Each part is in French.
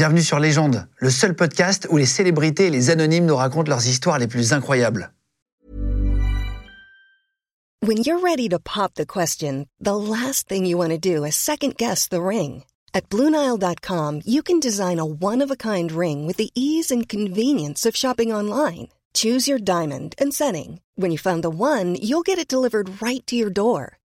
Bienvenue sur Légende, le seul podcast où les célébrités et les anonymes nous racontent leurs histoires les plus incroyables. When you're ready to pop the question, the last thing you want to do is second guess the ring. At Bluenile.com, you can design a one of a kind ring with the ease and convenience of shopping online. Choose your diamond and setting. When you find the one, you'll get it delivered right to your door.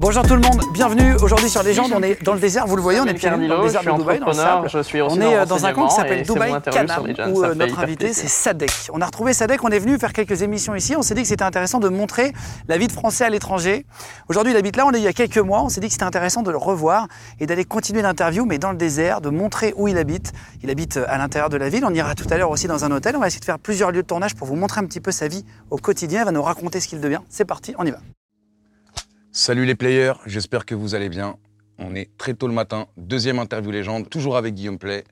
Bonjour tout le monde, bienvenue aujourd'hui sur Légende. On est dans le désert, vous le voyez, on est Pierre dans le désert de Dubaï, dans le sable. Je suis on est euh, dans un camp qui s'appelle Dubaï Canam, où euh, notre invité c'est Sadek. On a retrouvé Sadek, on est venu faire quelques émissions ici. On s'est dit que c'était intéressant de montrer la vie de Français à l'étranger. Aujourd'hui, il habite là, on est il y a quelques mois. On s'est dit que c'était intéressant de le revoir et d'aller continuer l'interview, mais dans le désert, de montrer où il habite. Il habite euh, à l'intérieur de la ville. On ira tout à l'heure aussi dans un hôtel. On va essayer de faire plusieurs lieux de tournage pour vous montrer un petit peu sa vie au quotidien. Il va nous raconter ce qu'il devient. C'est parti, on y va. Salut les players, j'espère que vous allez bien. On est très tôt le matin, deuxième interview légende, toujours avec Guillaume Play.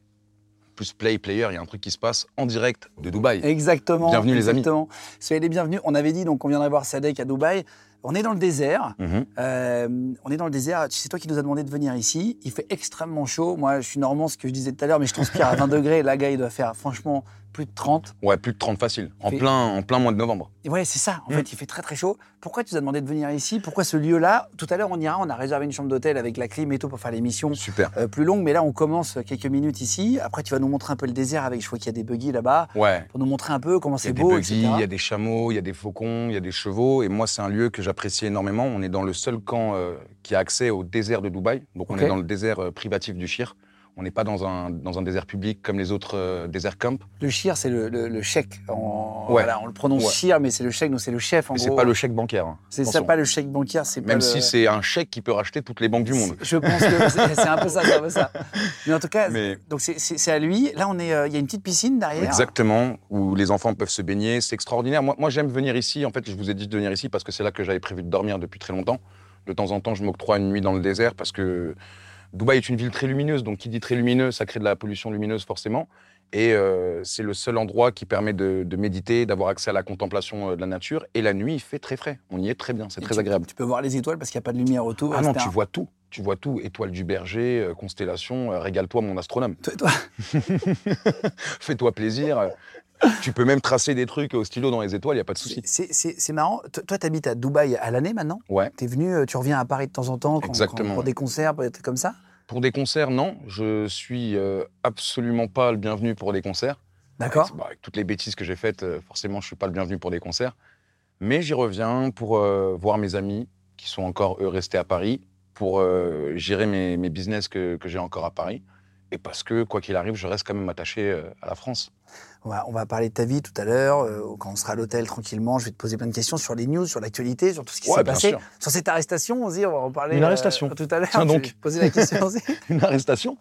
Plus Play Player, il y a un truc qui se passe en direct de Dubaï. Exactement. Bienvenue, les amis. exactement. Soyez les bienvenus. On avait dit donc on viendrait voir Sadek à Dubaï. On est dans le désert. Mhm. Euh, on est dans le désert. C'est toi qui nous as demandé de venir ici. Il fait extrêmement chaud. Moi, je suis normand, ce que je disais tout à l'heure, mais je transpire à 20 degrés. Là, gars, il doit faire franchement plus de 30. Ouais, plus de 30 facile, en Fait- plein, en plein mois de novembre. Et ouais, c'est ça. En Mm. fait, il fait très très chaud. Pourquoi tu nous as demandé de venir ici? Pourquoi ce lieu-là? Tout à l'heure, on ira. On a réservé une chambre d'hôtel avec la clim et tout pour faire l'émission Super. euh, plus longue. Mais là, on commence quelques minutes ici. Après, tu vas nous montrer un peu le désert avec. Je vois qu'il y a des buggy là-bas Ouais. pour nous montrer un peu comment Il y a c'est des beau, buggy, etc. il y a des chameaux, il y a des faucons, il y a des chevaux. Et moi, c'est un lieu que j'apprécie énormément. On est dans le seul camp euh, qui a accès au désert de Dubaï. Donc, on est dans le désert euh, privatif du Shir. On n'est pas dans un, dans un désert public comme les autres euh, déserts camp. Le shir, c'est le, le, le chèque. En, Ouais. voilà, on le prononce Ouais. shir, mais c'est le chèque, donc c'est le chef en Mais c'est gros. pas le chèque bancaire. hein. C'est ça, pas le chèque bancaire, c'est pas Même le- si c'est un chèque qui peut racheter toutes les banques du monde. Je pense que c'est c'est un peu ça, c'est un peu ça. Mais en tout cas, Mais- donc c'est- c'est c'est à lui. Là, euh, il y a une petite piscine derrière. Exactement, où les enfants peuvent se baigner, c'est extraordinaire. Moi, moi j'aime venir ici, en fait, je vous ai dit de venir ici parce que c'est là que j'avais prévu de dormir depuis très longtemps. De temps en temps, je m'octroie une nuit dans le désert parce que Dubaï est une ville très lumineuse, donc qui dit très lumineuse, ça crée de la pollution lumineuse forcément. Et euh, c'est le seul endroit qui permet de, de méditer, d'avoir accès à la contemplation euh, de la nature. Et la nuit, il fait très frais. On y est très bien, c'est très tu- agréable. Tu peux voir les étoiles parce qu'il n'y a pas de lumière autour. Ah non, tu vois tout. Tu vois tout. Étoile du berger, euh, constellation, régale-toi mon astronome. Toi- toi- Fais-toi plaisir. tu peux même tracer des trucs au stylo dans les étoiles, il n'y a pas de souci. C'est marrant. Toi, toi, tu habites à Dubaï à l'année maintenant? Ouais. Tu es venu, tu reviens à Paris de temps en temps quand- Exactement, quand- pour ouais. des concerts, des trucs comme ça? Pour des concerts, non. Je suis euh, absolument pas le bienvenu pour des concerts. D'accord. Avec, bah, avec toutes les bêtises que j'ai faites, euh, forcément, je suis pas le bienvenu pour des concerts. Mais j'y reviens pour euh, voir mes amis qui sont encore, eux, restés à Paris, pour gérer mes, mes business que, que j'ai encore à Paris. Et parce que, quoi qu'il arrive, je reste quand même attaché à la France. On va, on va parler de ta vie tout à l'heure. euh, quand on sera à l'hôtel tranquillement, je vais te poser plein de questions sur les news, sur l'actualité, sur tout ce qui Ouais, s'est bien passé. sûr. Sur cette arrestation aussi, on va en parler Une euh, arrestation. tout à l'heure. Tiens Je donc. vais te poser la question aussi. Une arrestation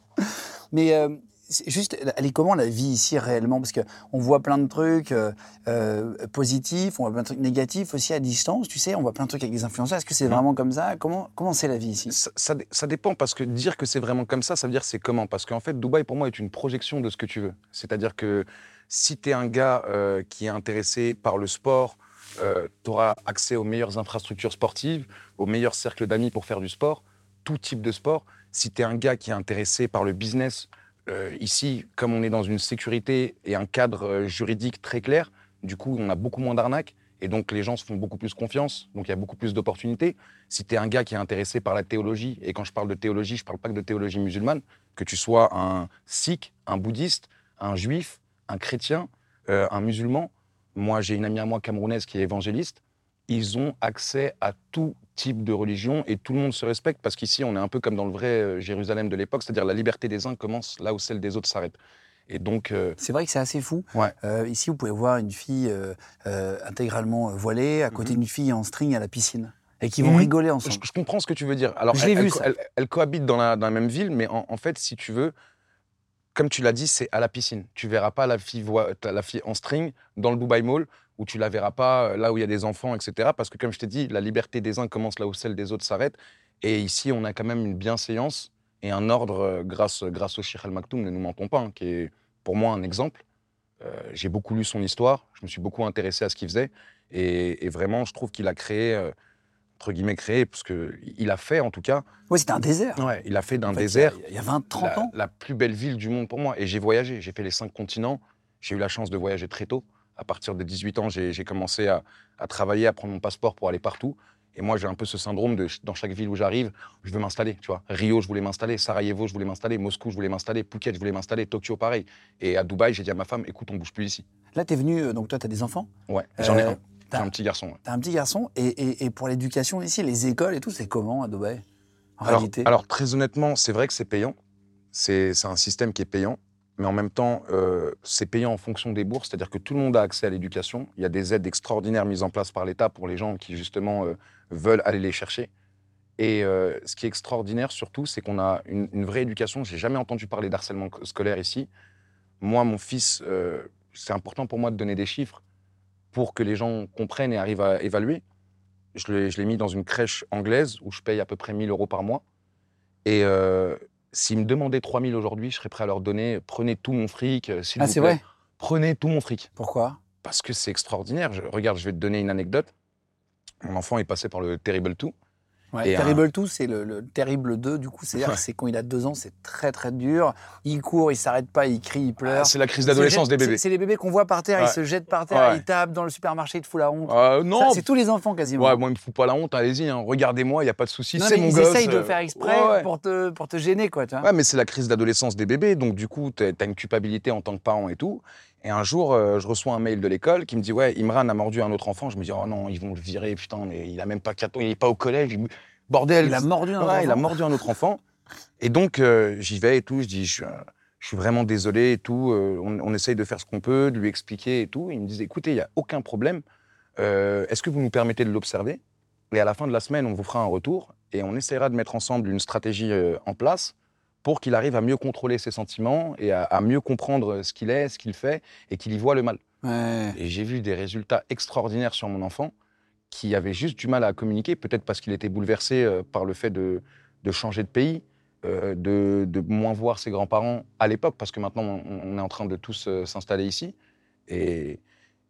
Mais euh, c'est juste, elle est comment la vie ici réellement? Parce qu'on voit plein de trucs euh, euh, positifs, on voit plein de trucs négatifs aussi à distance, tu sais, on voit plein de trucs avec des influenceurs. Est-ce que c'est Mhm. vraiment comme ça? Comment comment c'est la vie ici? Ça, ça dépend parce que dire que c'est vraiment comme ça, ça veut dire c'est comment? Parce qu'en fait, Dubaï, pour moi, est une projection de ce que tu veux. C'est-à-dire que si tu es un gars euh, qui est intéressé par le sport, tu auras accès aux meilleures infrastructures sportives, aux meilleurs cercles d'amis pour faire du sport, tout type de sport. Si tu es un gars qui est intéressé par le business, euh, ici, comme on est dans une sécurité et un cadre euh, juridique très clair, du coup, on a beaucoup moins d'arnaques. Et donc, les gens se font beaucoup plus confiance. Donc, il y a beaucoup plus d'opportunités. Si tu es un gars qui est intéressé par la théologie, et quand je parle de théologie, je ne parle pas que de théologie musulmane, que tu sois un sikh, un bouddhiste, un juif, un chrétien, euh, un musulman. Moi, j'ai une amie à moi camerounaise qui est évangéliste. Ils ont accès à tout type de religion et tout le monde se respecte parce qu'ici, on est un peu comme dans le vrai euh, Jérusalem de l'époque, c'est-à-dire la liberté des uns commence là où celle des autres s'arrête. Et donc, euh, C'est vrai que c'est assez fou. Ouais. Euh, ici, vous pouvez voir une fille euh, intégralement voilée à côté d'une fille en string à la piscine. Et qui vont Mhm. rigoler ensemble. je comprends ce que tu veux dire. Alors, Je elle, vu, elle- ça. elle- elle cohabite dans la, dans la même ville, mais en, en fait, si tu veux, comme tu l'as dit, c'est à la piscine. Tu verras pas la fille, la fille en string dans le Dubai Mall, où tu la verras pas euh, là où il y a des enfants, etc. Parce que, comme je t'ai dit, la liberté des uns commence là où celle des autres s'arrête. Et ici, on a quand même une bienséance et un ordre grâce, grâce au Sheikh Al Maktoum, ne nous mentons pas, hein, qui est pour moi un exemple. j'ai beaucoup lu son histoire, je me suis beaucoup intéressé à ce qu'il faisait, et, vraiment, je trouve qu'il a créé, entre guillemets créé, parce qu'il a fait en tout cas. Oui, c'était un désert. Ouais, il a fait d'un désert. Il y a, 20, 30 ans. La plus belle ville du monde pour moi. Et j'ai voyagé, j'ai fait les cinq continents. J'ai eu la chance de voyager très tôt. À partir de 18 ans, j'ai commencé à, travailler, à prendre mon passeport pour aller partout. Et moi, j'ai un peu ce syndrome de dans chaque ville où j'arrive, je veux m'installer. Tu vois, Rio, je voulais m'installer. Sarajevo, je voulais m'installer. Moscou, je voulais m'installer. Phuket, je voulais m'installer. Tokyo, pareil. Et à Dubaï, j'ai dit à ma femme, écoute, on bouge plus ici. Là, tu es venu, euh, donc toi, tu as des enfants? Ouais, j'en ai euh, un. T'as un petit garçon. T'as un petit garçon. Et, pour l'éducation ici, les écoles et tout, c'est comment à Dubaï en alors, réalité? Alors, très honnêtement, c'est vrai que c'est payant. C'est un système qui est payant. Mais en même temps, euh, c'est payant en fonction des bourses. C'est-à-dire que tout le monde a accès à l'éducation. Il y a des aides extraordinaires mises en place par l'État pour les gens qui, justement, euh, veulent aller les chercher. Et euh, ce qui est extraordinaire, surtout, c'est qu'on a une, une, vraie éducation. J'ai jamais entendu parler d'harcèlement scolaire ici. Moi, mon fils, c'est important pour moi de donner des chiffres pour que les gens comprennent et arrivent à évaluer. Je l'ai mis dans une crèche anglaise où je paye à peu près 1000 euros par mois. Et euh, s'ils me demandaient 3000 aujourd'hui, je serais prêt à leur donner prenez tout mon fric. Euh, ah, c'est vrai? Prenez tout mon fric. Pourquoi? Parce que c'est extraordinaire. Je, regarde, je vais te donner une anecdote. Mon enfant est passé par le Terrible 2. Terrible 2, c'est le, Terrible 2, du coup, c'est-à-dire c'est quand il a deux ans, c'est très très dur. Il court, il s'arrête pas, il crie, il pleure. Ah, c'est la crise d'adolescence des bébés. C'est les bébés qu'on voit par terre, ils se jettent par terre, ils tapent dans le supermarché, ils te foutent la honte. Euh, non. C'est tous les enfants quasiment. Ouais, moi, il me fout pas la honte, allez-y, hein. regardez-moi, il n'y a pas de souci, c'est mon gosse. Ils essayent de faire exprès pour, te, pour te gêner, quoi. Tu Ouais, mais c'est la crise d'adolescence des bébés, donc du coup, tu as une culpabilité en tant que parent et tout. Et un jour, euh, je reçois un mail de l'école qui me dit Ouais, Imran a mordu un autre enfant. Je me dis Oh non, ils vont le virer, putain, mais il a même pas 4 ans, il n'est pas au collège. Bordel. Il a mordu un autre enfant. Il a mordu un autre enfant. Et donc, euh, j'y vais et tout. Je dis, je, suis vraiment désolé et tout. Euh, on, essaye de faire ce qu'on peut, de lui expliquer et tout. Il me disait, écoutez, il n'y a aucun problème. Euh, est-ce que vous nous permettez de l'observer? Et à la fin de la semaine, on vous fera un retour et on essaiera de mettre ensemble une stratégie en place pour qu'il arrive à mieux contrôler ses sentiments et à, mieux comprendre ce qu'il est, ce qu'il fait et qu'il y voit le mal. Et j'ai vu des résultats extraordinaires sur mon enfant qui avait juste du mal à communiquer, peut-être parce qu'il était bouleversé euh, par le fait de, changer de pays, euh, de, moins voir ses grands-parents à l'époque, parce que maintenant on, est en train de tous euh, s'installer ici. Et,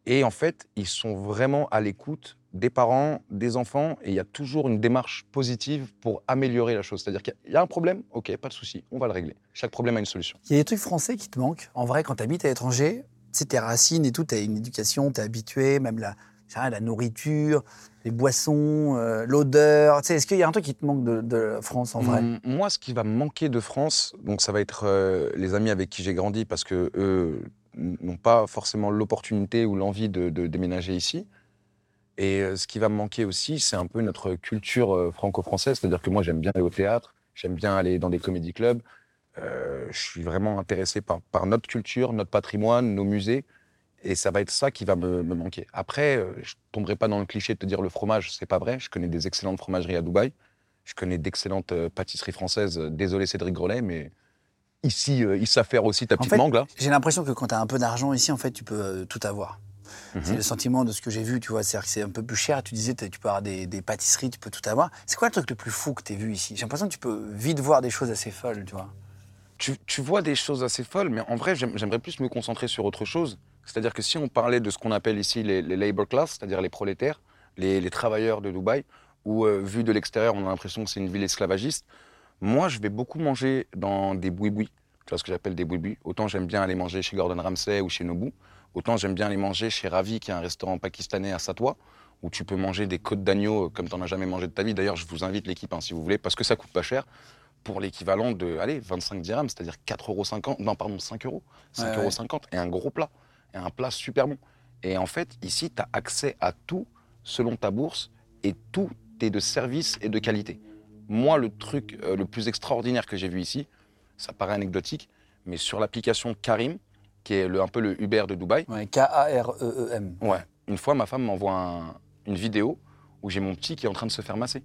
et en fait, ils sont vraiment à l'écoute des parents, des enfants, et il y a toujours une démarche positive pour améliorer la chose. C'est-à-dire qu'il y a un problème, ok, pas de souci, on va le régler. Chaque problème a une solution. Il y a des trucs français qui te manquent. En vrai, quand tu habites à l'étranger, c'est tes racines et tout, tu as une éducation, tu es habitué, même la, la nourriture, les boissons, euh, l'odeur. Est-ce qu'il y a un truc qui te manque de, France en vrai? Moi, ce qui va me manquer de France, donc ça va être euh, les amis avec qui j'ai grandi parce que eux n'ont pas forcément l'opportunité ou l'envie de, déménager ici. Et euh, ce qui va me manquer aussi, c'est un peu notre culture franco-française. C'est-à-dire que moi, j'aime bien aller au théâtre, j'aime bien aller dans des comédie clubs. je suis vraiment intéressé par, notre culture, notre patrimoine, nos musées. Et ça va être ça qui va me, manquer. Après, euh, je ne tomberai pas dans le cliché de te dire le fromage, c'est pas vrai. Je connais des excellentes fromageries à Dubaï. Je connais d'excellentes euh, pâtisseries françaises. Désolé Cédric Grolet, mais ici, euh, ils savent faire aussi ta petite mangue là. J'ai l'impression que quand tu as un peu d'argent ici, en fait, tu peux tout avoir. Mhm. C'est le sentiment de ce que j'ai vu, tu vois. C'est-à-dire que c'est un peu plus cher. Tu disais, tu peux avoir des, pâtisseries, tu peux tout avoir. C'est quoi le truc le plus fou que tu as vu ici? J'ai l'impression que tu peux vite voir des choses assez folles, tu vois. Tu, tu vois des choses assez folles, mais en vrai, j'aimerais plus me concentrer sur autre chose. C'est-à-dire que si on parlait de ce qu'on appelle ici les, labor class, c'est-à-dire les prolétaires, les, travailleurs de Dubaï, où euh, vu de l'extérieur, on a l'impression que c'est une ville esclavagiste, moi, je vais beaucoup manger dans des boui-boui. Tu vois ce que j'appelle des boui-boui. Autant j'aime bien aller manger chez Gordon Ramsay ou chez Nobu, autant j'aime bien aller manger chez Ravi, qui est un restaurant pakistanais à Satwa, où tu peux manger des côtes d'agneau euh, comme tu n'en as jamais mangé de ta vie. D'ailleurs, je vous invite l'équipe, hein, si vous voulez, parce que ça coûte pas cher pour l'équivalent de, allez, 25 dirhams, c'est-à-dire 4,50 euros, non, pardon, 5 euros, 5,50 euros, et un gros plat et un plat super bon. Et en fait, ici, tu as accès à tout selon ta bourse et tout est de service et de qualité. Moi, le truc euh, le plus extraordinaire que j'ai vu ici, ça paraît anecdotique, mais sur l'application Karim, qui est le, un peu le Uber de Dubaï. K-A-R-E-E-M. Ouais. Une fois, ma femme m'envoie une vidéo où j'ai mon petit qui est en train de se faire masser.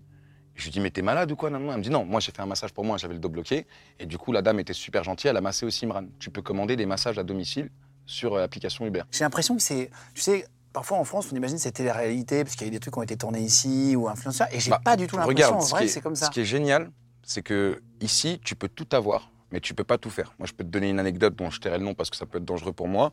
Je lui dis, mais t'es malade ou quoi non, Elle me dit, non, moi j'ai fait un massage pour moi, j'avais le dos bloqué. Et du coup, la dame était super gentille, elle a massé aussi Imran. Tu peux commander des massages à domicile sur l'application Uber. J'ai l'impression que c'est, tu sais, parfois en France, on imagine que c'était la réalité parce qu'il y a des trucs qui ont été tournés ici ou influenceurs, et j'ai bah, pas du tout l'impression en vrai c'est comme ça. Ce qui est génial, C'est que ici, tu peux tout avoir, mais tu peux pas tout faire. Moi, je peux te donner une anecdote dont je tairai le nom parce que ça peut être dangereux pour moi.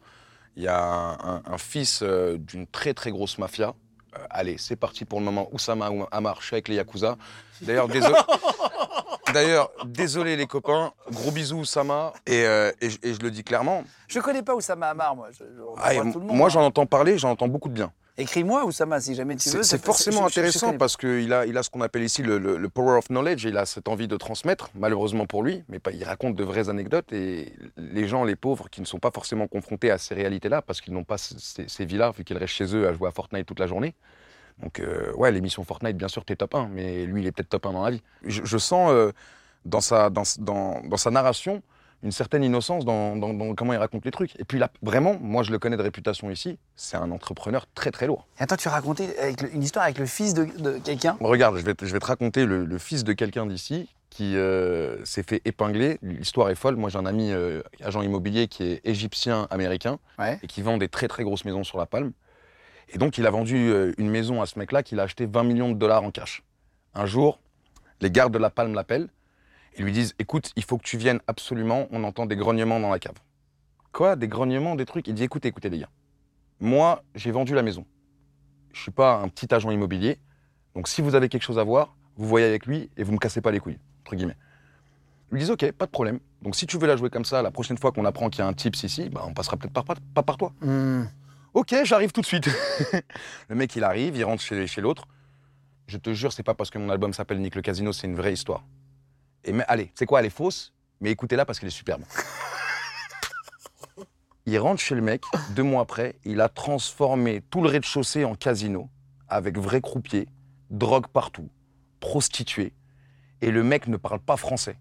Il y a un, fils euh, d'une très très grosse mafia. Euh, allez, c'est parti pour le moment. Oussama Amar, je suis avec les Yakuza. D'ailleurs, désolé. D'ailleurs, désolé les copains, gros bisous Oussama, et, euh, et, je le dis clairement. Je connais pas Oussama Amar, moi. Ah, moi, j'en entends parler, j'en entends beaucoup de bien. Écris-moi, Oussama, si jamais tu veux. C'est forcément intéressant parce qu'il a, il a ce qu'on appelle ici le, power of knowledge. il a cette envie de transmettre, malheureusement pour lui, mais pas, il raconte de vraies anecdotes. Et les gens, les pauvres, qui ne sont pas forcément confrontés à ces réalités-là, parce qu'ils n'ont pas ces, ces villas, vu qu'ils restent chez eux à jouer à Fortnite toute la journée. Donc, euh, ouais, l'émission Fortnite, bien sûr, t'es top 1, mais lui, il est peut-être top 1 dans la vie. Je, sens euh, dans, sa, dans, dans, dans sa narration une certaine innocence dans, comment il raconte les trucs. Et puis là, vraiment, moi je le connais de réputation ici, c'est un entrepreneur très très lourd. Et attends, tu racontais une histoire avec le fils de, quelqu'un? Regarde, je vais, te, je vais te raconter le, fils de quelqu'un d'ici qui euh, s'est fait épingler. L'histoire est folle. Moi j'ai un ami euh, agent immobilier qui est égyptien-américain et qui vend des très très grosses maisons sur la Palme. Et donc il a vendu euh, une maison à ce mec-là qu'il a acheté 20 millions de dollars en cash. Un jour, les gardes de la Palme l'appellent ils lui disent Écoute, il faut que tu viennes absolument, on entend des grognements dans la cave. Quoi Des grognements, des trucs? Il dit Écoutez, écoutez, les gars. Moi, j'ai vendu la maison. Je suis pas un petit agent immobilier. Donc, si vous avez quelque chose à voir, vous voyez avec lui et vous me cassez pas les couilles, entre guillemets. Ils lui disent Ok, pas de problème. Donc, si tu veux la jouer comme ça, la prochaine fois qu'on apprend qu'il y a un tips ici, bah, on passera peut-être pas, pas, par toi. Hmm. Ok, j'arrive tout de suite. le mec, il arrive, il rentre chez, chez l'autre. Je te jure, c'est pas parce que mon album s'appelle Nick le Casino, c'est une vraie histoire. Et mais, allez, c'est quoi Elle est fausse, mais écoutez-la parce qu'elle est superbe. il rentre chez le mec, deux mois après, il a transformé tout le rez-de-chaussée en casino, avec vrais croupiers, drogue partout, prostituées, et le mec ne parle pas français.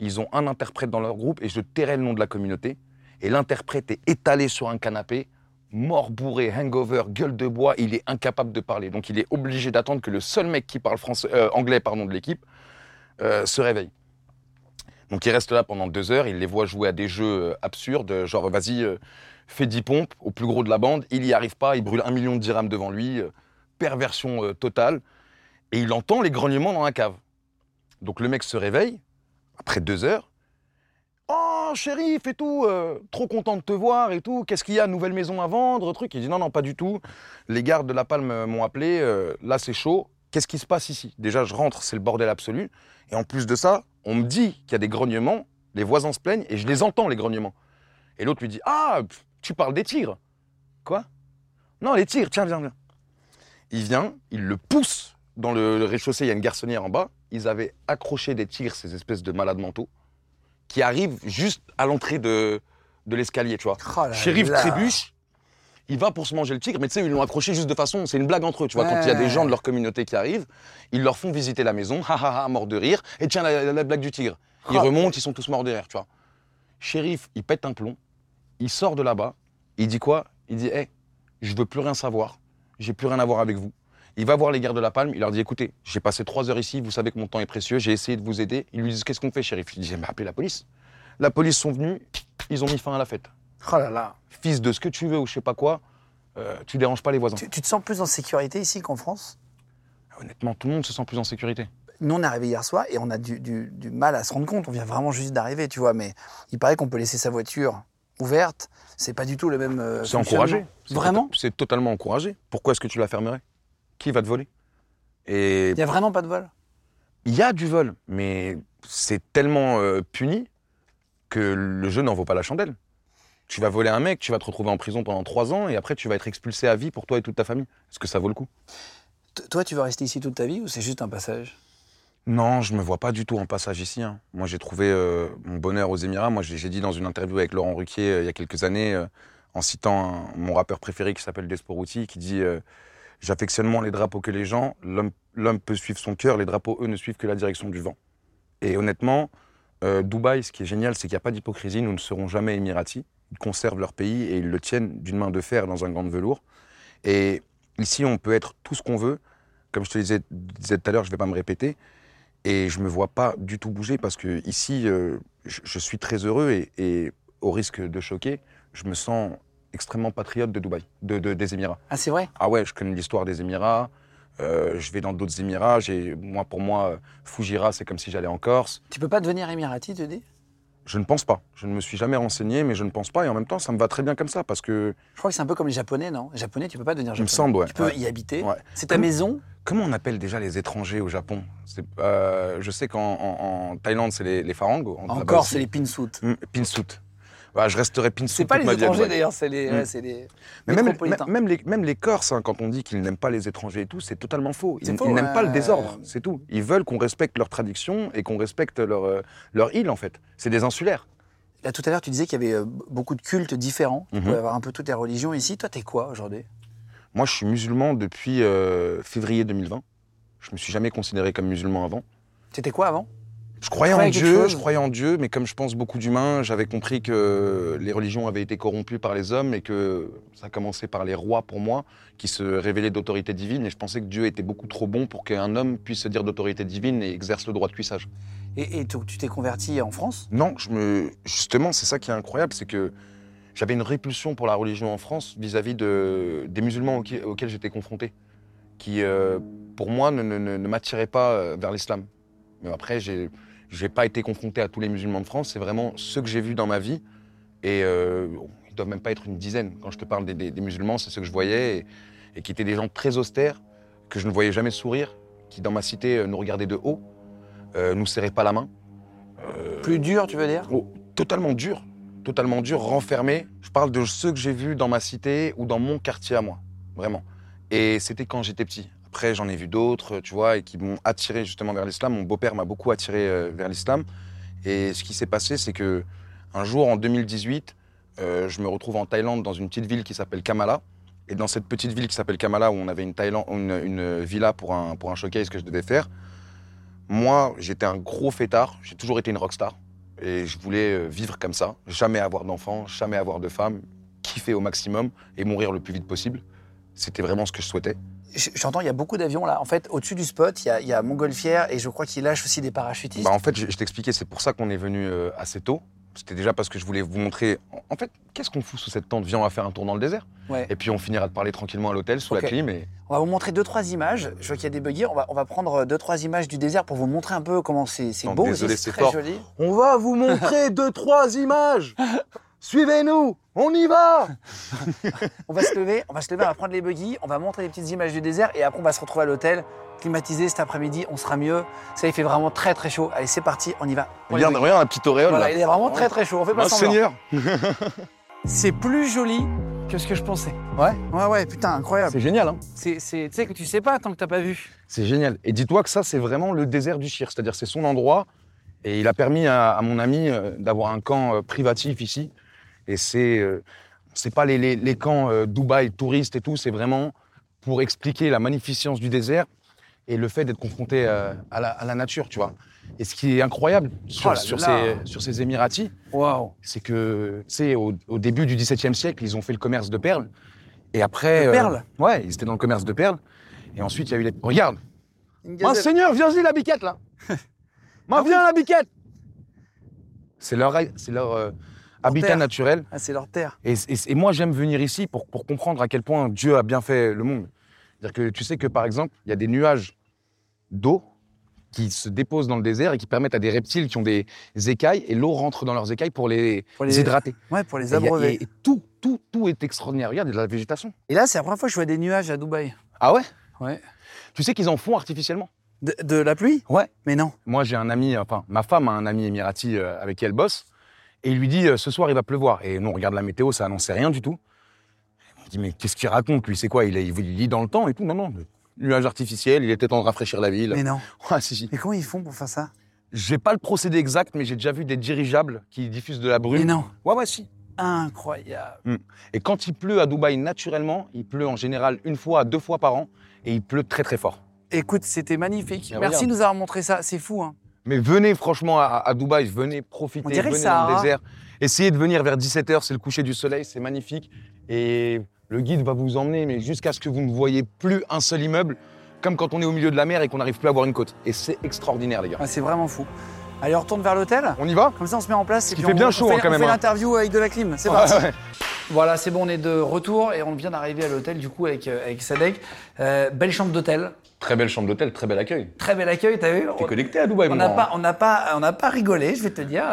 Ils ont un interprète dans leur groupe, et je tairai le nom de la communauté, et l'interprète est étalé sur un canapé, mort bourré, hangover, gueule de bois, il est incapable de parler. Donc il est obligé d'attendre que le seul mec qui parle français, euh, anglais pardon, de l'équipe euh, se réveille. Donc il reste là pendant deux heures, il les voit jouer à des jeux euh, absurdes, genre vas-y, euh, fais 10 pompes au plus gros de la bande, il n'y arrive pas, il brûle un million de dirhams devant lui, perversion totale, et il entend les grognements dans la cave. Donc le mec se réveille, après deux heures, Oh, shérif et tout, trop content de te voir et tout, qu'est-ce qu'il y a, nouvelle maison à vendre, truc? Il dit non, non, pas du tout. Les gardes de la Palme m'ont appelé, là c'est chaud, qu'est-ce qui se passe ici? Déjà, je rentre, c'est le bordel absolu. Et en plus de ça, on me dit qu'il y a des grognements, les voisins se plaignent et je les entends, les grognements. Et l'autre lui dit Ah, tu parles des tigres. Quoi? Non, les tigres, tiens, viens, viens. Il vient, il le pousse dans le, rez-de-chaussée, il y a une garçonnière en bas. Ils avaient accroché des tigres, ces espèces de malades mentaux, qui arrivent juste à l'entrée de, de l'escalier, tu vois. Oh Shérif trébuche, il va pour se manger le tigre, mais tu sais, ils l'ont accroché juste de façon, c'est une blague entre eux, tu vois. Quand il y a des gens de leur communauté qui arrivent, ils leur font visiter la maison, ha ha ha, mort de rire, et tiens, la, blague du tigre. Ils ah. remontent, ils sont tous morts de rire, tu vois. Shérif, il pète un plomb, il sort de là-bas, il dit quoi? Il dit, hé, je veux plus rien savoir, j'ai plus rien à voir avec vous. Il va voir les gardes de la Palme, il leur dit écoutez, j'ai passé trois heures ici, vous savez que mon temps est précieux, j'ai essayé de vous aider. Ils lui disent qu'est-ce qu'on fait, shérif? Il dit bah, appelez la police. La police sont venus, ils ont mis fin à la fête. Oh là là. Fils de ce que tu veux ou je sais pas quoi, euh, tu déranges pas les voisins. Tu, te sens plus en sécurité ici qu'en France? Honnêtement, tout le monde se sent plus en sécurité. Nous, on est arrivé hier soir et on a du, mal à se rendre compte. On vient vraiment juste d'arriver, tu vois. Mais il paraît qu'on peut laisser sa voiture ouverte. C'est pas du tout le même. Euh, c'est encouragé. Vraiment C'est totalement encouragé. Pourquoi est-ce que tu la fermerais? Qui va te voler? Et il y a vraiment pas de vol? Il y a du vol, mais c'est tellement euh, puni que le jeu n'en vaut pas la chandelle. Tu vas voler un mec, tu vas te retrouver en prison pendant trois ans et après tu vas être expulsé à vie pour toi et toute ta famille. Est-ce que ça vaut le coup? Toi, tu vas rester ici toute ta vie ou c'est juste un passage? Non, je me vois pas du tout en passage ici. Hein. Moi, j'ai trouvé euh, mon bonheur aux Émirats. Moi, j'ai dit dans une interview avec Laurent Ruquier euh, il y a quelques années, euh, en citant mon rappeur préféré qui s'appelle Desporuti, qui dit J'affectionne moins les drapeaux que les gens. L'homme peut suivre son cœur, les drapeaux, eux, ne suivent que la direction du vent. Et honnêtement, Dubaï, ce qui est génial, c'est qu'il n'y a pas d'hypocrisie. Nous ne serons jamais émiratis conservent leur pays et ils le tiennent d'une main de fer dans un gant de velours. Et ici, on peut être tout ce qu'on veut. Comme je te disais, disais tout à l'heure, je ne vais pas me répéter. Et je ne me vois pas du tout bouger parce que ici, euh, je, suis très heureux et, au risque de choquer, je me sens extrêmement patriote de Dubaï, de, des Émirats. Ah, c'est vrai? Ah ouais, je connais l'histoire des Émirats. je vais dans d'autres Émirats. Moi, pour moi, Fujira, c'est comme si j'allais en Corse. Tu peux pas devenir émirati, tu dis? Je ne pense pas. Je ne me suis jamais renseigné, mais je ne pense pas. Et en même temps, ça me va très bien comme ça parce que. Je crois que c'est un peu comme les Japonais, non? Les Japonais, tu peux pas devenir japonais. Il me semble, ouais. Tu peux y habiter. C'est ta maison? Comment on appelle déjà les étrangers au Japon? Euh, Je sais qu'en Thaïlande, c'est les, les farangs. Encore, c'est les pinsout. Mmh, bah, je resterai pinsout. C'est pas les étrangers d'ailleurs, c'est les, mmh. les Mais même, même, les, même les Corses, hein, quand on dit qu'ils n'aiment pas les étrangers et tout, c'est totalement faux. Ils, n'aiment pas le désordre, c'est tout. Ils veulent qu'on respecte leurs traditions et qu'on respecte leur, euh, leur île en fait. C'est des insulaires. Là, tout à l'heure, tu disais qu'il y avait euh, beaucoup de cultes différents. Tu mhm. pouvais avoir un peu toutes les religions ici. Toi, t'es quoi aujourd'hui? Moi, je suis musulman depuis euh, février 2020. Je me suis jamais considéré comme musulman avant. C'était quoi avant? Je croyais en Dieu, je croyais en Dieu, mais comme je pense beaucoup d'humains, j'avais compris que les religions avaient été corrompues par les hommes et que ça commençait par les rois pour moi, qui se révélaient d'autorité divine. Et je pensais que Dieu était beaucoup trop bon pour qu'un homme puisse se dire d'autorité divine et exerce le droit de cuissage. Et, tu t'es converti en France? Non, je me... justement, c'est ça qui est incroyable, c'est que j'avais une répulsion pour la religion en France vis-à-vis de, des musulmans auxquels, j'étais confronté, qui, euh, pour moi, ne, ne, m'attiraient pas euh, vers l'islam. Mais après, j'ai n'ai pas été confronté à tous les musulmans de France, c'est vraiment ceux que j'ai vus dans ma vie. Et euh, ils doivent même pas être une dizaine. Quand je te parle des, musulmans, c'est ceux que je voyais et, et, qui étaient des gens très austères, que je ne voyais jamais sourire, qui dans ma cité nous regardaient de haut euh, nous serrait pas la main. Euh, Plus dur, tu veux dire? Oh, Totalement dur. Totalement dur, renfermé. Je parle de ceux que j'ai vus dans ma cité ou dans mon quartier à moi. Vraiment. Et c'était quand j'étais petit. Après, j'en ai vu d'autres, tu vois, et qui m'ont attiré justement vers l'islam. Mon beau-père m'a beaucoup attiré euh, vers l'islam. Et ce qui s'est passé, c'est que un jour, en 2018, je me retrouve en Thaïlande dans une petite ville qui s'appelle Kamala. Et dans cette petite ville qui s'appelle Kamala, où on avait une, une, une villa pour un, pour un showcase que je devais faire, moi, j'étais un gros fêtard, j'ai toujours été une rockstar. Et je voulais euh, vivre comme ça, jamais avoir d'enfants, jamais avoir de femme, kiffer au maximum et mourir le plus vite possible. C'était vraiment ce que je souhaitais. J'entends, il y a beaucoup d'avions là. En fait, au-dessus du spot, il y, a, il y a Montgolfière et je crois qu'il lâche aussi des parachutistes. Bah, en fait, je, je t'expliquais, c'est pour ça qu'on est venu euh, assez tôt. C'était déjà parce que je voulais vous montrer. En fait, qu'est-ce qu'on fout sous cette tente? Viens, on va faire un tour dans le désert. Et puis on finira de parler tranquillement à l'hôtel sous la clim. Et... On va vous montrer deux trois images. Je vois qu'il y a des buggy. On va, on va prendre deux trois images du désert pour vous montrer un peu comment c'est beau. Désolé, c'est très joli. On va vous montrer deux trois images. Suivez-nous, on y va On va se lever, on va se lever, on va prendre les buggy, on va montrer les petites images du désert et après on va se retrouver à l'hôtel, climatisé cet après-midi, on sera mieux. Ça, il fait vraiment très très chaud. Allez, c'est parti, on y va. regarde, regarde la petite auréole Il est vraiment très très chaud, on fait pas semblant. Seigneur C'est plus joli que ce que je pensais. Ouais Ouais, ouais, putain, incroyable. C'est génial, hein Tu sais que tu sais pas tant que t'as pas vu. C'est génial. Et dis-toi que ça, c'est vraiment le désert du Chir, c'est-à-dire c'est son endroit. Et il a permis à, mon ami euh, d'avoir un camp euh, privatif ici. Et c'est euh, c'est pas les, les, camps Dubaï touristes et tout, c'est vraiment pour expliquer la magnificence du désert et le fait d'être confronté à, la, nature, tu vois. Et ce qui est incroyable sur, oh ces, sur ces Émiratis, c'est que, tu sais, au, début du XVIIe siècle, ils ont fait le commerce de perles. Et après. De perles Ouais, ils étaient dans le commerce de perles. Et ensuite, il y a eu les. Regarde Monseigneur, viens-y la biquette, là Moi, ah viens la biquette C'est leur, c'est leur habitat naturel. Ah, c'est leur terre. Et, et, moi, j'aime venir ici pour, pour comprendre à quel point Dieu a bien fait le monde. C'est-à-dire que tu sais que, par exemple, il y a des nuages d'eau qui se déposent dans le désert et qui permettent à des reptiles qui ont des écailles, et l'eau rentre dans leurs écailles pour les, hydrater. Ouais, pour les abreuver. Et, tout, tout, tout est extraordinaire. Regarde, il y a de la végétation. Et là, c'est la première fois que je vois des nuages à Dubaï. Ah ouais? Ouais. Tu sais qu'ils en font artificiellement? De, la pluie? Ouais. Mais non. Moi, j'ai un ami, enfin, ma femme a un ami émirati euh, avec qui elle bosse, et il lui dit euh, ce soir, il va pleuvoir. Et nous, on regarde la météo, ça annonçait rien du tout. Il dit mais qu'est-ce qu'il raconte lui? C'est quoi? Il, il, lit dans le temps et tout Non, non nuage artificiel, il était temps de rafraîchir la ville. Mais non. Ouais, si, si. Mais comment ils font pour faire ça? J'ai pas le procédé exact, mais j'ai déjà vu des dirigeables qui diffusent de la brume. Mais non. Ouais, ouais, si. Incroyable. Hmm. Et quand il pleut à Dubaï naturellement, il pleut en général une fois à deux fois par an, et il pleut très très fort. Écoute, c'était magnifique. Merci de nous avoir montré ça. C'est fou, hein. Mais venez franchement à, Dubaï, venez profiter, venez dans le désert. Essayez de venir vers 17h, c'est le coucher du soleil, c'est magnifique. Et le guide va vous emmener, mais jusqu'à ce que vous ne voyez plus un seul immeuble, comme quand on est au milieu de la mer et qu'on n'arrive plus à voir une côte. Et c'est extraordinaire, les gars. c'est vraiment fou. Allez, on retourne vers l'hôtel. On y va On se met en place. Il fait bien chaud hein, quand même. On fait hein. l'interview avec de la clim. C'est parti. Voilà, c'est bon, on est de retour et on vient d'arriver à l'hôtel du coup avec, avec Sadek. belle chambre d'hôtel. Très belle chambre d'hôtel, très bel accueil. Très bel accueil, t'as vu T'es connecté à Dubaï, on n'a pas, on n'a pas, on n'a pas rigolé, je vais te dire.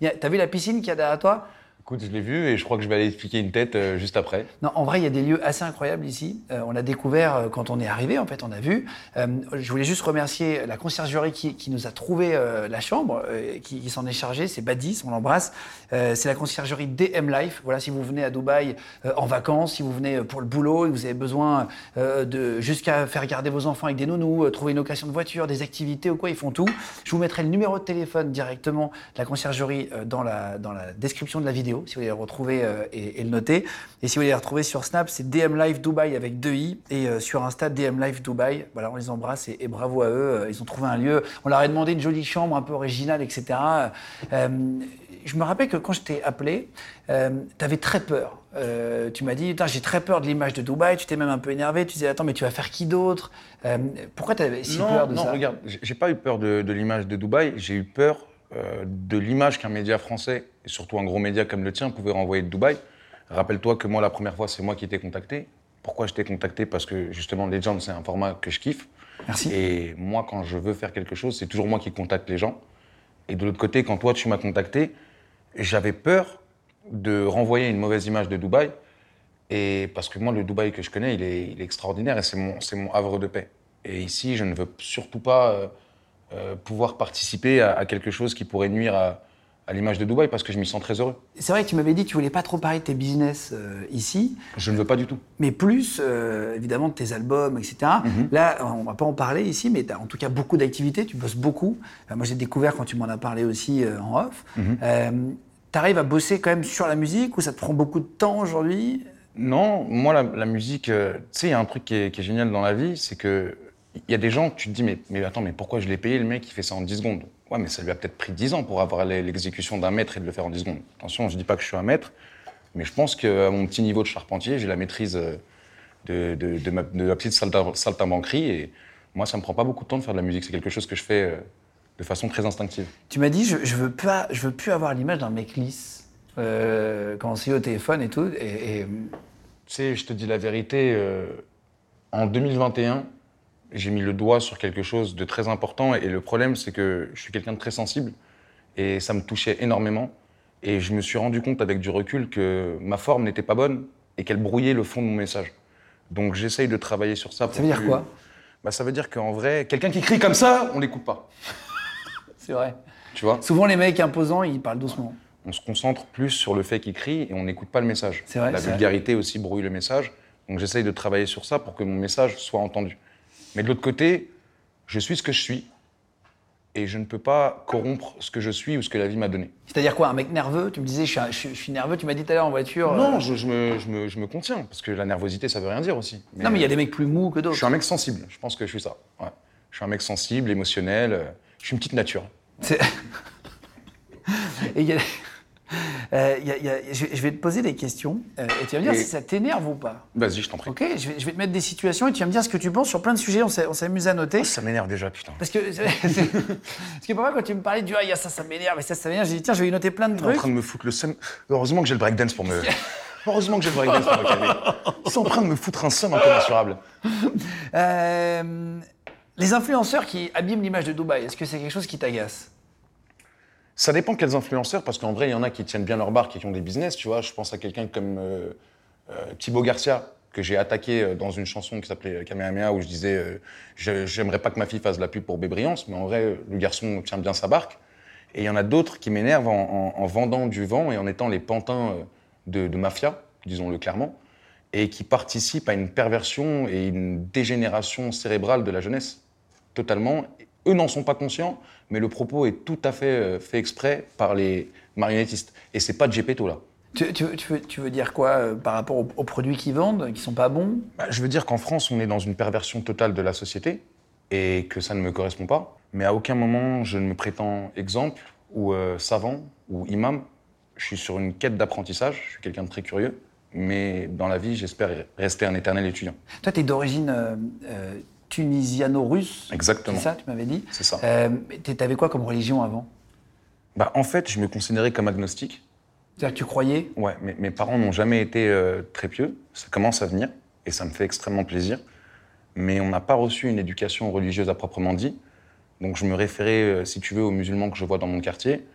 T'as vu la piscine qu'il y a derrière toi? Écoute, je l'ai vu et je crois que je vais aller piquer une tête euh, juste après. Non, en vrai, il y a des lieux assez incroyables ici. Euh, on a découvert euh, quand on est arrivé, en fait, on a vu. je voulais juste remercier la conciergerie qui, nous a trouvé la chambre, qui, qui s'en est chargée. C'est Badis, on l'embrasse. c'est la conciergerie DM Life. Voilà, si vous venez à Dubaï en vacances, si vous venez pour le boulot et vous avez besoin de jusqu'à faire garder vos enfants avec des nounous, trouver une location de voiture, des activités ou quoi, ils font tout. Je vous mettrai le numéro de téléphone directement de la conciergerie dans la, dans la description de la vidéo si vous voulez le retrouver euh, et, le noter. Et si vous voulez les retrouver sur Snap, c'est DM Live Dubaï avec deux i et euh, sur Insta DM Live Dubaï. Voilà, on les embrasse et, bravo à eux. Euh, ils ont trouvé un lieu. On leur a demandé une jolie chambre un peu originale, etc. je me rappelle que quand je t'ai appelé, tu avais très peur. tu m'as dit, j'ai très peur de l'image de Dubaï, tu t'es même un peu énervé, tu disais, attends, mais tu vas faire qui d'autre? Pourquoi tu avais si peur de ça? Non, regarde, j'ai pas eu peur de, de l'image de Dubaï, j'ai eu peur euh, de l'image qu'un média français, et surtout un gros média comme le tien, pouvait renvoyer de Dubaï. Rappelle-toi que moi, la première fois, c'est moi qui t'ai contacté. Pourquoi je t'ai contacté? Parce que justement, Legend, c'est un format que je kiffe. Merci. Et moi, quand je veux faire quelque chose, c'est toujours moi qui contacte les gens. Et de l'autre côté, quand toi, tu m'as contacté, j'avais peur de renvoyer une mauvaise image de Dubaï. Et parce que moi, le Dubaï que je connais, il est, extraordinaire et c'est mon, mon havre de paix. Et ici, je ne veux surtout pas euh, euh, pouvoir participer à, quelque chose qui pourrait nuire à, l'image de Dubaï parce que je m'y sens très heureux. C'est vrai que tu m'avais dit que tu voulais pas trop parler de tes business euh, ici. Je ne veux pas du tout. Mais plus, euh, évidemment, de tes albums, etc. Mhm. Là, on va pas en parler ici, mais tu as en tout cas beaucoup d'activités, tu bosses beaucoup. moi, j'ai découvert quand tu m'en as parlé aussi en off. Mhm. tu arrives à bosser quand même sur la musique ou ça te prend beaucoup de temps aujourd'hui? Non, moi, la, musique, tu sais, il y a un truc qui est, génial dans la vie, c'est que il y a des gens, tu te dis, mais, mais attends, mais pourquoi je l'ai payé le mec qui fait ça en 10 secondes? Ouais, mais ça lui a peut-être pris 10 ans pour avoir l'exécution d'un maître et de le faire en 10 secondes. Attention, je dis pas que je suis un maître, mais je pense qu'à mon petit niveau de charpentier, j'ai la maîtrise euh, de, de, de, ma, de la petite saltimbanquerie. Et moi, ça me prend pas beaucoup de temps de faire de la musique. C'est quelque chose que je fais euh, de façon très instinctive. Tu m'as dit, je, je, veux pas, je veux plus avoir l'image d'un mec lisse euh, quand on s'est au téléphone et tout. Et, Tu sais, je te dis la vérité, euh, en 2021, j'ai mis le doigt sur quelque chose de très important. Et le problème, c'est que je suis quelqu'un de très sensible et ça me touchait énormément. Et je me suis rendu compte avec du recul que ma forme n'était pas bonne et qu'elle brouillait le fond de mon message. Donc j'essaye de travailler sur ça. ça veut dire quoi? Bah, Ça veut dire qu'en vrai, quelqu'un qui crie comme ça, on l'écoute pas. c'est vrai. Tu vois? Souvent, les mecs imposants, ils parlent doucement. On se concentre plus sur le fait qu'il crie et on n'écoute pas le message. C'est vrai. La vulgarité aussi brouille le message. Donc j'essaye de travailler sur ça pour que mon message soit entendu. Mais de l'autre côté, je suis ce que je suis. Et je ne peux pas corrompre ce que je suis ou ce que la vie m'a donné. C'est-à-dire quoi Un mec nerveux Tu me disais, je suis, nerveux, tu m'as dit tout à l'heure en voiture. Non, euh, je, me, je, me, contiens, parce que la nervosité, ça veut rien dire aussi. non, mais il y a des mecs plus mous que d'autres. Je suis un mec sensible, je pense que je suis ça. Je suis un mec sensible, émotionnel, euh, je suis une petite nature. Et il y a... Euh, je, vais te poser des questions euh, et tu vas me dire si ça t'énerve ou pas. Vas-y, je t'en prie. Ok, je vais, te mettre des situations et tu vas me dire ce que tu penses sur plein de sujets. On s'amuse à noter. Oh, ça m'énerve déjà, putain. Parce que, parce que parfois, quand tu me parlais du ah, ça, ça m'énerve et ça, ça m'énerve, j'ai dit tiens, je vais y noter plein de trucs. en train de me foutre le seum. Heureusement que j'ai le breakdance pour me. Heureusement que j'ai le breakdance pour me calmer. Sont en train de me foutre un seum incommensurable. Euh, les influenceurs qui abîment l'image de Dubaï, est-ce que c'est quelque chose qui t'agace? Ça dépend quels influenceurs, parce qu'en vrai, il y en a qui tiennent bien leur barque et qui ont des business, tu vois. Je pense à quelqu'un comme euh, euh, Thibaut Garcia, que j'ai attaqué euh, dans une chanson qui s'appelait Kamehameha, où je disais J'aimerais pas que ma fille fasse de la pub pour Bébriance, mais en vrai, le garçon tient bien sa barque. Et il y en a d'autres qui m'énervent en, vendant du vent et en étant les pantins de mafia, disons-le clairement, et qui participent à une perversion et une dégénération cérébrale de la jeunesse, totalement. Eux n'en sont pas conscients, mais le propos est tout à fait euh, fait exprès par les marionnettistes. Et c'est pas Gepetto là. Tu, tu, veux, dire quoi euh, par rapport aux, produits qu'ils vendent, qui sont pas bons? Bah, Je veux dire qu'en France, on est dans une perversion totale de la société et que ça ne me correspond pas. Mais à aucun moment, je ne me prétends exemple ou euh, savant ou imam. Je suis sur une quête d'apprentissage, je suis quelqu'un de très curieux. Mais dans la vie, j'espère rester un éternel étudiant. Toi, tu es d'origine tunisiano-russe. Exactement. C'est ça, tu m'avais dit C'est ça. Euh, tu avais quoi comme religion avant? Bah, En fait, je me considérais comme agnostique. C'est-à-dire que tu croyais? Ouais, mais mes parents n'ont jamais été euh, très pieux. Ça commence à venir et ça me fait extrêmement plaisir. Mais on n'a pas reçu une éducation religieuse à proprement dit. Donc je me référais, euh, si tu veux, aux musulmans que je vois dans mon quartier.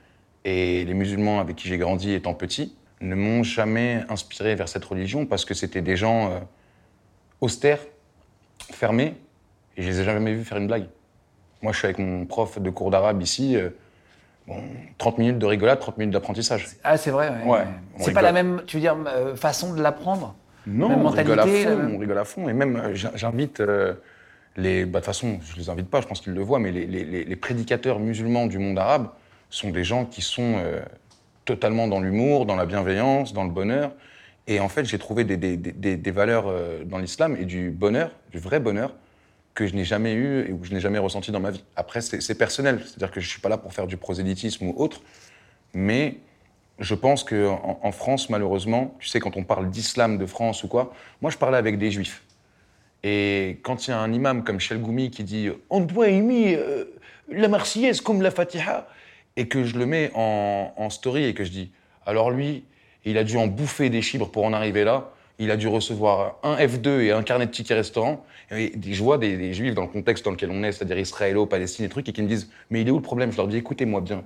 Et les musulmans avec qui j'ai grandi étant petit ne m'ont jamais inspiré vers cette religion parce que c'était des gens euh, austères, fermés, et je les ai jamais vus faire une blague. Moi, je suis avec mon prof de cours d'arabe ici. 30 minutes de rigolade, 30 minutes d'apprentissage. Ah, c'est vrai, ouais. c'est pas la même, tu veux dire, euh, façon de l'apprendre? Non, on rigole à fond, on rigole à fond. Et même, euh, j'invite euh, les. Bah, de toute façon, je les invite pas, je pense qu'ils le voient, mais les, les, prédicateurs musulmans du monde arabe sont des gens qui sont totalement dans l'humour, dans la bienveillance, dans le bonheur. Et en fait, j'ai trouvé des, des, des, des valeurs dans l'islam et du bonheur, du vrai bonheur, que je n'ai jamais eu et que je n'ai jamais ressenti dans ma vie. Après, c'est personnel, c'est-à-dire que je ne suis pas là pour faire du prosélytisme ou autre, mais je pense qu'en en, France, malheureusement, tu sais, quand on parle d'islam de France ou quoi, moi je parlais avec des juifs. Et quand il y a un imam comme Goumi qui dit On doit aimer euh, la Marseillaise comme la Fatiha, et que je le mets en, en story et que je dis Alors lui, il a dû en bouffer des chibres pour en arriver là, il a dû recevoir un F2 et un carnet de tickets restaurant. Et je vois des, juifs dans le contexte dans lequel on est, c'est-à-dire israélo-palestine et trucs, et qui me disent Mais il est où le problème? Je leur dis Écoutez-moi bien.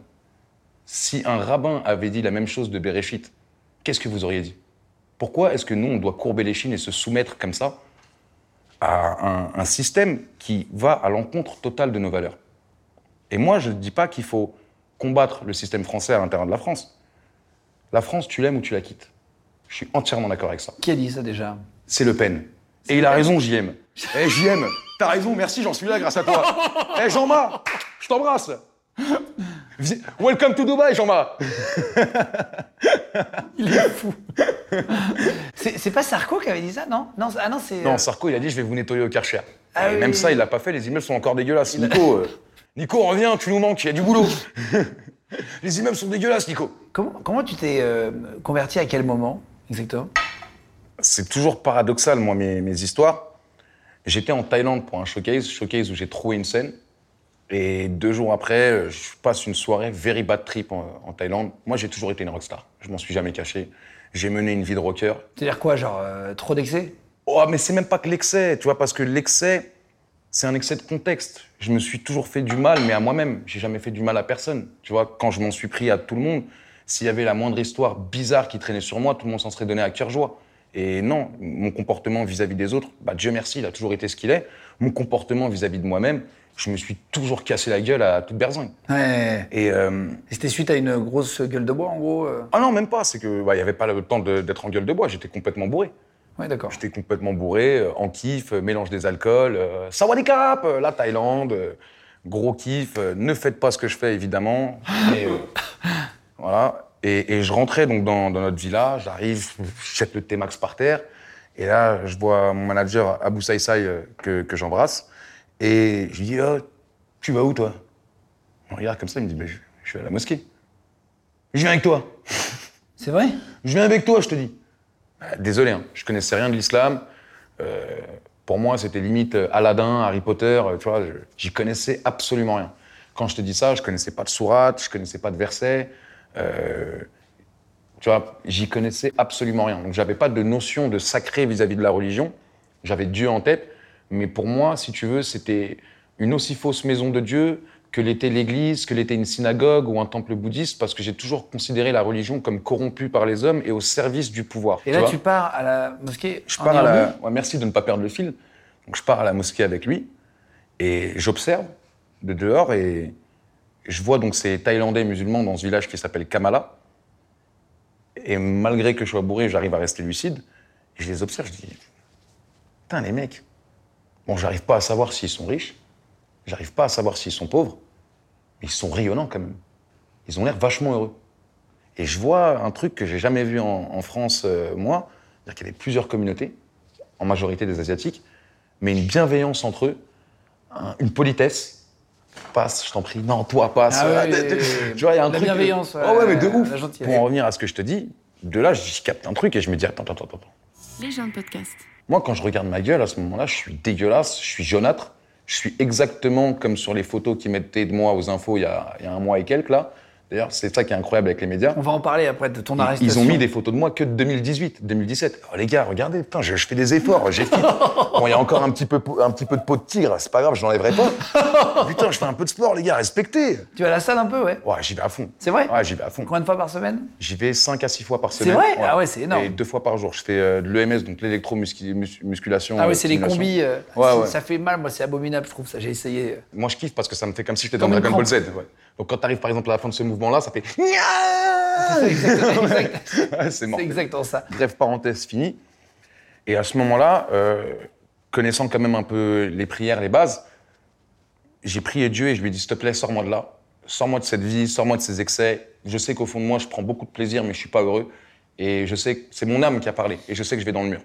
Si un rabbin avait dit la même chose de Bereshit, qu'est-ce que vous auriez dit? Pourquoi est-ce que nous, on doit courber les chines et se soumettre comme ça à un, système qui va à l'encontre totale de nos valeurs? Et moi, je ne dis pas qu'il faut combattre le système français à l'intérieur de la France. La France, tu l'aimes ou tu la quittes je suis entièrement d'accord avec ça. Qui a dit ça déjà? C'est Le Pen. Et il a raison, JM. Eh, JM, t'as raison, merci, j'en suis là grâce à toi. Eh, Jean-Marc, je t'embrasse. Welcome to Dubai, Jean-Marc. il est fou. C'est pas Sarko qui avait dit ça, non? Non, ah non c'est. Non, euh, Sarko, il a dit je vais vous nettoyer au Karcher. Ah et même ça, il l'a pas fait. Les immeubles sont encore dégueulasses. Nico, euh, Nico, reviens, tu nous manques. Il y a du boulot. les immeubles sont dégueulasses, Nico. Comment, comment tu t'es euh, converti à quel moment? Exactement C'est toujours paradoxal, moi, mes, mes histoires. J'étais en Thaïlande pour un showcase, showcase où j'ai trouvé une scène. Et deux jours après, je passe une soirée very bad trip en, Thaïlande. Moi, j'ai toujours été une rockstar. Je m'en suis jamais caché. J'ai mené une vie de rocker. C'est-à-dire quoi, genre euh, trop d'excès? Oh, mais c'est même pas que l'excès, tu vois, parce que l'excès, c'est un excès de contexte. Je me suis toujours fait du mal, mais à moi-même. J'ai jamais fait du mal à personne. Tu vois, quand je m'en suis pris à tout le monde, s'il y avait la moindre histoire bizarre qui traînait sur moi, tout le monde s'en serait donné à cœur joie. Et non, mon comportement vis-à-vis des autres, bah Dieu merci, il a toujours été ce qu'il est. Mon comportement vis-à-vis de moi-même, je me suis toujours cassé la gueule à toute berzingue. Ouais. Et, euh, c'était suite à une grosse gueule de bois, en gros euh Ah non, même pas. C'est que bah, il n'y avait pas le temps d'être en gueule de bois. J'étais complètement bourré. Ouais, d'accord. J'étais complètement bourré, euh, en kiff, mélange des alcools, sawadikap, la Thaïlande, gros kiff. ne faites pas ce que je fais, évidemment. Mais, voilà. Et, je rentrais donc dans, notre villa, j'arrive, je jette le T-Max par terre, et là, je vois mon manager Abou Saïsaï euh, que, que j'embrasse, et je lui dis oh, Tu vas où toi? Il regarde comme ça, il me dit je, je vais à la mosquée. Je viens avec toi. C'est vrai? Je viens avec toi, je te dis. Bah, désolé, hein, je connaissais rien de l'islam. Euh, pour moi, c'était limite euh, Aladdin, Harry Potter, tu vois, j'y connaissais absolument rien. Quand je te dis ça, je connaissais pas de sourate, je connaissais pas de versets. Euh, tu vois, j'y connaissais absolument rien. Donc j'avais pas de notion de sacré vis-à-vis de la religion. J'avais Dieu en tête, mais pour moi, si tu veux, c'était une aussi fausse maison de Dieu que l'était l'Église, que l'était une synagogue ou un temple bouddhiste, parce que j'ai toujours considéré la religion comme corrompue par les hommes et au service du pouvoir. Et là, tu pars à la mosquée Je pars à la... merci de ne pas perdre le fil. Donc je pars à la mosquée avec lui et j'observe de dehors et je vois donc ces Thaïlandais musulmans dans ce village qui s'appelle Kamala. Et malgré que je sois bourré, j'arrive à rester lucide. Et je les observe, je dis Putain, les mecs. Bon, j'arrive pas à savoir s'ils sont riches. J'arrive pas à savoir s'ils sont pauvres. Mais ils sont rayonnants quand même. Ils ont l'air vachement heureux. Et je vois un truc que j'ai jamais vu en, France, euh, moi. C'est-à-dire qu'il y avait plusieurs communautés, en majorité des Asiatiques, mais une bienveillance entre eux, une politesse passe, je t'en prie, non, toi, passe. Ah tu vois, il y a un la truc. bienveillance. oh ouais, mais de ouf. Pour en revenir à ce que je te dis, de là, je capte un truc et je me dis, attends, attends, attends. Les gens de podcast. Moi, quand je regarde ma gueule, à ce moment-là, je suis dégueulasse, je suis jaunâtre, je suis exactement comme sur les photos qui mettaient de moi aux infos il y a, il y a un mois et quelques, là. D'ailleurs, c'est ça qui est incroyable avec les médias. On va en parler après de ton arrestation. Ils ont mis des photos de moi que de 2018, 2017. Oh, les gars, regardez, putain, je, fais des efforts, j'ai Bon, il y a encore un petit, peu, un petit peu de peau de tigre, c'est pas grave, je l'enlèverai pas. putain, je fais un peu de sport, les gars, respectez. Tu vas à la salle un peu, ouais Ouais, j'y vais à fond. C'est vrai Ouais, j'y vais à fond. Combien de fois par semaine J'y vais 5 à 6 fois par semaine. C'est vrai Ah ouais, c'est énorme. Et deux fois par jour. Je fais euh, de l'EMS, donc l'électromusculation. Ah ouais, c'est les combis. Euh, ouais, Ça fait mal, moi, c'est abominable, je trouve ça. J'ai essayé. Moi, je kiffe parce que ça me fait comme si j'étais dans Dragon Ball Z. Donc quand tu arrives par exemple à la fin de ce mouvement-là, ça fait. C'est exactement, exactement, ça. Bref, parenthèse finie. Et à ce moment-là, euh, connaissant quand même un peu les prières, les bases, j'ai prié Dieu et je lui ai dit s'il te plaît, sors-moi de là. Sors-moi de cette vie, sors-moi de ces excès. Je sais qu'au fond de moi, je prends beaucoup de plaisir, mais je suis pas heureux. Et je sais que c'est mon âme qui a parlé. Et je sais que je vais dans le mur.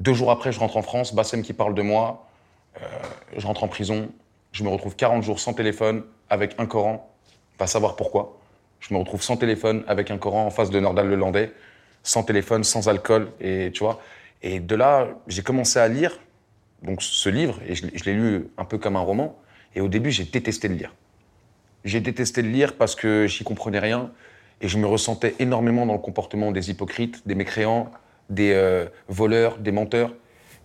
Deux jours après, je rentre en France, Bassem qui parle de moi. Euh, je rentre en prison. Je me retrouve 40 jours sans téléphone, avec un Coran. Pas savoir pourquoi. Je me retrouve sans téléphone, avec un Coran en face de Nordal Lelandais. Sans téléphone, sans alcool. Et tu vois. Et de là, j'ai commencé à lire donc ce livre, et je, l'ai lu un peu comme un roman. Et au début, j'ai détesté le lire. J'ai détesté le lire parce que j'y comprenais rien. Et je me ressentais énormément dans le comportement des hypocrites, des mécréants, des euh, voleurs, des menteurs.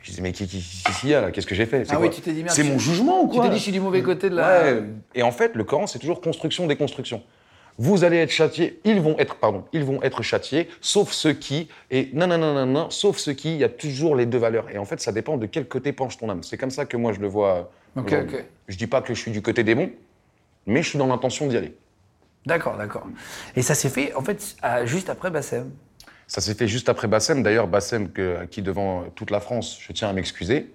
Je disais, mais qui, qui, qui, y a là? Qu'est-ce que j'ai fait? Ah oui, C'est mon jugement ou quoi Tu t'es dit, je suis du mauvais côté de la. Ouais. Et en fait, le Coran, c'est toujours construction, déconstruction. Vous allez être châtiés, ils vont être, pardon, ils vont être châtiés, sauf ceux qui, et non, non, non, non, non, sauf ceux qui, il y a toujours les deux valeurs. Et en fait, ça dépend de quel côté penche ton âme. C'est comme ça que moi, je le vois. Ok, ok. Je dis pas que je suis du côté des bons, mais je suis dans l'intention d'y aller. D'accord, d'accord. Et ça s'est fait, en fait, juste après Bassem Ça s'est fait juste après Bassem. D'ailleurs, Bassem, à qui devant toute la France, je tiens à m'excuser.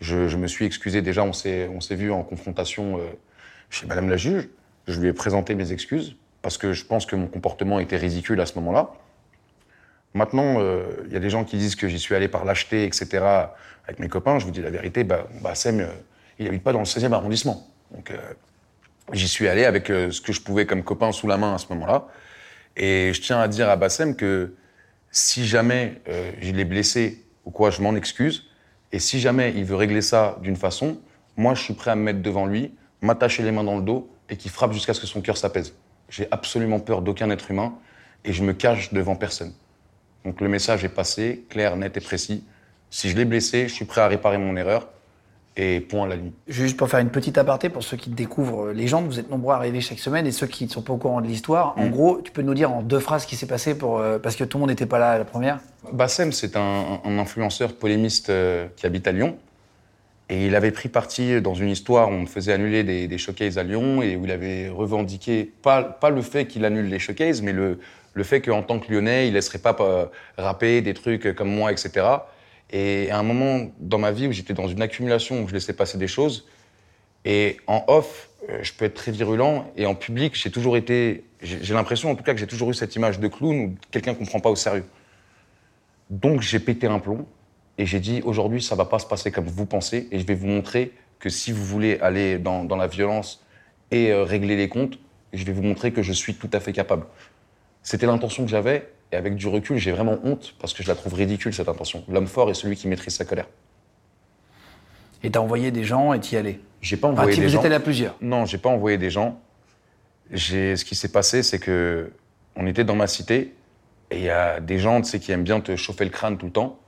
Je, me suis excusé déjà, on s'est vu en confrontation euh, chez Madame la juge. Je lui ai présenté mes excuses parce que je pense que mon comportement était ridicule à ce moment-là. Maintenant, euh, il y a des gens qui disent que j'y suis allé par lâcheté, etc., avec mes copains. Je vous dis la vérité, Bassem, euh, il n'habite pas dans le 16e arrondissement. Donc, J'y suis allé avec euh, ce que je pouvais comme copain sous la main à ce moment-là. Et je tiens à dire à Bassem que si jamais euh, je l'ai blessé ou quoi, je m'en excuse. Et si jamais il veut régler ça d'une façon, moi, je suis prêt à me mettre devant lui, m'attacher les mains dans le dos et qu'il frappe jusqu'à ce que son cœur s'apaise. J'ai absolument peur d'aucun être humain et je me cache devant personne. Donc le message est passé, clair, net et précis. Si je l'ai blessé, je suis prêt à réparer mon erreur et point à la ligne. Juste pour faire une petite aparté, pour ceux qui découvrent les gens, vous êtes nombreux à arriver chaque semaine et ceux qui ne sont pas au courant de l'histoire, en mm. gros, tu peux nous dire en deux phrases ce qui s'est passé pour, euh, parce que tout le monde n'était pas là à la première Bassem, c'est un, influenceur polémiste euh, qui habite à Lyon. Et il avait pris parti dans une histoire où on faisait annuler des, des showcases à Lyon et où il avait revendiqué, pas, pas le fait qu'il annule les showcases, mais le, le fait qu'en tant que Lyonnais, il laisserait pas euh, rapper des trucs comme moi, etc. Et à un moment dans ma vie où j'étais dans une accumulation, où je laissais passer des choses, et en off, euh, je peux être très virulent, et en public, j'ai toujours été. J'ai l'impression en tout cas que j'ai toujours eu cette image de clown où quelqu'un ne comprend pas au sérieux. Donc j'ai pété un plomb, et j'ai dit aujourd'hui, ça va pas se passer comme vous pensez, et je vais vous montrer que si vous voulez aller dans, dans la violence et euh, régler les comptes, je vais vous montrer que je suis tout à fait capable. C'était l'intention que j'avais, et avec du recul, j'ai vraiment honte parce que je la trouve ridicule, cette intention. L'homme fort est celui qui maîtrise sa colère. Et t'as envoyé des gens et t'y allais J'ai pas envoyé des gens. Vous à plusieurs Non, j'ai pas envoyé des gens. Ce qui s'est passé, c'est que on était dans ma cité et il y a des gens tu sais, qui aiment bien te chauffer le crâne tout le temps.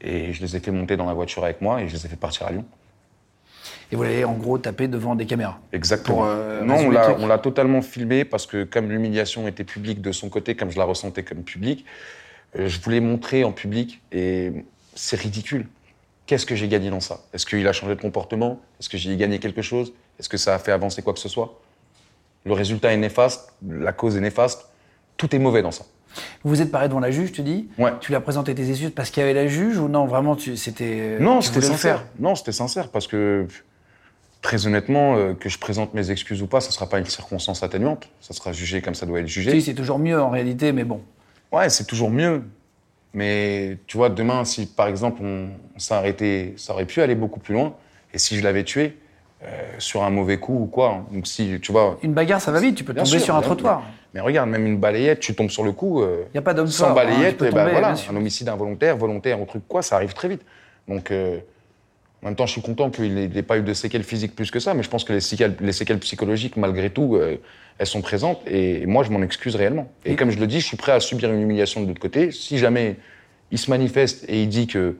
Et je les ai fait monter dans la voiture avec moi et je les ai fait partir à Lyon et vous l'avez en gros tapé devant des caméras. Exactement. Euh, non, on l'a totalement filmé parce que comme l'humiliation était publique de son côté, comme je la ressentais comme public, euh, je voulais montrer en public et c'est ridicule. Qu'est-ce que j'ai gagné dans ça? Est-ce qu'il a changé de comportement? Est-ce que j'ai gagné quelque chose? Est-ce que ça a fait avancer quoi que ce soit? Le résultat est néfaste, la cause est néfaste, tout est mauvais dans ça. Vous vous êtes paré devant la juge, tu dis? Ouais. Tu lui as présenté tes excuses parce qu'il y avait la juge ou non Vraiment, c'était. Non, c'était sincère. Non, c'était sincère parce que Très honnêtement, euh, que je présente mes excuses ou pas, ça ne sera pas une circonstance atténuante. Ça sera jugé comme ça doit être jugé. Si, c'est toujours mieux en réalité, mais bon. Ouais, c'est toujours mieux. Mais tu vois, demain, si par exemple on, s'est arrêté, ça aurait pu aller beaucoup plus loin. Et si je l'avais tué euh, sur un mauvais coup ou quoi, hein. donc si tu vois. Une bagarre, ça va vite. Tu peux tomber sur un trottoir. Mais, regarde, même une balayette, tu tombes sur le coup. Il euh, n'y a pas d'homme Sans balayette, hein, ben voilà, un homicide involontaire, volontaire, un truc quoi, ça arrive très vite. Donc En même temps, je suis content qu'il n'ait pas eu de séquelles physiques plus que ça, mais je pense que les séquelles, les séquelles psychologiques, malgré tout, euh, elles sont présentes. Et moi, je m'en excuse réellement. Et, comme je le dis, je suis prêt à subir une humiliation de l'autre côté. Si jamais il se manifeste et il dit que,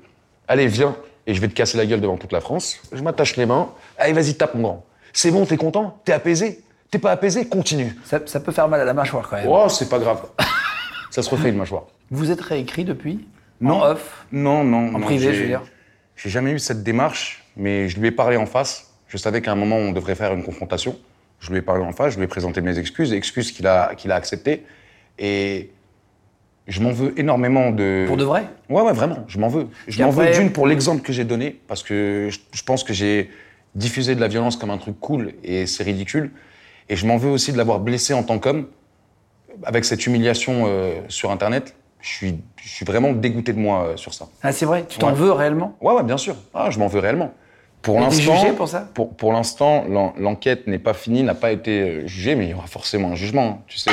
allez, viens, et je vais te casser la gueule devant toute la France, je m'attache les mains. Allez, vas-y, tape mon grand. C'est bon, t'es content? T'es apaisé? T'es pas apaisé? Continue. Ça, peut faire mal à la mâchoire quand même. Oh, c'est pas grave. ça se refait une mâchoire. Vous êtes réécrit depuis? Non. En off? Non, non. En privé, je veux dire? J'ai jamais eu cette démarche, mais je lui ai parlé en face. Je savais qu'à un moment, on devrait faire une confrontation. Je lui ai parlé en face, je lui ai présenté mes excuses, excuses qu'il a, qu'il a acceptées. Et je m'en veux énormément de. Pour de vrai? Ouais, ouais, vraiment, je m'en veux. Je m'en veux d'une pour l'exemple que j'ai donné, parce que je, pense que j'ai diffusé de la violence comme un truc cool et c'est ridicule. Et je m'en veux aussi de l'avoir blessé en tant qu'homme, avec cette humiliation euh, sur Internet je suis, je suis vraiment dégoûté de moi euh, sur ça. Ah, c'est vrai? Tu t'en veux réellement? Ouais, ouais, bien sûr. Ah, je m'en veux réellement. Pour l'instant, jugé pour ça? Pour, pour l'instant, l'enquête n'est pas finie, n'a pas été euh, jugée, mais il y aura forcément un jugement. Hein. Tu sais,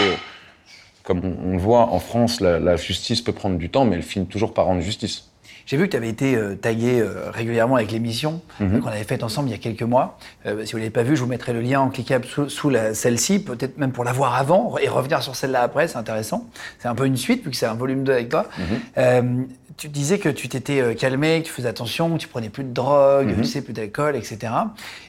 comme on, le voit en France, la, la, justice peut prendre du temps, mais elle finit toujours par rendre justice. J'ai vu que tu avais été euh, tagué euh, régulièrement avec l'émission mhm. qu'on avait faite ensemble il y a quelques mois. Euh, si vous ne l'avez pas vu, je vous mettrai le lien en cliquable sous, sous celle-ci, peut-être même pour la voir avant et revenir sur celle-là après, c'est intéressant. C'est un peu une suite, vu que c'est un volume 2 avec toi. Mhm tu disais que tu t'étais euh, calmé, que tu faisais attention, que tu prenais plus de drogue, mhm. tu sais, plus d'alcool, etc.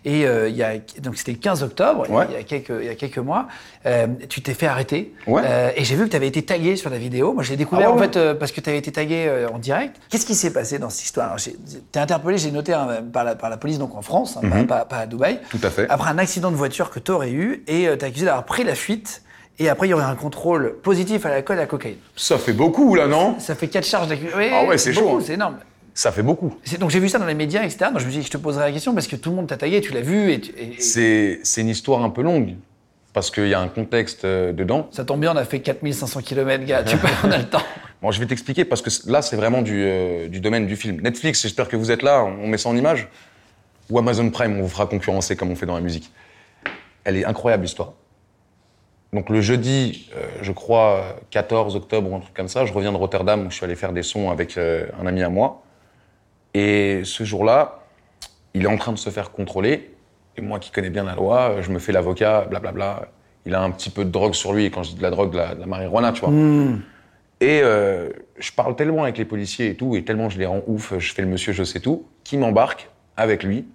Et euh, il y a, donc c'était le 15 octobre, il, y a quelques, il y a quelques mois, euh, tu t'es fait arrêter. et j'ai vu que tu avais été tagué sur la vidéo. Moi, je l'ai découvert ah en fait parce que tu avais été tagué en direct. Qu'est-ce qui s'est passé dans cette histoire Tu es interpellé, j'ai noté, hein, par, la, par, la, police, donc en France, hein, mhm. pas, pas, à Dubaï. Tout à fait. Après un accident de voiture que tu aurais eu et tu as accusé d'avoir pris la fuite et après, il y aurait un contrôle positif à l'alcool et à la cocaïne. Ça fait beaucoup, là, non? Ça fait quatre charges d'accusation. ah ouais, c'est chaud. Hein. C'est énorme. Ça fait beaucoup. Donc j'ai vu ça dans les médias, etc. Donc je me suis dit, je te poserai la question parce que tout le monde t'a taillé, tu l'as vu. Et, C'est une histoire un peu longue parce qu'il y a un contexte euh, dedans. Ça tombe bien, on a fait 4500 km, gars. tu peux, on a le temps. Bon, je vais t'expliquer parce que là, c'est vraiment du, euh, du, domaine du film. Netflix, j'espère que vous êtes là, on met ça en image. Ou Amazon Prime, on vous fera concurrencer comme on fait dans la musique. Elle est incroyable, l'histoire. Donc le jeudi, euh, je crois 14 octobre ou un truc comme ça, je reviens de Rotterdam où je suis allé faire des sons avec euh, un ami à moi. Et ce jour-là, il est en train de se faire contrôler. Et moi qui connais bien la loi, je me fais l'avocat, blablabla. Il a un petit peu de drogue sur lui. Et quand je dis de la drogue, de la, marijuana, tu vois. Hmm. Et euh, je parle tellement avec les policiers et tout, et tellement je les rends ouf, je fais le monsieur je sais tout, qui m'embarque avec lui.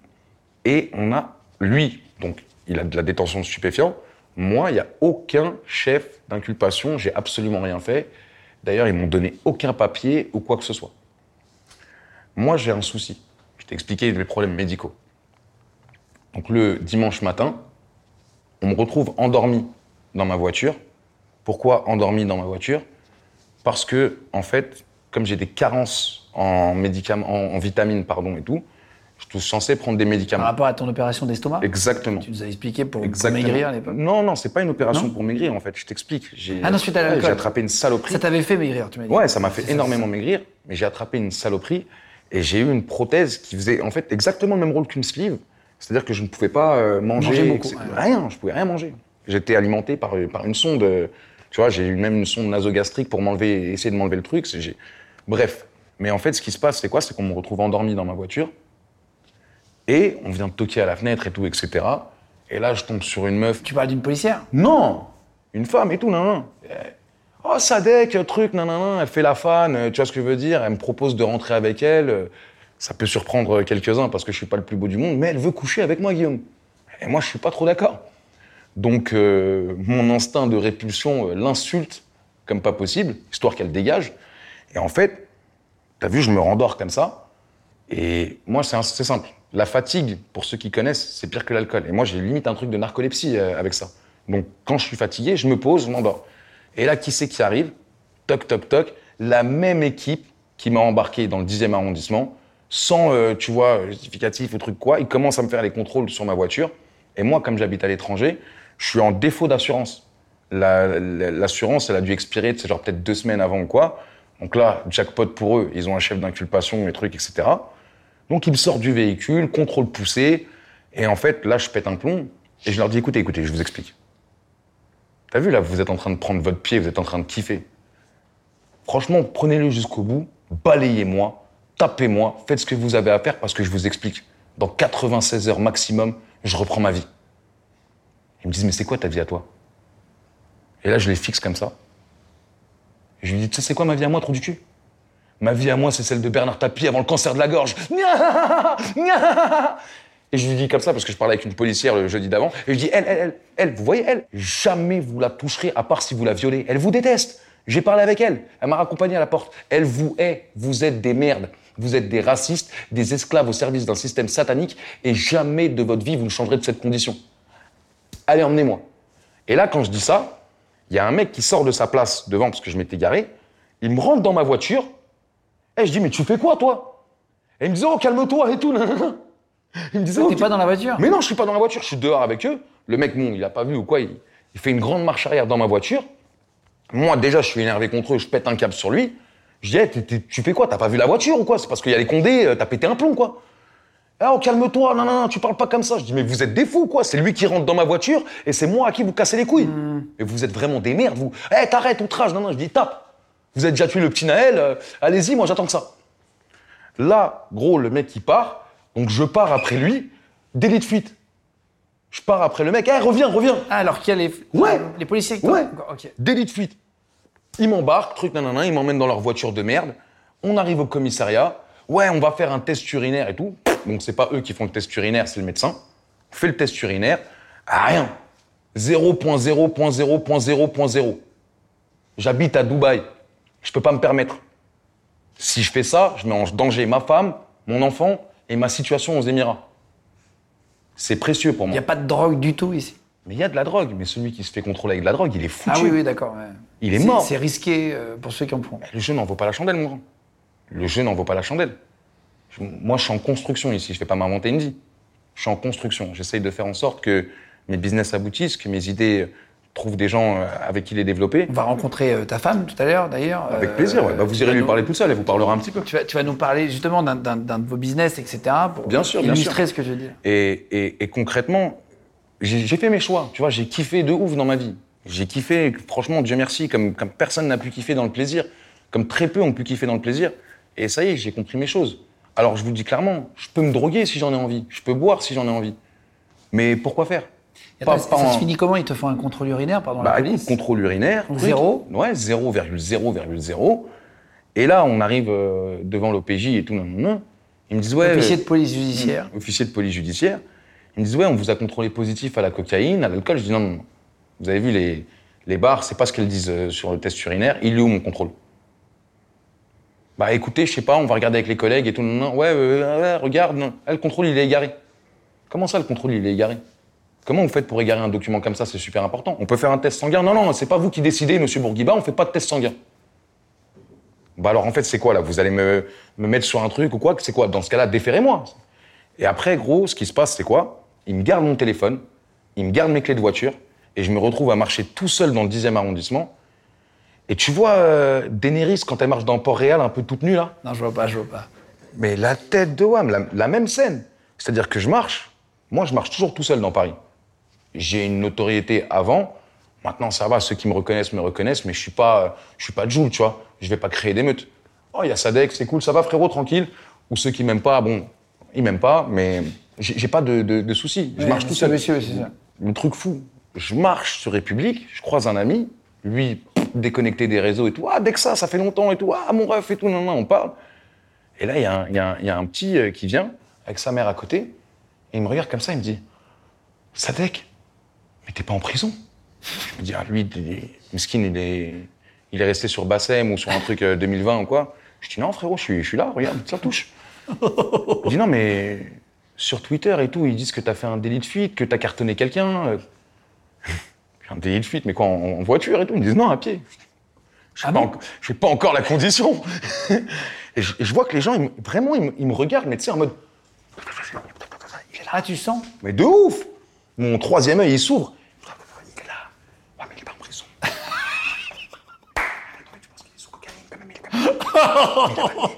Et on a, lui, donc il a de la détention de stupéfiants, moi, il n'y a aucun chef d'inculpation, j'ai absolument rien fait. D'ailleurs, ils m'ont donné aucun papier ou quoi que ce soit. Moi, j'ai un souci. Je t'ai expliqué mes problèmes médicaux. Donc le dimanche matin, on me retrouve endormi dans ma voiture. Pourquoi endormi dans ma voiture? Parce que, en fait, comme j'ai des carences en médicaments, en vitamines, pardon, et tout, je suis censé prendre des médicaments. Par rapport à ton opération d'estomac? Exactement. Tu nous as expliqué pour, maigrir à l'époque Non, non, c'est pas une opération pour maigrir en fait, je t'explique. J'ai, ah non, suite à J'ai attrapé une saloperie. Ça t'avait fait maigrir, tu m'as dit Ouais, ça m'a fait énormément maigrir, mais j'ai attrapé une saloperie et j'ai eu une prothèse qui faisait en fait exactement le même rôle qu'une sleeve. C'est-à-dire que je ne pouvais pas euh, manger, beaucoup, rien, je pouvais rien manger. J'étais alimenté par, par une sonde, euh, tu vois, j'ai eu même une sonde nasogastrique pour m'enlever, essayer de m'enlever le truc. Bref. Mais en fait, ce qui se passe, c'est quoi? C'est qu'on me retrouve endormi dans ma voiture et on vient de toquer à la fenêtre et tout, etc. Et là, je tombe sur une meuf. Tu parles d'une policière? Non Une femme et tout, nan, nan. Oh, Sadek, truc, nan, nan, nan. Elle fait la fan, tu vois ce que je veux dire? Elle me propose de rentrer avec elle. Ça peut surprendre quelques-uns parce que je suis pas le plus beau du monde, mais elle veut coucher avec moi, Guillaume. Et moi, je suis pas trop d'accord. Donc, euh, mon instinct de répulsion euh, l'insulte comme pas possible, histoire qu'elle dégage. Et en fait, t'as vu, je me rendors comme ça. Et moi, c'est simple. La fatigue, pour ceux qui connaissent, c'est pire que l'alcool. Et moi, j'ai limite un truc de narcolepsie euh, avec ça. Donc, quand je suis fatigué, je me pose, je m'endors. Et là, qui c'est qui arrive? Toc, toc, toc. La même équipe qui m'a embarqué dans le 10e arrondissement, sans, euh, tu vois, justificatif ou truc quoi, ils commencent à me faire les contrôles sur ma voiture. Et moi, comme j'habite à l'étranger, je suis en défaut d'assurance. L'assurance, elle a dû expirer, c'est genre peut-être deux semaines avant ou quoi. Donc là, jackpot pour eux, ils ont un chef d'inculpation, les trucs, etc. Donc ils sortent du véhicule, contrôle poussé, et en fait, là, je pète un plomb, et je leur dis, écoutez, écoutez, je vous explique. T'as vu, là, vous êtes en train de prendre votre pied, vous êtes en train de kiffer. Franchement, prenez-le jusqu'au bout, balayez-moi, tapez-moi, faites ce que vous avez à faire parce que je vous explique. Dans 96 heures maximum, je reprends ma vie. Ils me disent, mais c'est quoi ta vie à toi? Et là, je les fixe comme ça. Je lui dis, tu sais, c'est quoi ma vie à moi, trop du cul? Ma vie à moi, c'est celle de Bernard Tapie avant le cancer de la gorge. Et je lui dis comme ça, parce que je parlais avec une policière le jeudi d'avant, et je dis, elle, elle, elle, elle, vous voyez, elle, jamais vous la toucherez, à part si vous la violez. Elle vous déteste. J'ai parlé avec elle. Elle m'a raccompagné à la porte. Elle vous hait. Vous êtes des merdes. Vous êtes des racistes, des esclaves au service d'un système satanique, et jamais de votre vie vous ne changerez de cette condition. Allez, emmenez-moi. Et là, quand je dis ça, il y a un mec qui sort de sa place devant, parce que je m'étais garé. Il me rentre dans ma voiture. Et je dis, mais tu fais quoi, toi? Et il me dit, oh, calme-toi et tout. Il me disait, t'es pas dans la voiture? Mais non, je suis pas dans la voiture, je suis dehors avec eux. Le mec, bon, il a pas vu ou quoi, il, fait une grande marche arrière dans ma voiture. Moi, déjà, je suis énervé contre eux, je pète un câble sur lui. Je dis, hey, tu fais quoi? T'as pas vu la voiture ou quoi? C'est parce qu'il y a les condés, euh, t'as pété un plomb, quoi. Ah, oh, calme-toi, non, non, non, tu parles pas comme ça. Je dis, mais vous êtes des fous, quoi. C'est lui qui rentre dans ma voiture et c'est moi à qui vous cassez les couilles. Hmm. Et vous êtes vraiment des merdes, vous. Eh, hey, t'arrêtes, outrage. Non, non, je dis, tape. Vous avez déjà tué le petit Naël, euh, allez-y, moi j'attends que ça. Là, gros, le mec qui part, donc je pars après lui, délit de fuite. Je pars après le mec, eh, reviens, reviens. Ah, alors qu'il y a les, ouais. les policiers Ouais. Délit de fuite. Ils m'embarquent, truc nanana, ils m'emmènent dans leur voiture de merde. On arrive au commissariat. Ouais, on va faire un test urinaire et tout. Donc c'est pas eux qui font le test urinaire, c'est le médecin. On fait le test urinaire. Ah, rien. 0.0.0.0.0. J'habite à Dubaï. Je peux pas me permettre. Si je fais ça, je mets en danger ma femme, mon enfant et ma situation aux Émirats. C'est précieux pour moi. Il n'y a pas de drogue du tout ici. Mais il y a de la drogue, mais celui qui se fait contrôler avec de la drogue, il est foutu. Ah oui, oui, d'accord. Il est, mort. C'est risqué euh, pour ceux qui en font. Le jeu n'en vaut pas la chandelle, mon grand. Le jeu n'en vaut pas la chandelle. moi, je suis en construction ici, je ne vais pas m'inventer une vie. Je suis en construction. J'essaye de faire en sorte que mes business aboutissent, que mes idées trouve des gens euh, avec qui les développer. On va rencontrer euh, ta femme tout à l'heure, d'ailleurs. Avec plaisir, ouais. bah, vous irez lui parler tout seul, elle vous parlera un petit peu. Tu vas, tu vas nous parler justement d'un de vos business, etc. pour bien sûr, illustrer bien ce que je veux dire. Et, et, et concrètement, j'ai fait mes choix, tu vois, j'ai kiffé de ouf dans ma vie. J'ai kiffé, franchement, Dieu merci, comme, comme personne n'a pu kiffer dans le plaisir, comme très peu ont pu kiffer dans le plaisir. Et ça y est, j'ai compris mes choses. Alors je vous le dis clairement, je peux me droguer si j'en ai envie, je peux boire si j'en ai envie. Mais pourquoi faire? Ça se finit comment? Ils te font un contrôle urinaire, pardon, bah, la police Contrôle urinaire. Zéro Ouais, 0,0,0. Et là, on arrive euh, devant l'OPJ et tout. Non, non, Ils me disent, ouais. Officier de police judiciaire. Officier de police judiciaire. Ils me disent, ouais, on vous a contrôlé positif à la cocaïne, à l'alcool. Je dis, non, non, non. Vous avez vu les, les bars, c'est pas ce qu'elles disent euh, sur le test urinaire. Il est où mon contrôle Bah écoutez, je sais pas, on va regarder avec les collègues et tout. Non, non. Ouais, ouais, regarde, non. le contrôle, il est égaré. Comment ça, le contrôle, il est égaré? Comment vous faites pour égarer un document comme ça? C'est super important. On peut faire un test sanguin Non, non, c'est pas vous qui décidez, monsieur Bourguiba, on fait pas de test sanguin. Bah alors en fait, c'est quoi là? Vous allez me, me, mettre sur un truc ou quoi? C'est quoi? Dans ce cas-là, déférez-moi. Et après, gros, ce qui se passe, c'est quoi? Il me garde mon téléphone, il me garde mes clés de voiture, et je me retrouve à marcher tout seul dans le 10e arrondissement. Et tu vois euh, Daenerys quand elle marche dans Port-Réal, un peu toute nue là Non, je vois pas, je vois pas. Mais la tête de Wam, la même scène. C'est-à-dire que je marche, moi je marche toujours tout seul dans Paris j'ai une notoriété avant. Maintenant, ça va, ceux qui me reconnaissent me reconnaissent, mais je suis pas, je suis pas Jules, tu vois. Je vais pas créer d'émeutes. Oh, il y a Sadek, c'est cool, ça va, frérot, tranquille. Ou ceux qui m'aiment pas, bon, ils m'aiment pas, mais j'ai pas de, de, soucis. Je marche tout seul. Monsieur, c'est ça. Le truc fou, je marche sur République, je croise un ami, lui déconnecté des réseaux et tout. Ah, dès que ça, ça fait longtemps et tout. Ah, mon ref et tout, non, non, on parle. Et là, il y, y, y, a un petit euh, qui vient avec sa mère à côté, et il me regarde comme ça, il me dit Sadek, mais t'es pas en prison? Je me dis, ah, lui, Miskin, il est, il est resté sur Bassem ou sur un truc 2020 euh, ou quoi. Je dis, non, frérot, je suis, je suis là, regarde, ça touche. Il dit, non, mais sur Twitter et tout, ils disent que t'as fait un délit de fuite, que t'as cartonné quelqu'un. Euh. un délit de fuite, mais quoi, en, voiture et tout Ils me disent, non, à pied. Je n'ai ah pas, encore la condition. et, je, vois que les gens, vraiment, ils, me regardent, mais tu sais, en mode. Ah, tu sens? Mais de ouf Mon troisième œil, il s'ouvre. Peut-être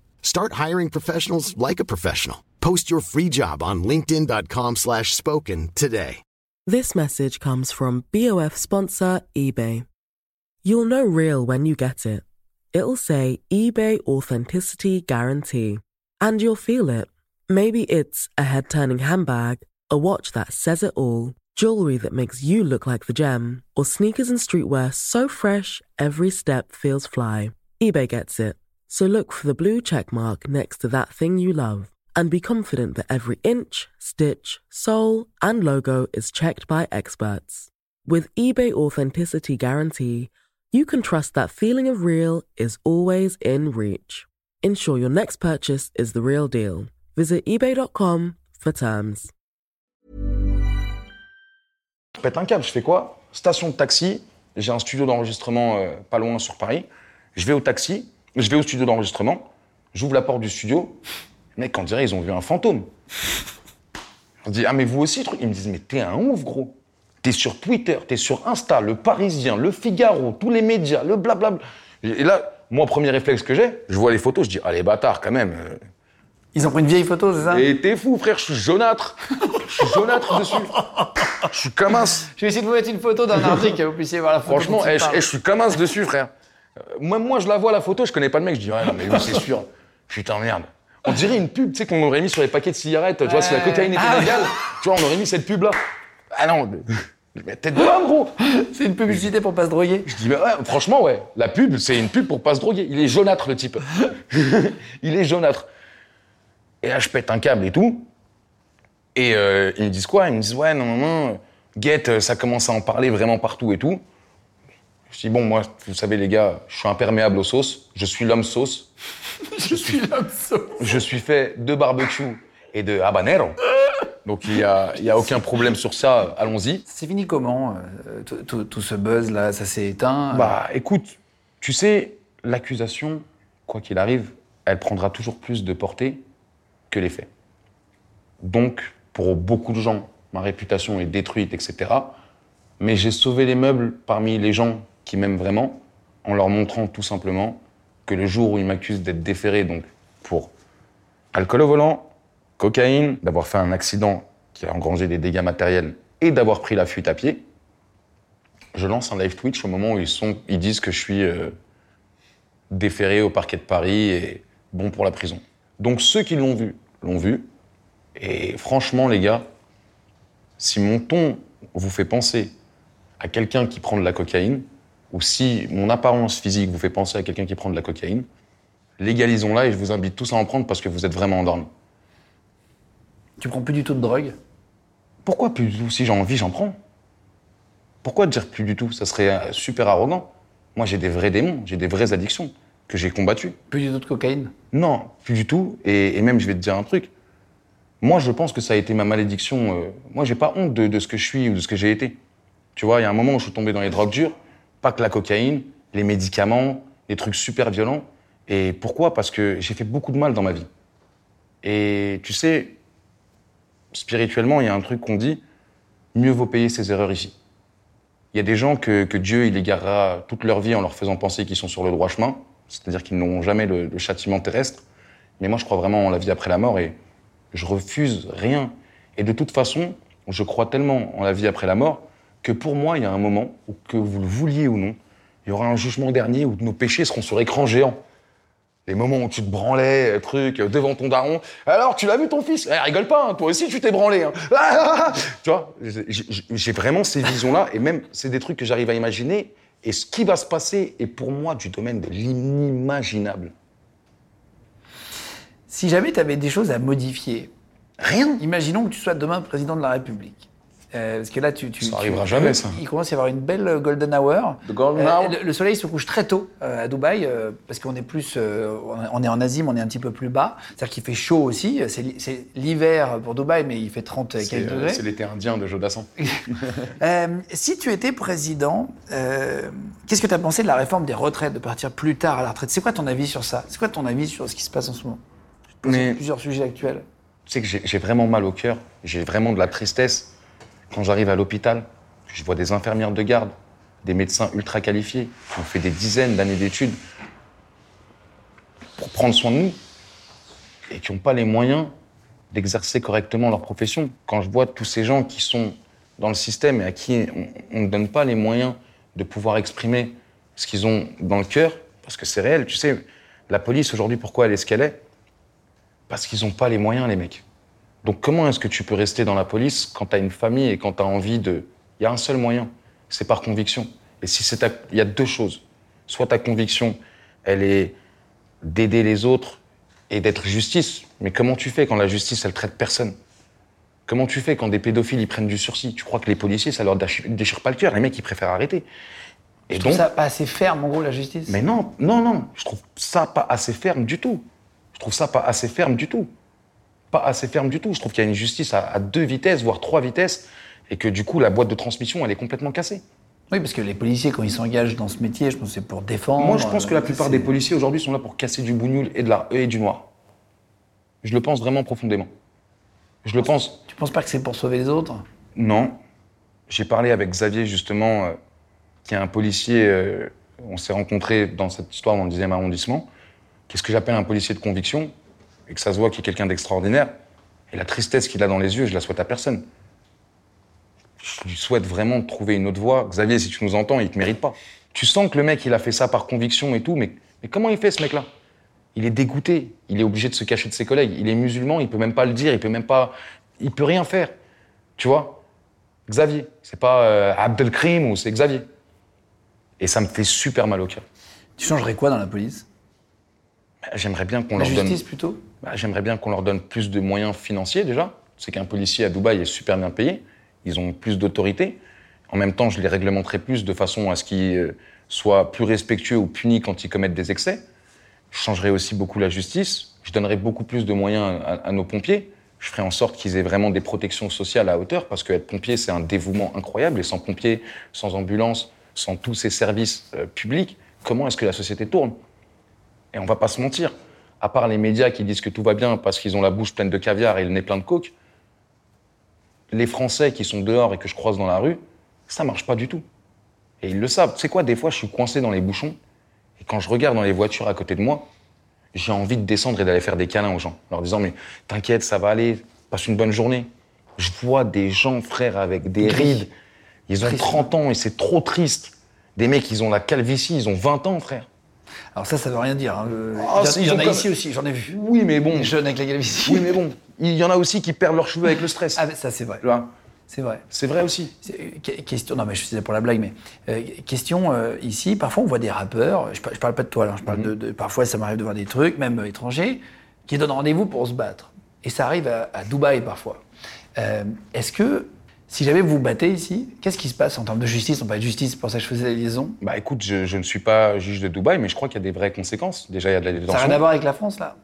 Start hiring professionals like a professional. Post your free job on linkedin.com slash spoken today. This message comes from BOF sponsor eBay. You'll know real when you get it. It'll say eBay authenticity guarantee and you'll feel it. Maybe it's a head-turning handbag, a watch that says it all jewelry that makes you look like the gem, or sneakers and streetwear so fresh every step feels fly. eBay gets it. So look for the blue check mark next to that thing you love and be confident that every inch, stitch, sole, and logo is checked by experts. With eBay Authenticity Guarantee, you can trust that feeling of real is always in reach. Ensure your next purchase is the real deal. Visit eBay.com for terms. Pète un câble, je fais quoi Station de taxi, j'ai un studio d'enregistrement euh, pas loin sur Paris. Je vais au taxi, je vais au studio d'enregistrement, j'ouvre la porte du studio. Mec, on dirait ils ont vu un fantôme. On dit ah mais vous aussi truc. Ils me disent mais t'es un ouf gros. T'es sur Twitter, t'es sur Insta, Le Parisien, Le Figaro, tous les médias, le blablabla. Et là, moi premier réflexe que j'ai, je vois les photos, je dis ah les bâtards quand même. Ils ont pris une vieille photo, c'est ça? Et t'es fou frère, je suis jaunâtre. Je suis jaunâtre dessus. Je suis un Je vais essayer de vous mettre une photo d'un article que vous puissiez voir la photo. Franchement, eh, je, eh, je suis un dessus, frère. Euh, Même moi, je la vois, la photo, je connais pas le mec. Je dis, ouais, non, mais oui, c'est sûr. Putain, merde. On dirait une pub, tu sais, qu'on aurait mis sur les paquets de cigarettes. Tu vois, si la cocaïne était Ah légale, tu vois, on aurait mis cette pub-là. Ah non, mais- mais tête de homme, gros. C'est une publicité pour pas se droguer. Je dis, mais ouais, franchement, ouais. La pub, c'est une pub pour pas se droguer. Il est jaunâtre, le type. Il est jaunâtre. Et là, je pète un câble et tout. Et euh, ils me disent quoi? Ils me disent, ouais, non, non, non. Get, euh, ça commence à en parler vraiment partout et tout. Je dis, bon, moi, vous savez, les gars, je suis imperméable aux sauces. Je suis l'homme sauce. Je suis l'homme sauce. Je suis fait de barbecue et de habanero. Donc, il n'y a, il y a aucun problème sur ça. Allons-y. C'est fini comment euh, tout- ce buzz là? Ça s'est éteint Bah, écoute, tu sais, l'accusation, quoi qu'il arrive, elle prendra toujours plus de portée que les faits. Donc, pour beaucoup de gens, ma réputation est détruite, etc. Mais j'ai sauvé les meubles parmi les gens qui m'aiment vraiment en leur montrant tout simplement que le jour où ils m'accusent d'être déféré, donc pour alcool au volant, cocaïne, d'avoir fait un accident qui a engrangé des dégâts matériels et d'avoir pris la fuite à pied, je lance un live Twitch au moment où ils, sont, ils disent que je suis euh, déféré au parquet de Paris et bon pour la prison. Donc ceux qui l'ont vu, l'ont vu. Et franchement, les gars, si mon ton vous fait penser à quelqu'un qui prend de la cocaïne, ou si mon apparence physique vous fait penser à quelqu'un qui prend de la cocaïne, légalisons-la et je vous invite tous à en prendre parce que vous êtes vraiment endormis. Tu prends plus du tout de drogue? Pourquoi plus du tout? Si j'ai envie, j'en prends. Pourquoi dire plus du tout? Ça serait euh, super arrogant. Moi, j'ai des vrais démons, j'ai des vraies addictions que j'ai combattues. Plus du tout de cocaïne? Non, plus du tout. Et, et même, je vais te dire un truc. Moi, je pense que ça a été ma malédiction. euh, Moi, j'ai pas honte de, de ce que je suis ou de ce que j'ai été. Tu vois, il y a un moment où je suis tombé dans les drogues dures, pas que la cocaïne, les médicaments, les trucs super violents. Et pourquoi? Parce que j'ai fait beaucoup de mal dans ma vie. Et tu sais, spirituellement, il y a un truc qu'on dit mieux vaut payer ses erreurs ici. Il y a des gens que, Dieu il égarera toute leur vie en leur faisant penser qu'ils sont sur le droit chemin, c'est-à-dire qu'ils n'auront jamais le châtiment terrestre. Mais moi, je crois vraiment en la vie après la mort et je refuse rien. Et de toute façon, je crois tellement en la vie après la mort que pour moi, il y a un moment où, que vous le vouliez ou non, il y aura un jugement dernier où nos péchés seront sur écran géant. Les moments où tu te branlais, truc, euh, devant ton daron. Alors, tu l'as vu ton fils? Eh, rigole pas, hein, toi aussi tu t'es branlé. hein. Ah, ah, ah. Tu vois, j'ai vraiment ces visions-là, et même, c'est des trucs que j'arrive à imaginer. Et ce qui va se passer est pour moi du domaine de l'inimaginable. Si jamais tu avais des choses à modifier, Rien. imaginons que tu sois demain président de la République. Euh, parce que là, tu, tu ça n'arrivera jamais, ça. Il commence à y avoir une belle golden hour. golden hour. Le, soleil se couche très tôt à Dubaï, parce qu'on est plus, on est en Asie, mais on est un petit peu plus bas. C'est-à-dire qu'il fait chaud aussi. C'est l'hiver pour Dubaï, mais il fait 30 quelques degrés. C'est l'été indien de Jodassin. si tu étais président, qu'est-ce que tu as pensé de la réforme des retraites, de partir plus tard à la retraite? C'est quoi ton avis sur ça? C'est quoi ton avis sur ce qui se passe en ce moment? Mais... plusieurs sujets actuels. Tu sais que j'ai vraiment mal au cœur, j'ai vraiment de la tristesse quand j'arrive à l'hôpital, je vois des infirmières de garde, des médecins ultra qualifiés qui ont fait des dizaines d'années d'études pour prendre soin de nous et qui n'ont pas les moyens d'exercer correctement leur profession. Quand je vois tous ces gens qui sont dans le système et à qui on ne donne pas les moyens de pouvoir exprimer ce qu'ils ont dans le cœur, parce que c'est réel, tu sais, la police aujourd'hui, pourquoi elle est ce qu'elle est? Parce qu'ils n'ont pas les moyens, les mecs. Donc comment est-ce que tu peux rester dans la police quand tu as une famille et quand tu as envie de... Il y a un seul moyen, c'est par conviction. Et si c'est Il y a deux choses. Soit ta conviction, elle est d'aider les autres et d'être justice. Mais comment tu fais quand la justice, elle traite personne? Comment tu fais quand des pédophiles, ils prennent du sursis? Tu crois que les policiers, ça leur déchire pas le cœur Les mecs, ils préfèrent arrêter. Et je donc, ça pas assez ferme, en gros, la justice? Mais non, non, non. Je trouve ça pas assez ferme du tout. Je trouve ça pas assez ferme du tout pas assez ferme du tout. Je trouve qu'il y a une justice à, deux vitesses, voire trois vitesses, et que du coup, la boîte de transmission, elle est complètement cassée. Oui, parce que les policiers, quand ils s'engagent dans ce métier, je pense que c'est pour défendre. Moi, je pense que la plupart des policiers aujourd'hui sont là pour casser du bougnoul et, de la, et du noir. Je le pense vraiment profondément. Je le pense. Tu penses pas que c'est pour sauver les autres? Non. J'ai parlé avec Xavier, justement, euh, qui est un policier. Euh, on s'est rencontrés dans cette histoire dans le 10e arrondissement. Qu'est-ce que j'appelle un policier de conviction? Et que ça se voit qu'il est quelqu'un d'extraordinaire, et la tristesse qu'il a dans les yeux, je la souhaite à personne. Je lui souhaite vraiment de trouver une autre voie. Xavier, si tu nous entends, il te mérite pas. Tu sens que le mec, il a fait ça par conviction et tout, mais, mais comment il fait ce mec-là? Il est dégoûté, il est obligé de se cacher de ses collègues. Il est musulman, il peut même pas le dire, il peut même pas, il peut rien faire. Tu vois? Xavier, c'est pas euh, Abdelkrim ou c'est Xavier. Et ça me fait super mal au cœur. Tu changerais quoi dans la police? Bah, J'aimerais bien qu'on leur donne. justice plutôt? Bah, j'aimerais bien qu'on leur donne plus de moyens financiers déjà. C'est qu'un policier à Dubaï est super bien payé. Ils ont plus d'autorité. En même temps, je les réglementerai plus de façon à ce qu'ils euh, soient plus respectueux ou punis quand ils commettent des excès. Je changerai aussi beaucoup la justice. Je donnerai beaucoup plus de moyens à, nos pompiers. Je ferai en sorte qu'ils aient vraiment des protections sociales à hauteur parce qu'être pompier, c'est un dévouement incroyable. Et sans pompiers, sans ambulance, sans tous ces services euh, publics, comment est-ce que la société tourne? Et on va pas se mentir à part les médias qui disent que tout va bien parce qu'ils ont la bouche pleine de caviar et le nez plein de coke, les Français qui sont dehors et que je croise dans la rue, ça marche pas du tout. Et ils le savent. Tu sais quoi, des fois, je suis coincé dans les bouchons, et quand je regarde dans les voitures à côté de moi, j'ai envie de descendre et d'aller faire des câlins aux gens, leur disant, mais t'inquiète, ça va aller, passe une bonne journée. Je vois des gens, frère, avec des rides. Ils ont 30 ans et c'est trop triste. Des mecs, ils ont la calvitie, ils ont 20 ans, frère. Alors ça, ça veut rien dire. Hein. Ah, il y, en a ici aussi, j'en ai vu. Oui, mais bon. Les jeunes avec la calvitie. Oui, mais bon. Il y en a aussi qui perdent leurs cheveux avec le stress. Ah, ça c'est vrai. C'est vrai. C'est vrai aussi. Question, non mais je faisais pour la blague, mais euh, question euh, ici, parfois on voit des rappeurs, je, je parle pas de toi là, je parle mhm. de, parfois ça m'arrive de voir des trucs, même euh, étrangers, qui donnent rendez-vous pour se battre. Et ça arrive à, à Dubaï parfois. Est-ce que si jamais vous vous battez ici, qu'est-ce qui se passe en termes de justice? On parle de justice, pour ça que je faisais la liaison. Bah écoute, je, ne suis pas juge de Dubaï, mais je crois qu'il y a des vraies conséquences. Déjà, il y a de la détention. Ça n'a rien à voir avec la France, là?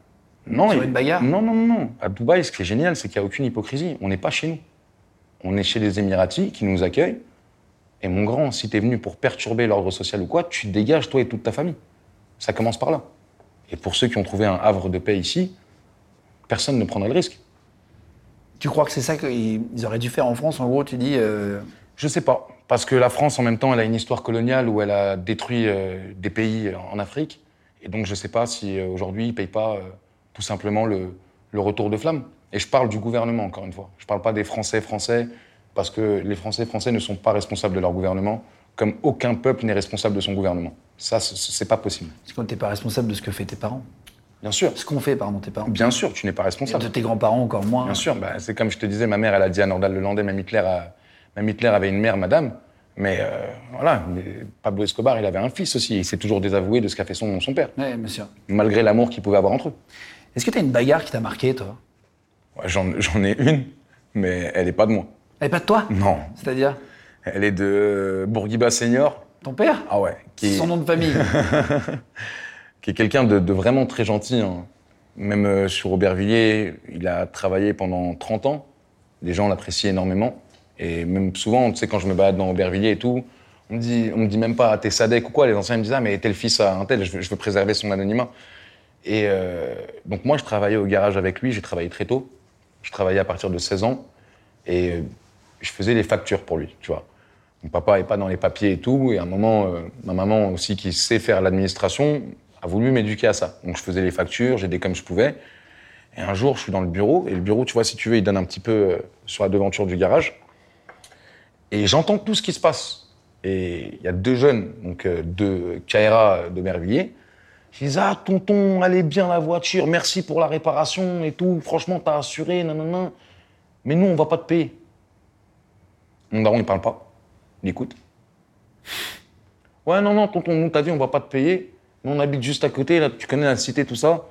Non. Sur une bagarre? Non, non, non. À Dubaï, ce qui est génial, c'est qu'il n'y a aucune hypocrisie. On n'est pas chez nous. On est chez les Émiratis qui nous accueillent. Et mon grand, si tu es venu pour perturber l'ordre social ou quoi, tu dégages toi et toute ta famille. Ça commence par là. Et pour ceux qui ont trouvé un havre de paix ici, personne ne prendrait le risque. Tu crois que c'est ça qu'ils auraient dû faire en France En gros, tu dis. Euh... Je sais pas. Parce que la France, en même temps, elle a une histoire coloniale où elle a détruit euh, des pays en Afrique. Et donc, je sais pas si euh, aujourd'hui, ils payent pas euh, tout simplement le, retour de flamme. Et je parle du gouvernement, encore une fois. Je parle pas des Français français, parce que les Français français ne sont pas responsables de leur gouvernement, comme aucun peuple n'est responsable de son gouvernement. Ça, c'est pas possible. Parce que t'es pas responsable de ce que fait tes parents. Bien sûr. Ce qu'on fait, pardon, tes parents. Bien sûr, tu n'es pas responsable. de tes grands-parents encore moins. Bien sûr, bah, c'est comme je te disais, ma mère, elle a dit à Nordal Lelandais, même Hitler, même Hitler avait une mère, madame. Mais euh, voilà, Pablo Escobar, il avait un fils aussi. Il s'est toujours désavoué de ce qu'a fait son, son père. Oui, bien sûr. Malgré l'amour qu'ils pouvaient avoir entre eux. Est-ce que tu as une bagarre qui t'a marqué, toi? J'en ai une, mais elle n'est pas de moi. Elle n'est pas de toi? Non. C'est-à-dire? Elle est de Bourguiba Senior. Ton père? Ah ouais. Qui Son nom de famille. qui est quelqu'un de, vraiment très gentil. Hein. Même euh, sur Aubervilliers, il a travaillé pendant 30 ans. Les gens l'apprécient énormément. Et même souvent, tu sais, quand je me balade dans Aubervilliers et tout, on me dit, on me dit même pas t'es Sadek ou quoi. Les anciens me disent ah mais t'es le fils à un tel, je veux, préserver son anonymat. Et euh, donc moi, je travaillais au garage avec lui. J'ai travaillé très tôt. Je travaillais à partir de 16 ans et euh, je faisais les factures pour lui, tu vois. Mon papa n'est pas dans les papiers et tout. Et à un moment, ma maman aussi, qui sait faire l'administration, a voulu m'éduquer à ça. Donc je faisais les factures, j'aidais comme je pouvais. Et un jour, je suis dans le bureau. Et le bureau, tu vois, si tu veux, il donne un petit peu sur la devanture du garage. Et j'entends tout ce qui se passe. Et il y a deux jeunes, donc deux KRA de Mervilliers, je dis, ah, tonton, allez bien la voiture, merci pour la réparation et tout. Franchement, t'as assuré, nanana. Mais nous, on va pas te payer. Mon daron, il parle pas. Il écoute. Ouais, non, non, tonton, nous, t'as dit, on va pas te payer. Nous, on habite juste à côté, là, tu connais la cité, tout ça.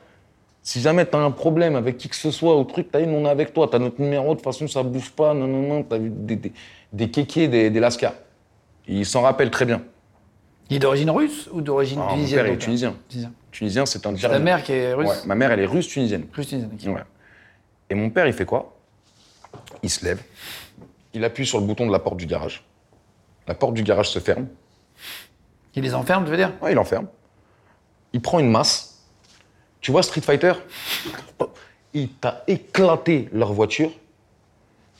Si jamais t'as un problème avec qui que ce soit, au truc, t'as dit, on est avec toi, t'as notre numéro, de toute façon, ça bouge pas, non, non, non, t'as vu des, des, des kékés, des, des lascars. Il s'en rappelle très bien. Il est d'origine russe ou d'origine ah, tunisienne Mon père est tunisien. Tunisien, c'est un Ta mère qui est russe Ma mère, elle est russe tunisienne. Russe tunisienne, ouais. Et mon père, il fait quoi? Il se lève, il appuie sur le bouton de la porte du garage. La porte du garage se ferme. Il les enferme, tu veux dire? Ouais, il enferme. Il prend une masse. Tu vois Street Fighter? Il t'a éclaté leur voiture.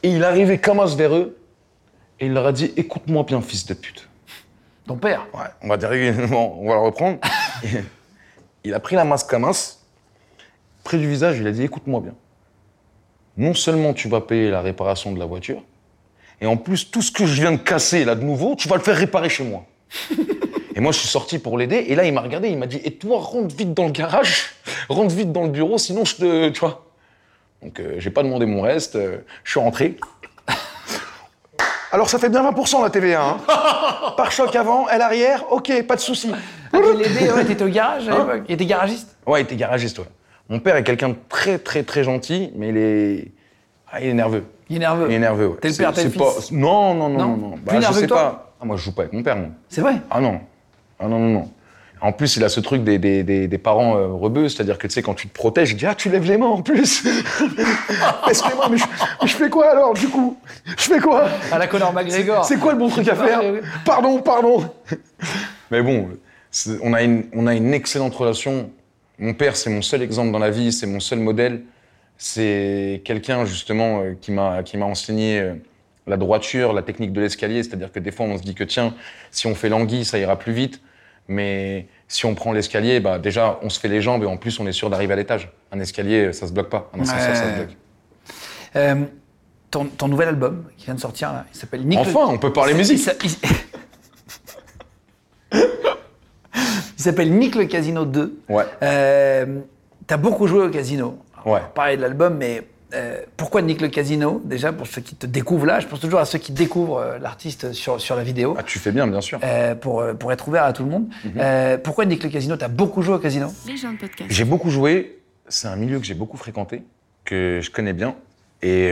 Et il arrivait comme as vers eux. Et il leur a dit Écoute-moi bien, fils de pute. Ton père? Ouais, on va dire, on va le reprendre. il a pris la masque à mince, près du visage, il a dit écoute-moi bien. Non seulement tu vas payer la réparation de la voiture, et en plus, tout ce que je viens de casser là de nouveau, tu vas le faire réparer chez moi. et moi, je suis sorti pour l'aider, et là, il m'a regardé, il m'a dit Et toi, rentre vite dans le garage, rentre vite dans le bureau, sinon je te. Tu vois Donc, euh, j'ai pas demandé mon reste, euh, je suis rentré. Alors ça fait bien 20% la TVA. Hein. Par choc avant, elle arrière, ok, pas de souci. Ah, tu l'aidais, ouais, t'étais au garage à hein l'époque Il était garagiste? Ouais, il était garagiste, ouais. Mon père est quelqu'un de très, très, très gentil, mais il est. Ah, il est nerveux. Il est nerveux Il est nerveux, ouais. T'es le père, t'es le fils? pas... Non, non, non, non. non. Bah, Plus nerveux que toi pas. Ah, moi, je joue pas avec mon père, non. C'est vrai? Ah non. Ah non, non, non. En plus, il a ce truc des, des, des, parents euh, rebeux, c'est-à-dire que tu sais, quand tu te protèges, il dit Ah, tu lèves les mains en plus Laisse-les-moi, mais, je, fais quoi alors, du coup? Je fais quoi? À la Conor McGregor. C'est quoi le bon truc à faire? Pardon, pardon Mais bon, on a, une, on a une excellente relation. Mon père, c'est mon seul exemple dans la vie, c'est mon seul modèle. C'est quelqu'un, justement, euh, qui m'a enseigné. Euh, la droiture, la technique de l'escalier, c'est-à-dire que des fois on se dit que tiens, si on fait l'anguille, ça ira plus vite. Mais si on prend l'escalier, bah déjà, on se fait les jambes et en plus, on est sûr d'arriver à l'étage. Un escalier, ça se bloque pas. Un ascenseur, ça se bloque. Euh, ton, nouvel album qui vient de sortir, il s'appelle Nick. Enfin, on peut parler musique. Il, s'appelle Nick le Casino 2. Ouais. Euh, T'as beaucoup joué au casino. ouais. Parler de l'album, mais euh, pourquoi Nick le Casino Déjà, pour ceux qui te découvrent là, je pense toujours à ceux qui découvrent euh, l'artiste sur, sur la vidéo. Ah, tu fais bien, bien sûr. Euh, pour, pour être ouvert à tout le monde. Mhm. pourquoi Nick le Casino? Tu as beaucoup joué au casino? J'ai beaucoup joué. C'est un milieu que j'ai beaucoup fréquenté, que je connais bien. Et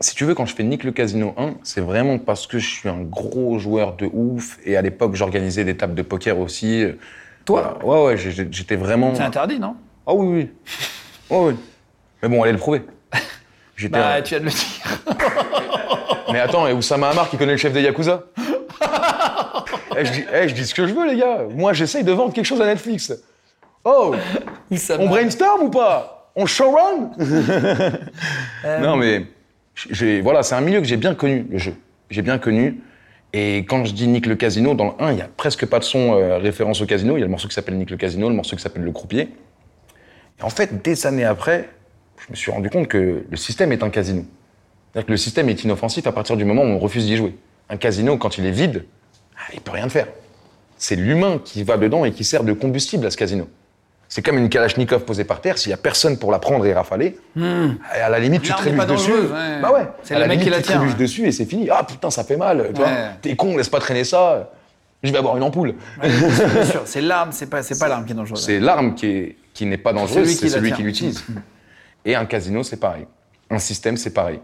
si tu veux, quand je fais Nick le Casino 1, c'est vraiment parce que je suis un gros joueur de ouf. Et à l'époque, j'organisais des tables de poker aussi. Toi? Ouais, ouais, j'étais vraiment. C'est interdit, non? Ah oui, oui. Oh, oui. Mais bon, allez le prouver. Bah, tu viens de le dire. Mais attends, et Oussama Hamar qui connaît le chef des Yakuza eh, je, dis, eh, je dis ce que je veux, les gars. Moi, j'essaye de vendre quelque chose à Netflix. Oh On brainstorm ou pas? On showrun? Euh. Non, mais voilà, c'est un milieu que j'ai bien connu, le jeu. J'ai bien connu. Et quand je dis Nick le Casino, dans le 1, il n'y a presque pas de son euh, référence au casino. Il y a le morceau qui s'appelle Nick le Casino, le morceau qui s'appelle Le Croupier. Et en fait, des années après, je me suis rendu compte que le système est un casino. C'est-à-dire que le système est inoffensif à partir du moment où on refuse d'y jouer. Un casino, quand il est vide, ah, il peut rien faire. C'est l'humain qui va dedans et qui sert de combustible à ce casino. C'est comme une Kalachnikov posée par terre, s'il n'y a personne pour la prendre et rafaler, hmm. à la limite, tu trébuches dessus. Bah ouais. C'est le mec qui la tient. Tu trébuches dessus et c'est fini. Ah putain, ça fait mal. T'es con, laisse pas traîner ça. Je vais avoir une ampoule. c'est l'arme, c'est pas, pas l'arme qui est dangereuse. C'est l'arme qui, qui n'est pas dangereuse, c'est celui qui l'utilise. Et un casino, c'est pareil. Un système, c'est pareil.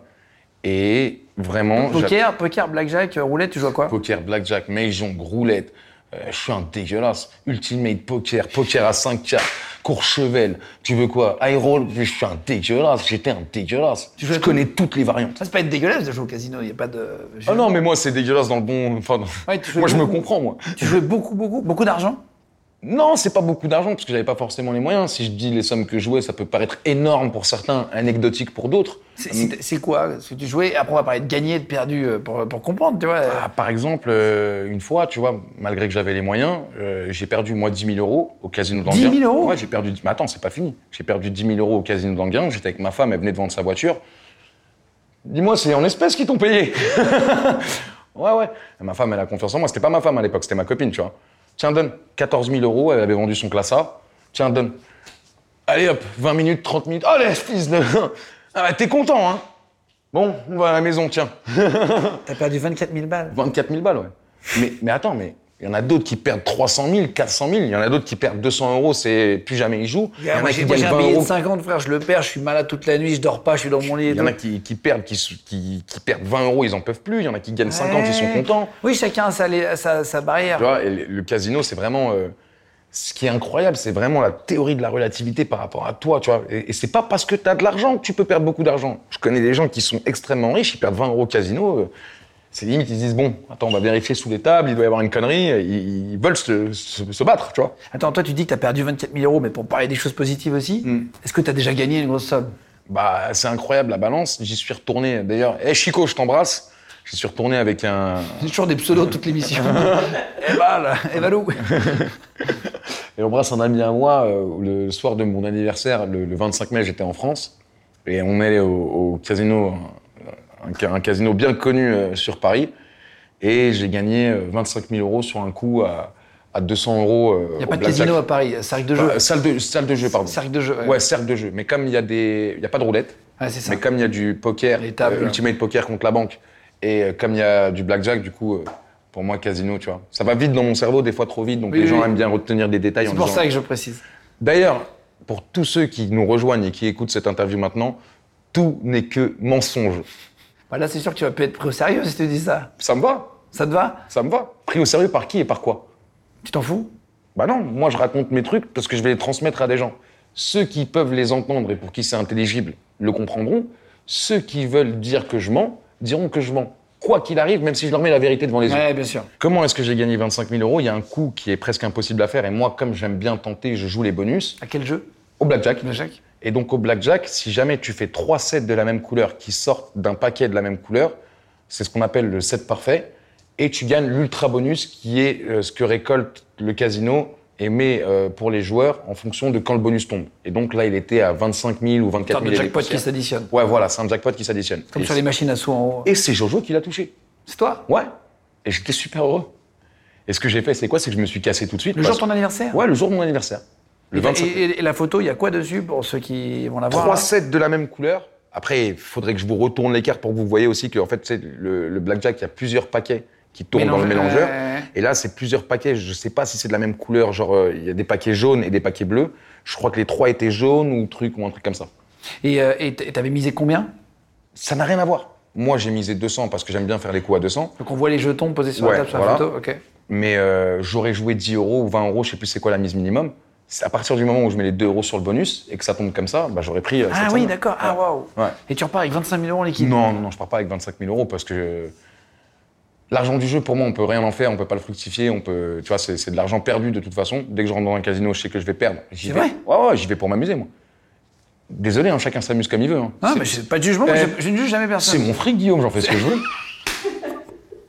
Et vraiment. Poker, poker, blackjack, roulette, tu joues à quoi? Poker, blackjack, mahjong, roulette. Euh, je suis un dégueulasse. Ultimate poker, poker à 5 cartes, Courchevel. Tu veux quoi? High roll, je suis un dégueulasse. J'étais un dégueulasse. je connais toutes les variantes. Ça, c'est pas être dégueulasse de jouer au casino. Il y a pas de. Ah non, mais moi, c'est dégueulasse dans le bon. Enfin, moi, je me comprends, moi. Tu jouais beaucoup, beaucoup, beaucoup d'argent? Non, c'est pas beaucoup d'argent parce que j'avais pas forcément les moyens. Si je dis les sommes que je jouais, ça peut paraître énorme pour certains, anecdotique pour d'autres. C'est quoi? Ce que tu jouais Après, on va parler de gagner, de perdu euh, pour, pour comprendre, tu vois. Ah, par exemple, euh, une fois, tu vois, malgré que j'avais les moyens, euh, j'ai perdu moi 10 000 euros au casino d'Anguin. 10 000 euros? Ouais, j'ai perdu. Mais attends, c'est pas fini. J'ai perdu 10 000 euros au casino d'Anguin. J'étais avec ma femme, elle venait de vendre sa voiture. Dis-moi, c'est en espèces qu'ils t'ont payé Ouais, ouais. ma femme, elle a confiance en moi. C'était pas ma femme à l'époque, c'était ma copine, tu vois. Tiens, donne 14 000 euros, elle avait vendu son classe A. Tiens, donne. Allez hop, 20 minutes, 30 minutes. Allez, fils de. Ah, t'es content, hein Bon, on va à la maison, tiens. T'as perdu 24 000 balles 24 000 balles, ouais. Mais, mais attends, mais il y en a d'autres qui perdent 300 000, 400 000. Il y en a d'autres qui perdent 200 euros, c'est plus jamais ils jouent. Il y en a qui gagnent 20 euros. de 50, frère, je le perds, je suis malade toute la nuit, je dors pas, je suis dans mon lit. Il y en a qui, perdent, qui, perdent 20 euros, ils en peuvent plus. Il y en a qui gagnent 50, ils sont contents. Oui, chacun a sa, sa, barrière. Tu vois, le casino, c'est vraiment. Euh, ce qui est incroyable, c'est vraiment la théorie de la relativité par rapport à toi, tu vois. Et, et c'est pas parce que tu as de l'argent que tu peux perdre beaucoup d'argent. Je connais des gens qui sont extrêmement riches, ils perdent 20 euros au casino. Euh, c'est limite, ils se disent, bon, attends, on va vérifier sous les tables, il doit y avoir une connerie, ils, veulent se, battre, tu vois. Attends, toi, tu dis que tu as perdu 24 000 euros, mais pour parler des choses positives aussi, hmm. est-ce que tu as déjà gagné une grosse somme? Bah, c'est incroyable, la balance. J'y suis retourné, d'ailleurs. Hé, Chico, je t'embrasse. J'y suis retourné avec un. J'ai toujours des pseudos toute l'émission. Eva, là, Eva Lou. Et embrasse un ami à moi, euh, le soir de mon anniversaire, le, 25 mai, j'étais en France. Et on est allé au casino un, casino bien connu euh, sur Paris. Et j'ai gagné 25 euh, 000 euros sur un coup à, 200 euros. Il n'y a pas de casino à Paris, cercle de jeu. salle, de, salle de jeu, pardon. Cercle de jeu. Ouais, cercle de jeu. Mais comme il y a des. N'y a pas de roulette. Ça. Mais comme il y a du poker, euh, Ultimate Poker contre la banque, et comme il y a du blackjack, du coup, pour moi, casino, tu vois. Ça va vite dans mon cerveau, des fois trop vite, donc les gens aiment bien retenir des détails. C'est pour ça que je précise. D'ailleurs, pour tous ceux qui nous rejoignent et qui écoutent cette interview maintenant, tout n'est que mensonge. Bah là, c'est sûr que tu vas plus être pris au sérieux si tu dis ça. Ça me va. Ça te va? Ça me va. Pris au sérieux par qui et par quoi? Tu t'en fous? Bah non, moi je raconte mes trucs parce que je vais les transmettre à des gens. Ceux qui peuvent les entendre et pour qui c'est intelligible le comprendront. Ceux qui veulent dire que je mens diront que je mens. Quoi qu'il arrive, même si je leur mets la vérité devant les yeux. Ouais, bien sûr. Comment est-ce que j'ai gagné 25 000 euros? Il y a un coup qui est presque impossible à faire et moi, comme j'aime bien tenter, je joue les bonus. À quel jeu? Au blackjack. Blackjack? Et donc au blackjack, si jamais tu fais trois sets de la même couleur qui sortent d'un paquet de la même couleur, c'est ce qu'on appelle le set parfait, et tu gagnes l'ultra bonus qui est euh, ce que récolte le casino et met euh, pour les joueurs en fonction de quand le bonus tombe. Et donc là, il était à 25 000 ou 24 000. C'est un jackpot qui s'additionne. Ouais, voilà, c'est un jackpot qui s'additionne. Comme sur les machines à sous en haut. Et c'est Jojo qui l'a touché. C'est toi? Ouais. Et j'étais super heureux. Et ce que j'ai fait, c'est quoi? C'est que je me suis cassé tout de suite. Le jour de ton anniversaire? Ouais, le jour de mon anniversaire. Et, la photo, il y a quoi dessus pour ceux qui vont la voir Trois sets de la même couleur. Après, il faudrait que je vous retourne les cartes pour que vous voyez aussi que en fait, le, le blackjack, il y a plusieurs paquets qui tournent dans le mélangeur. Et là, c'est plusieurs paquets. Je ne sais pas si c'est de la même couleur. Genre, euh, il y a des paquets jaunes et des paquets bleus. Je crois que les trois étaient jaunes ou truc ou un truc comme ça. Et euh, tu avais misé combien? Ça n'a rien à voir. Moi, j'ai misé 200 parce que j'aime bien faire les coups à 200. Donc on voit les jetons posés sur la table sur la photo. Ok. Mais euh, j'aurais joué 10 euros ou 20 euros, je sais plus c'est quoi la mise minimum à partir du moment où je mets les 2 euros sur le bonus et que ça tombe comme ça, bah, j'aurais pris. Euh, ah oui, d'accord. Ah waouh. Et tu repars avec 25 000 euros en liquide Non, non, non, je pars pas avec 25 000 euros parce que l'argent du jeu, pour moi, on peut rien en faire, on peut pas le fructifier, on peut, tu vois, c'est de l'argent perdu de toute façon. Dès que je rentre dans un casino, je sais que je vais perdre. C'est vrai Ouais, ouais, j'y vais pour m'amuser, moi. Désolé, hein, chacun s'amuse comme il veut. Hein. Ah, mais c'est pas de jugement, je, ne juge jamais personne. C'est mon fric, Guillaume, j'en fais ce que je veux.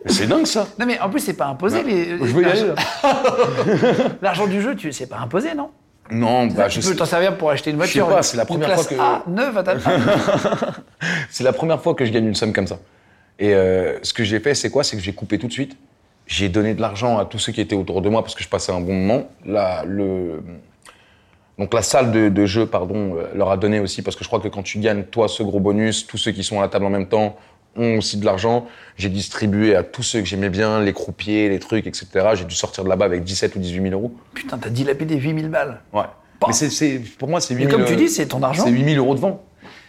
C'est dingue ça. Non mais en plus c'est pas imposé les. Je veux y aller L'argent du jeu, tu c'est pas imposé non? Non, bah, tu peux t'en servir pour acheter une voiture. Je sais pas, c'est la première fois que. A, neuf à ta C'est la première fois que je gagne une somme comme ça. Et euh, ce que j'ai fait, c'est quoi? C'est que j'ai coupé tout de suite. J'ai donné de l'argent à tous ceux qui étaient autour de moi parce que je passais un bon moment. La, le... Donc la salle de, jeu, pardon, euh, leur a donné aussi parce que je crois que quand tu gagnes toi ce gros bonus, tous ceux qui sont à la table en même temps ont aussi de l'argent. J'ai distribué à tous ceux que j'aimais bien, les croupiers, les trucs, etc. J'ai dû sortir de là-bas avec 17 ou 18 000 euros. Putain, t'as dilapidé 8 000 balles. Ouais. Mais c'est, pour moi, c'est 8 000 comme tu dis, c'est ton argent. C'est 8 000 euros de vent.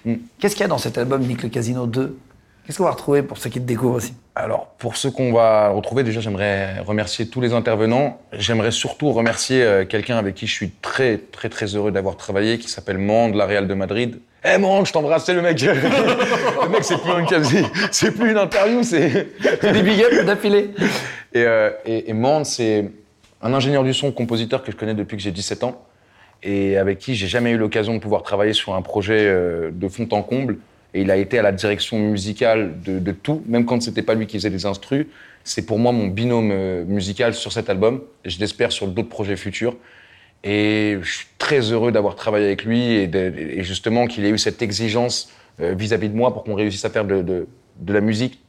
Mm. Qu'est-ce qu'il y a dans cet album, Nick le Casino 2 Qu'est-ce qu'on va retrouver pour ceux qui te découvrent aussi? Alors, pour ceux qu'on va retrouver, déjà, j'aimerais remercier tous les intervenants. J'aimerais surtout remercier euh, quelqu'un avec qui je suis très, très, très heureux d'avoir travaillé, qui s'appelle Mande, la Real de Madrid. Eh hey, je t'embrasse, c'est le mec. le mec, c'est plus un c'est plus une interview, c'est des big ups d'affilée. Et, euh, et, et Mande, c'est un ingénieur du son, compositeur que je connais depuis que j'ai 17 ans et avec qui j'ai jamais eu l'occasion de pouvoir travailler sur un projet euh, de fond en comble et il a été à la direction musicale de, tout, même quand c'était pas lui qui faisait les instrus. C'est pour moi mon binôme euh, musical sur cet album, et je l'espère sur d'autres projets futurs. Et je suis très heureux d'avoir travaillé avec lui et, justement qu'il ait eu cette exigence euh, vis-à-vis de moi pour qu'on réussisse à faire de, de la musique,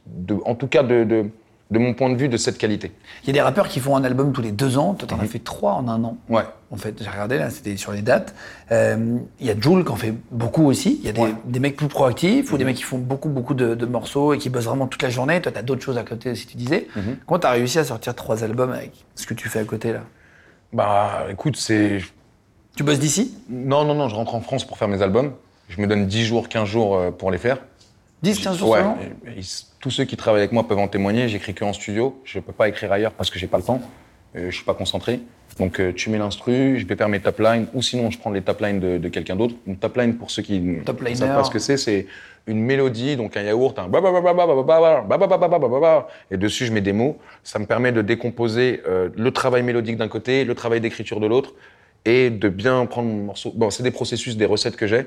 en tout cas de, de mon point de vue, de cette qualité. Il y a des rappeurs qui font un album tous les deux ans. Toi, t'en as mhm. fait trois en un an. Ouais. En fait, j'ai regardé là, c'était sur les dates. Euh, il y a Jules qui en fait beaucoup aussi. Il y a des, mecs plus proactifs ou des mhm. mecs qui font beaucoup, beaucoup de, morceaux et qui bossent vraiment toute la journée. Toi, t'as d'autres choses à côté, si tu disais. Mm -hmm. Comment t'as réussi à sortir trois albums avec ce que tu fais à côté là? Bah, écoute, c'est. Tu bosses d'ici? Non, non, non. Je rentre en France pour faire mes albums. Je me donne 10 jours, 15 jours euh, pour les faire. 10, 15 jours ouais, Tous ceux qui travaillent avec moi peuvent en témoigner. J'écris que en studio. Je ne peux pas écrire ailleurs parce que j'ai pas le temps. Euh, je suis pas concentré. Donc euh, tu mets l'instru, je vais faire mes top lines, ou sinon je prends les top lines de, quelqu'un d'autre. Une top line pour ceux qui ne savent pas ce que c'est, c'est une mélodie, donc un yaourt, un et dessus je mets des mots. Ça me permet de décomposer euh, le travail mélodique d'un côté, le travail d'écriture de l'autre, et de bien prendre mon morceau. Bon, c'est des processus, des recettes que j'ai.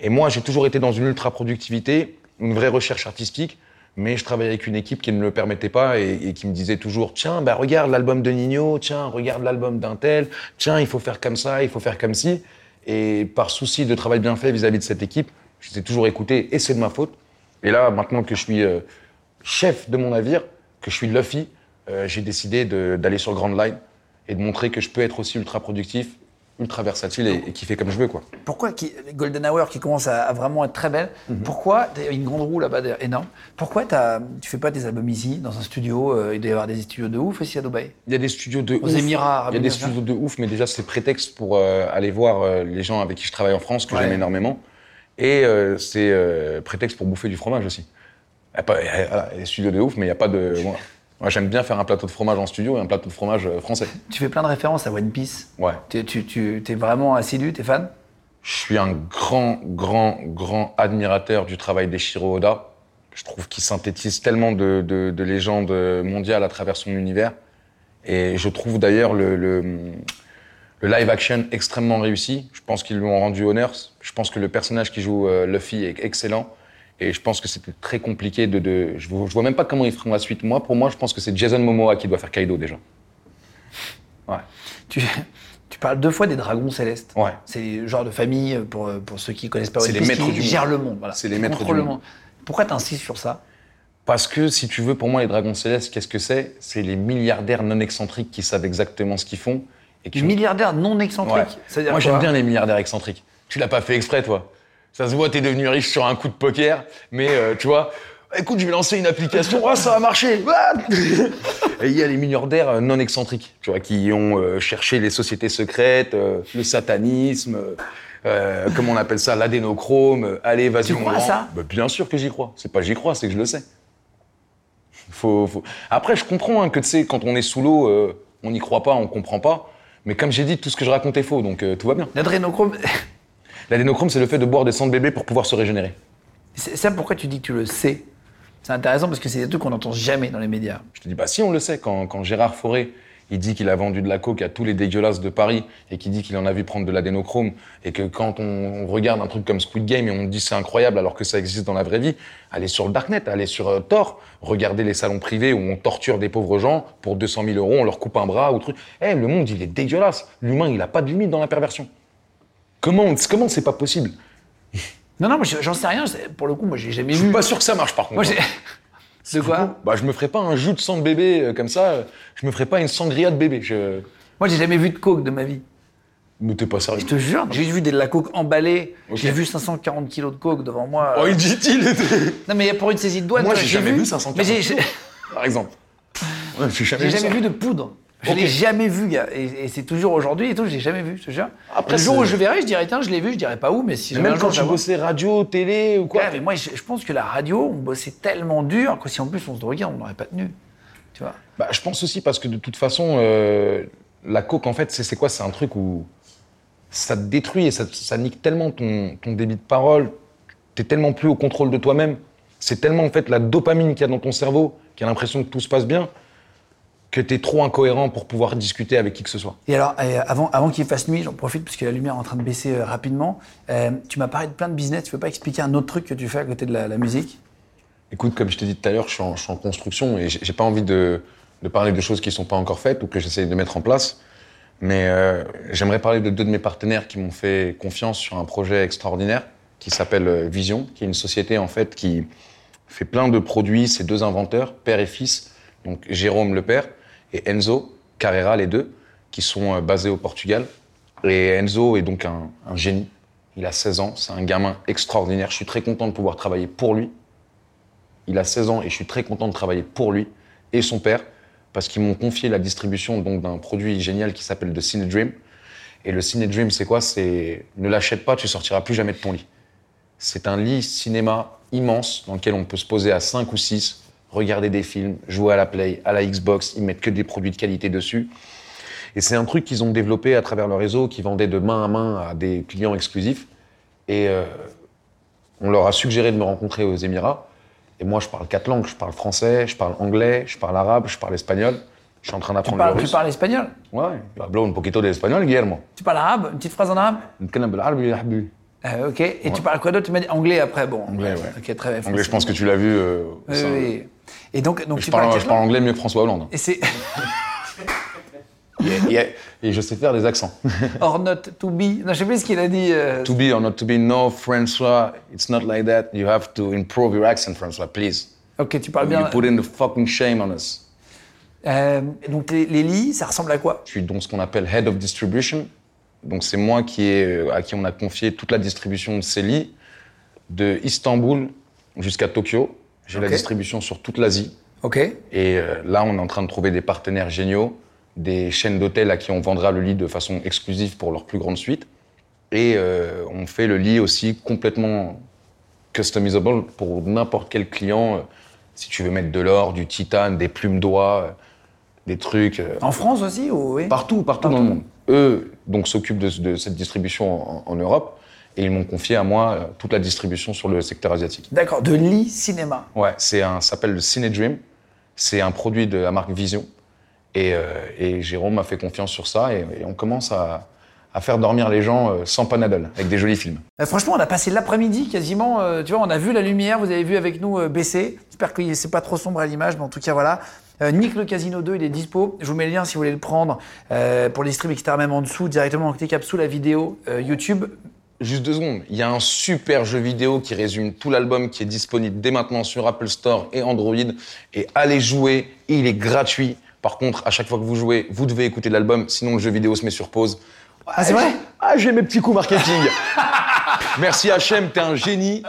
Et moi, j'ai toujours été dans une ultra productivité une vraie recherche artistique, mais je travaillais avec une équipe qui ne me le permettait pas et, qui me disait toujours tiens, bah, regarde l'album de Nino, tiens, regarde l'album d'un tel, tiens, il faut faire comme ça, il faut faire comme ci. Et par souci de travail bien fait vis-à-vis de cette équipe, je t'ai toujours écouté et c'est de ma faute. Et là, maintenant que je suis euh, chef de mon navire, que je suis Luffy, euh, j'ai décidé d'aller sur Grand Line et de montrer que je peux être aussi ultra productif ultra versatile et, qui fait comme je veux. Quoi. Pourquoi qui, Golden Hour qui commence à, vraiment être très belle, mhm. pourquoi, il y a une grande roue là-bas énorme, pourquoi as, tu fais pas des albums ici, dans un studio euh, Il doit y avoir des studios de ouf ici à Dubaï? Il y a des studios de Aux Émirats Il y a des studios de ouf, mais déjà c'est prétexte pour euh, aller voir les gens avec qui je travaille en France, que j'aime énormément. Et c'est prétexte pour bouffer du fromage aussi. Il y a, des studios de ouf, mais il n'y a pas de... Moi, j'aime bien faire un plateau de fromage en studio et un plateau de fromage euh, français. Tu fais plein de références à One Piece. Ouais. Tu, tu, es vraiment assidu, t'es fan? Je suis un grand, grand, grand admirateur du travail d'Eshiro Oda. Je trouve qu'il synthétise tellement de, de, légendes mondiales à travers son univers. Et je trouve d'ailleurs le, le, le, live action extrêmement réussi. Je pense qu'ils lui ont rendu honneur. Je pense que le personnage qui joue euh, Luffy est excellent. Et je pense que c'était très compliqué de. de je, vois, vois même pas comment ils feront la suite. Moi, pour moi, je pense que c'est Jason Momoa qui doit faire Kaido déjà. Ouais. Tu, tu parles deux fois des dragons célestes. Ouais. C'est le genre de famille, pour, pour ceux qui connaissent pas C'est les maîtres qui du gèrent le monde. Voilà. C'est les maîtres du monde. Pourquoi tu insistes sur ça? Parce que, si tu veux, pour moi, les dragons célestes, qu'est-ce que c'est? C'est les milliardaires non excentriques qui savent exactement ce qu'ils font. Et qui milliardaires non excentriques Moi, j'aime bien les milliardaires excentriques. Tu l'as pas fait exprès, toi ça se voit, t'es devenu riche sur un coup de poker, mais euh, tu vois, écoute, je vais lancer une application, oh, ça va marcher. Et il y a les milliardaires euh, non excentriques, tu vois, qui ont euh, cherché les sociétés secrètes, le satanisme, comment on appelle ça, l'adénochrome. Allez, vas-y, tu crois à ça bah, Bien sûr que j'y crois. C'est pas j'y crois, c'est que je le sais. Faut, Après, je comprends hein, que tu sais, quand on est sous l'eau, on n'y croit pas, on comprend pas. Mais comme j'ai dit, tout ce que je raconte est faux, donc tout va bien. L'adénochrome. L'adénochrome, c'est le fait de boire des sangs de bébé pour pouvoir se régénérer. C'est ça pourquoi tu dis que tu le sais C'est intéressant parce que c'est des trucs qu'on n'entend jamais dans les médias. Je te dis, bah si, on le sait. Quand, Gérard Fauré, il dit qu'il a vendu de la coke à tous les dégueulasses de Paris et qu'il dit qu'il en a vu prendre de l'adénochrome et que quand on, regarde un truc comme Squid Game et on dit c'est incroyable alors que ça existe dans la vraie vie, allez sur le Darknet, allez sur euh, Tor, regardez les salons privés où on torture des pauvres gens pour 200 000 euros, on leur coupe un bras ou truc. Eh, le monde, il est dégueulasse. L'humain, il n'a pas de limite dans la perversion. Comment comment c'est pas possible? Non, non, j'en sais rien. Pour le coup, moi, j'ai jamais vu. Je suis pas sûr que ça marche, par contre. Moi, de quoi Bah, je me ferais pas un jus de sang de bébé euh, comme ça. Je me ferais pas une sangria de bébé. Je... Moi, j'ai jamais vu de coke de ma vie. Mais t'es pas sérieux. Je te jure, j'ai vu de la coke emballée. J'ai vu 540 kilos de coke devant moi. Oh, il dit-il Non, mais pour une saisie de douane. Moi, j'ai jamais vu 540 mais Par exemple. Ouais, j'ai jamais, jamais vu de poudre. Je l'ai jamais vu, gars. Et, c'est toujours aujourd'hui et tout, je l'ai jamais vu, je te jure. Après, le jour où je verrai, je dirais, tiens, je l'ai vu, je dirais pas où, mais si Même quand tu bossais radio, télé ou quoi. Ouais, mais moi, je, pense que la radio, on bossait tellement dur que si en plus on se droguait, on n'aurait pas tenu. Tu vois bah, Je pense aussi parce que de toute façon, euh, la coke, en fait, c'est quoi? C'est un truc où ça te détruit et ça, ça nique tellement ton, ton débit de parole. Tu es tellement plus au contrôle de toi-même. C'est tellement, en fait, la dopamine qu'il y a dans ton cerveau, qui a l'impression que tout se passe bien que tu es trop incohérent pour pouvoir discuter avec qui que ce soit. Et alors, euh, avant, avant qu'il fasse nuit, j'en profite parce que la lumière est en train de baisser euh, rapidement. Euh, tu m'as parlé de plein de business. Tu veux pas expliquer un autre truc que tu fais à côté de la, musique? Écoute, comme je t'ai dit tout à l'heure, je, suis en construction et j'ai pas envie de, de, parler de choses qui sont pas encore faites ou que j'essaie de mettre en place. Mais j'aimerais parler de deux de mes partenaires qui m'ont fait confiance sur un projet extraordinaire qui s'appelle Vision, qui est une société en fait qui fait plein de produits. C'est deux inventeurs, père et fils. Donc Jérôme le père et Enzo Carrera, les deux, qui sont euh, basés au Portugal. Et Enzo est donc un, génie. Il a 16 ans, c'est un gamin extraordinaire. Je suis très content de pouvoir travailler pour lui. Il a 16 ans et je suis très content de travailler pour lui et son père parce qu'ils m'ont confié la distribution d'un produit génial qui s'appelle The Cine Dream. Et le Cine Dream, c'est quoi? C'est ne l'achète pas, tu sortiras plus jamais de ton lit. C'est un lit cinéma immense dans lequel on peut se poser à 5 ou 6 regarder des films, jouer à la Play, à la Xbox, ils mettent que des produits de qualité dessus. Et c'est un truc qu'ils ont développé à travers leur réseau, qui vendait de main à main à des clients exclusifs. Et euh, on leur a suggéré de me rencontrer aux Émirats. Et moi, je parle quatre langues. Je parle français, je parle anglais, je parle arabe, je parle espagnol. Je suis en train d'apprendre le russe. Tu parles espagnol? Ouais, hablo un poquito de espagnol, Guillermo. Tu parles arabe Une petite phrase en arabe? Euh, ok. Et tu parles quoi d'autre? Tu m'as dit anglais après, bon. Anglais, ouais. Ok, très bien. Anglais, je pense que tu l'as vu. Euh, oui, oui. Et donc, donc tu je parle, je parle anglais mieux que François Hollande. Et c'est. Et je sais faire des accents. or not to be. Non, je sais plus ce qu'il a dit. Euh... To be or not to be. No, François, it's not like that. You have to improve your accent, François, please. Ok, tu parles bien. You put in the fucking shame on us. Euh, donc les, les, lits, ça ressemble à quoi? Je suis donc ce qu'on appelle head of distribution. Donc c'est moi qui est, euh, à qui on a confié toute la distribution de ces lits, de Istanbul jusqu'à Tokyo. J'ai la distribution sur toute l'Asie. Ok. Et euh, là, on est en train de trouver des partenaires géniaux, des chaînes d'hôtels à qui on vendra le lit de façon exclusive pour leur plus grande suite. Et euh, on fait le lit aussi complètement customizable pour n'importe quel client. si tu veux mettre de l'or, du titane, des plumes d'oie, des trucs. En France aussi ou oui? Partout, partout, dans le monde. Eux donc s'occupent de, cette distribution en Europe. Et ils m'ont confié à moi euh, toute la distribution sur le secteur asiatique. D'accord, de lit cinéma. Ouais, c'est un, ça s'appelle le Cine Dream. C'est un produit de la marque Vision. Et, euh, et Jérôme m'a fait confiance sur ça et, on commence à, à, faire dormir les gens euh, sans panadol, avec des jolis films. franchement, on a passé l'après-midi quasiment. tu vois, on a vu la lumière, vous avez vu avec nous baisser. J'espère que c'est pas trop sombre à l'image, mais en tout cas, voilà. Nick le Casino 2, il est dispo. Je vous mets le lien si vous voulez le prendre pour les streams, etc. Même en dessous, directement en sous la vidéo YouTube. Juste deux secondes. Il y a un super jeu vidéo qui résume tout l'album qui est disponible dès maintenant sur Apple Store et Android. Et allez jouer, il est gratuit. Par contre, à chaque fois que vous jouez, vous devez écouter l'album, sinon le jeu vidéo se met sur pause. Ah, c'est vrai? Ah, j'ai mes petits coups marketing. Merci HM, t'es un génie.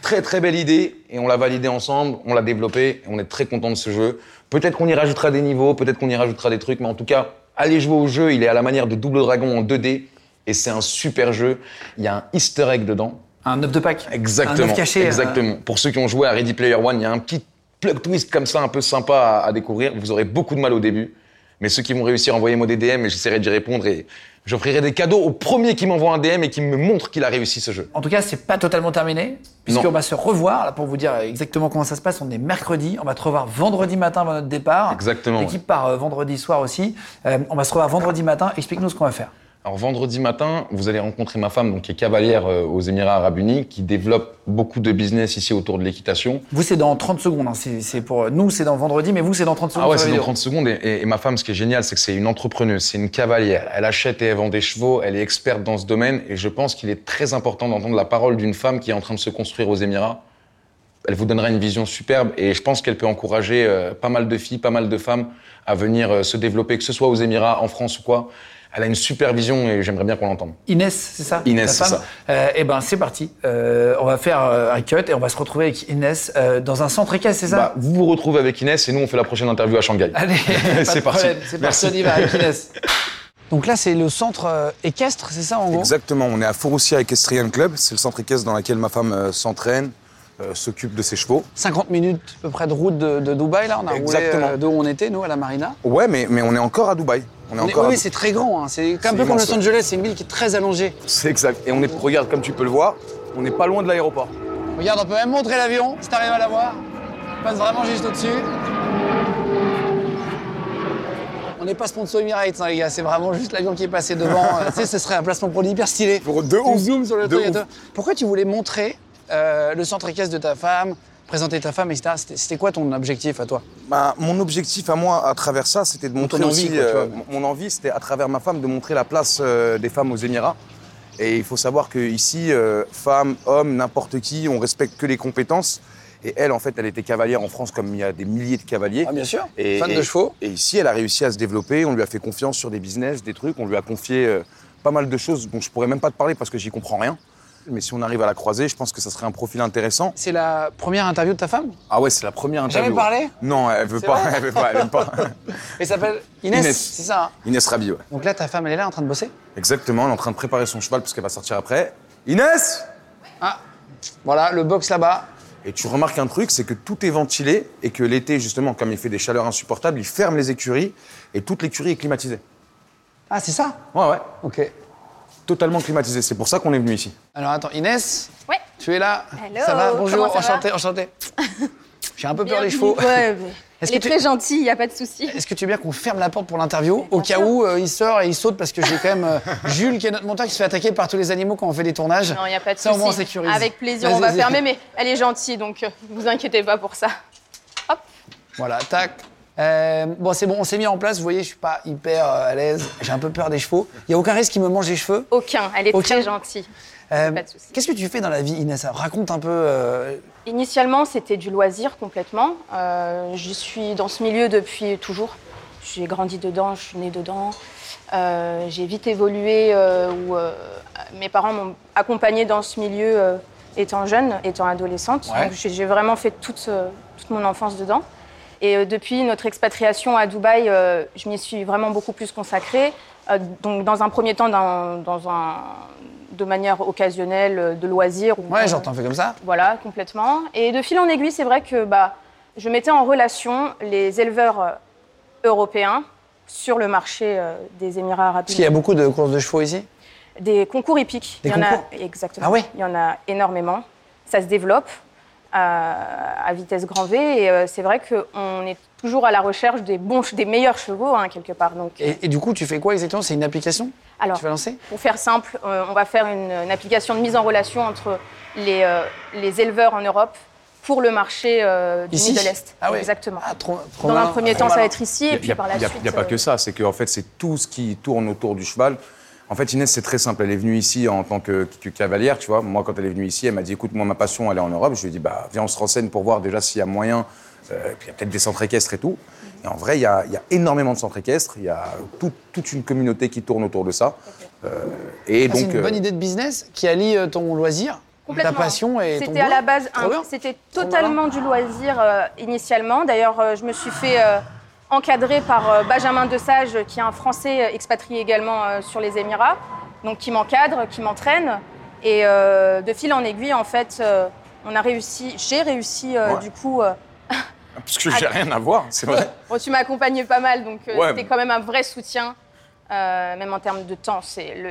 Très très belle idée et on l'a validé ensemble, on l'a développé, on est très content de ce jeu. Peut-être qu'on y rajoutera des niveaux, peut-être qu'on y rajoutera des trucs, mais en tout cas, allez jouer au jeu, il est à la manière de Double Dragon en 2D et c'est un super jeu. Il y a un easter egg dedans. Un œuf de Pâques Exactement. Un œuf caché. Euh. Exactement. Pour ceux qui ont joué à Ready Player One, il y a un petit plug twist comme ça, un peu sympa à, découvrir. Vous aurez beaucoup de mal au début. Mais ceux qui vont réussir, envoyez-moi des DM et j'essaierai d'y répondre. Et j'offrirai des cadeaux au premier qui m'envoie un DM et qui me montre qu'il a réussi ce jeu. En tout cas, c'est pas totalement terminé, puisqu'on va se revoir. Là, pour vous dire exactement comment ça se passe, on est mercredi. On va te revoir vendredi matin avant notre départ. Exactement. L'équipe part euh, vendredi soir aussi. Euh, on va se revoir vendredi matin. Explique-nous ce qu'on va faire. Alors vendredi matin, vous allez rencontrer ma femme, donc qui est cavalière euh, aux Émirats Arabes Unis, qui développe beaucoup de business ici autour de l'équitation. Vous, c'est dans 30 secondes. Hein. C'est pour nous, c'est dans vendredi, mais vous, c'est dans 30 secondes. Ah ouais, c'est dans 30 secondes. Et, ma femme, ce qui est génial, c'est que c'est une entrepreneuse, c'est une cavalière. Elle achète et elle vend des chevaux. Elle est experte dans ce domaine. Et je pense qu'il est très important d'entendre la parole d'une femme qui est en train de se construire aux Émirats. Elle vous donnera une vision superbe et je pense qu'elle peut encourager euh, pas mal de filles, pas mal de femmes à venir euh, se développer, que ce soit aux Émirats, en France ou quoi Elle a une super vision et j'aimerais bien qu'on l'entende. Inès, c'est ça? Inès, c'est ça. Euh, eh ben, c'est parti. Euh, on va faire un cut et on va se retrouver avec Inès dans un centre équestre, c'est ça? Bah, Vous vous retrouvez avec Inès et nous, on fait la prochaine interview à Shanghai. Allez, c'est parti. C'est parti, on y va avec Inès. Donc là, c'est le centre équestre, c'est ça en gros? Exactement, on est à Fouroussia Equestrian Club. C'est le centre équestre dans lequel ma femme s'entraîne, euh, s'occupe de ses chevaux. 50 minutes à peu près de route de, Dubaï, là On a Exactement. roulé d'où on était, nous, à la marina Ouais, mais, mais on est encore à Dubaï. On est encore oui, c'est très grand. Hein. C'est un peu comme Los Angeles, c'est une ville qui est très allongée. C'est exact. Et on est, regarde, comme tu peux le voir, on n'est pas loin de l'aéroport. Regarde, on peut même montrer l'avion, si t'arrives à la voir. On passe vraiment juste au-dessus. On n'est pas sponsor Emirates, hein, les gars. C'est vraiment juste l'avion qui est passé devant. tu sais, ce serait un placement produit hyper stylé. Pour deux zoom sur le truc. Pourquoi tu voulais montrer euh, le centre équestre de ta femme, présenter ta femme, etc. C'était quoi ton objectif à toi? Bah, Mon objectif à moi, à travers ça, c'était de montrer aussi... Euh, mon envie, c'était à travers ma femme de montrer la place euh, des femmes aux Émirats. Et il faut savoir qu'ici, femmes, hommes, n'importe qui, on respecte que les compétences. Et elle, en fait, elle était cavalière en France comme il y a des milliers de cavaliers. Ah, bien sûr. Et, Fan de chevaux. Et ici, elle a réussi à se développer. On lui a fait confiance sur des business, des trucs. On lui a confié pas mal de choses dont je pourrais même pas te parler parce que j'y comprends rien. Mais si on arrive à la croiser, je pense que ça serait un profil intéressant. C'est la première interview de ta femme? Ah ouais, c'est la première interview. Jamais parlé? Non, elle veut pas, elle veut pas, elle aime pas. Elle s'appelle Inès, c'est ça hein? Inès Rabi, ouais. Donc là, ta femme, elle est là en train de bosser? Exactement, elle est en train de préparer son cheval parce qu'elle va sortir après. Inès Ah, voilà, le box là-bas. Et tu remarques un truc, c'est que tout est ventilé et que l'été, justement, comme il fait des chaleurs insupportables, il ferme les écuries et toute l'écurie est climatisée. Ah, c'est ça? Ouais, ouais. Ok totalement climatisé. C'est pour ça qu'on est venu ici. Alors attends, Inès Ouais. Tu es là Hello. Ça va Bonjour, enchanté, enchanté. J'ai un peu peur des chevaux. Ouais, est très gentil, il n'y a pas de souci. Est-ce que tu veux bien qu'on ferme la porte pour l'interview Au cas où euh, il sort et il saute parce que j'ai quand même euh, Jules qui est notre monteur qui se fait attaquer par tous les animaux quand on fait des tournages. Non, il n'y a pas de souci. Ça, on sécurise. Avec plaisir, on va fermer, mais elle est gentille, donc ne euh, vous inquiétez pas pour ça. Hop. Voilà, tac. Euh, bon, c'est bon, on s'est mis en place. Vous voyez, je suis pas hyper euh, à l'aise. J'ai un peu peur des chevaux. Il y a aucun risque qu'il me mange les cheveux Aucun. Elle est très gentille. Euh, qu'est-ce que tu fais dans la vie, Inès Raconte un peu. Initialement, c'était du loisir complètement. je suis dans ce milieu depuis toujours. J'ai grandi dedans, je suis née dedans. j'ai vite évolué où mes parents m'ont accompagnée dans ce milieu étant jeune, étant adolescente. j'ai vraiment fait toute, toute mon enfance dedans. Et euh, depuis notre expatriation à Dubaï, euh, je m'y suis vraiment beaucoup plus consacrée. Euh, donc, dans un premier temps, dans, dans un, de manière occasionnelle, de loisirs. Ouais, genre, t'en fais comme ça Voilà, complètement. Et de fil en aiguille, c'est vrai que bah, je mettais en relation les éleveurs européens sur le marché des Émirats arabes. Parce qu'il y a beaucoup de courses de chevaux ici? Des concours hippiques. Des Il y concours en a, exactement. Ah oui Il y en a énormément. Ça se développe à, vitesse grand V. Et euh, c'est vrai qu'on est toujours à la recherche des, bons, des meilleurs chevaux, hein, quelque part. Donc, et, du coup, tu fais quoi exactement? C'est une application? Alors, tu vas lancer? pour faire simple, euh, on va faire une, application de mise en relation entre les, euh, les éleveurs en Europe pour le marché du Middle Est. Ah oui. Exactement. Ah, trop, Dans un premier temps, ça va être ici, et puis par la suite. Il n'y a, pas que ça, c'est qu'en fait, c'est tout ce qui tourne autour du cheval. En fait, Inès, c'est très simple. Elle est venue ici en tant que, cavalière, tu vois. Moi, quand elle est venue ici, elle m'a dit écoute, moi, ma passion, elle est en Europe. Je lui ai dit bah, viens, on se renseigne pour voir déjà s'il y a moyen. Euh, puis il y a peut-être des centres équestres et tout. Et en vrai, il y a, énormément de centres équestres. Il y a toute une communauté qui tourne autour de ça. Euh, et donc, c'est une bonne euh, idée de business qui allie ton loisir, ta passion et C'était à la base, c'était totalement du loisir initialement. D'ailleurs, je me suis fait encadré par euh, Benjamin Desage, qui est un Français euh, expatrié également euh, sur les Émirats, donc qui m'encadre, qui m'entraîne. Et de fil en aiguille, en fait, on a réussi, j'ai réussi du coup. Parce que j'ai rien à voir, c'est vrai. bon, tu m'as accompagné pas mal, donc c'était quand même un vrai soutien. même en termes de temps,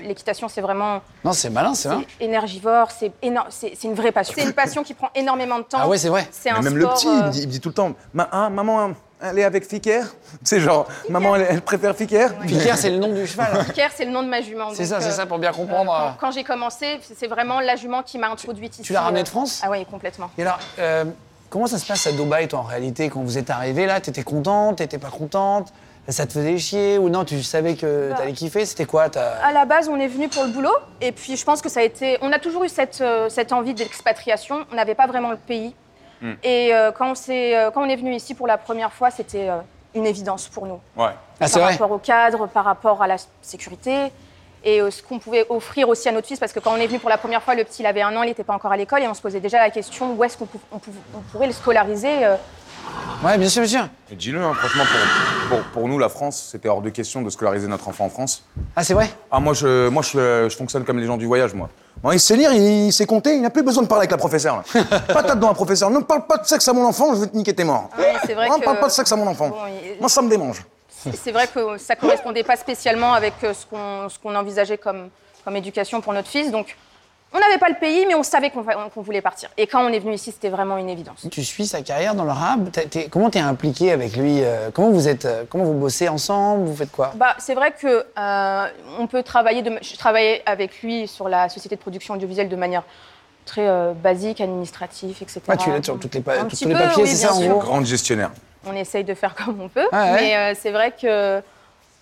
l'équitation, c'est vraiment. Non, c'est malin, c'est vrai. Énergivore, c'est c'est une vraie passion. C'est une passion qui prend énormément de temps. Ah ouais, c'est vrai. C'est un même le petit, il, me dit, tout le temps, hein, maman, elle est avec Fiker. C'est genre, maman, elle, préfère Fiker. Fiker, c'est le nom du cheval. Fiker, c'est le nom de ma jument. C'est ça, c'est ça, pour bien euh, comprendre. quand, j'ai commencé, c'est vraiment la jument qui m'a introduite ici. Tu l'as ramenée de France Ah oui, complètement. Et alors, euh, comment ça se passe à Dubaï, toi, en réalité, quand vous êtes arrivé là T'étais contente T'étais pas contente ça te faisait chier ou non Tu savais que bah. t'allais kiffer C'était quoi À la base, on est venu pour le boulot. Et puis, je pense que ça a été. On a toujours eu cette, euh, cette envie d'expatriation. On n'avait pas vraiment le pays. Hmm. Et quand, on est, quand on est venu ici pour la première fois, c'était une évidence pour nous. Ouais. Ah, par rapport au cadre, par rapport à la sécurité et euh, ce qu'on pouvait offrir aussi à notre fils, parce que quand on est venu pour la première fois, le petit il avait un an, il n'était pas encore à l'école, et on se posait déjà la question où est-ce qu'on pourrait le scolariser euh. Ouais, bien sûr, bien sûr. Dis-le, hein, franchement, pour, pour, nous, la France, c'était hors de question de scolariser notre enfant en France. Ah, c'est vrai? Ah, moi, je, moi je, je, fonctionne comme les gens du voyage, moi. Moi, il sait lire, il, sait compter, il n'a plus besoin de parler avec la professeure. Là. Patate dans la professeure. Ne parle pas de sexe à mon enfant, je vais te niquer tes morts. Oui, c'est vrai ne parle pas de sexe à mon enfant. Moi, ça me démange. C'est vrai que ça correspondait pas spécialement avec euh, ce qu'on envisageait comme, comme éducation pour notre fils. Donc, on n'avait pas le pays, mais on savait qu'on voulait partir. Et quand on est venu ici, c'était vraiment une évidence. Tu suis sa carrière dans le rap? comment tu es impliqué avec lui euh, Comment vous êtes euh, Comment vous bossez ensemble? Vous faites quoi? Bah, c'est vrai que euh, on peut travailler. De, je travaillais avec lui sur la société de production audiovisuelle de manière très basique, administrative, etc. Ah, tu l'aides sur toutes les, tous les papiers, c'est ça en gros? Grande gestionnaire. On essaye de faire comme on peut, mais c'est vrai que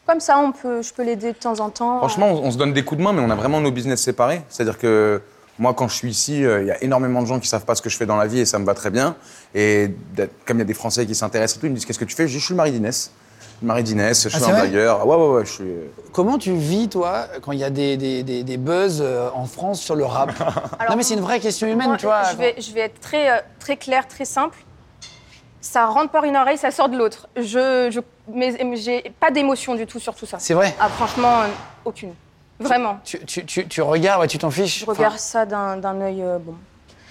comme ça, on peut, je peux l'aider de temps en temps. Franchement, on, se donne des coups de main, mais on a vraiment nos business séparés. C'est-à-dire que moi, quand je suis ici, euh, il y a énormément de gens qui savent pas ce que je fais dans la vie et ça me va très bien. Et comme il y a des Français qui s'intéressent et tout, ils me disent Qu'est-ce que tu fais? Je dis Je suis le mari d'Inès. Marie d'Inès, je ah, suis un bailleur. Ouais, ouais, ouais, je suis... Euh, Comment tu vis, toi, quand il y a des, des, des, buzz euh, en France sur le rap? Non, mais c'est une vraie question humaine, tu vois. Je vais, je vais être très, très clair, très simple ça rentre par une oreille, ça sort de l'autre. Je, je, mais j'ai pas d'émotion du tout sur tout ça. C'est vrai Ah, franchement, euh, aucune. Vraiment. Tu, tu, tu, tu regardes, ouais, tu t'en fiches Je regarde ça d'un œil euh, bon.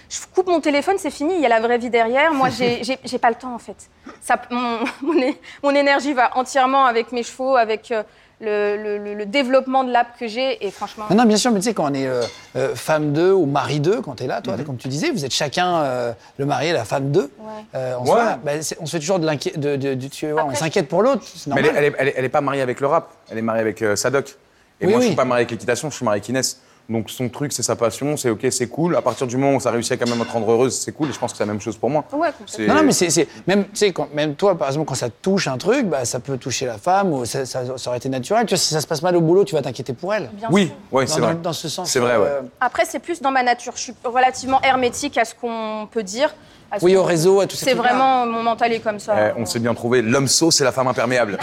Je coupe mon téléphone, c'est fini, il y a la vraie vie derrière. Moi, j'ai pas le temps, en fait. Ça, mon, mon, énergie va entièrement avec mes chevaux, avec euh, le, développement de l'app que j'ai et franchement. Non, non, bien sûr, mais tu sais, quand on est euh, euh, femme d'eux ou mari d'eux, quand tu es là, toi, mhm. comme tu disais, vous êtes chacun euh, le mari et la femme d'eux. on, bah, on, se fait toujours de l'inquiétude, de, de, on s'inquiète pour l'autre. Mais elle est, elle, est, pas mariée avec le rap, elle est mariée avec Sadok. Et moi, je suis pas marié avec l'équitation, je suis marié avec Inès. Donc son truc, c'est sa passion, c'est ok, c'est cool. À partir du moment où ça réussit à quand même à te rendre heureuse, c'est cool. Et je pense que c'est la même chose pour moi. Ouais, non, non, mais c'est même, tu sais, même toi, par exemple, quand ça touche un truc, bah, ça peut toucher la femme ou ça, ça, aurait été naturel. Tu vois, si ça se passe mal au boulot, tu vas t'inquiéter pour elle. oui, ouais, c'est vrai. Dans ce sens. C'est vrai, ouais. Euh, Après, c'est plus dans ma nature. Je suis relativement hermétique à ce qu'on peut dire. Oui, au réseau, à tout ça. C'est vraiment mon mental est comme ça. Eh, on s'est bien trouvé. L'homme sauce c'est la femme imperméable.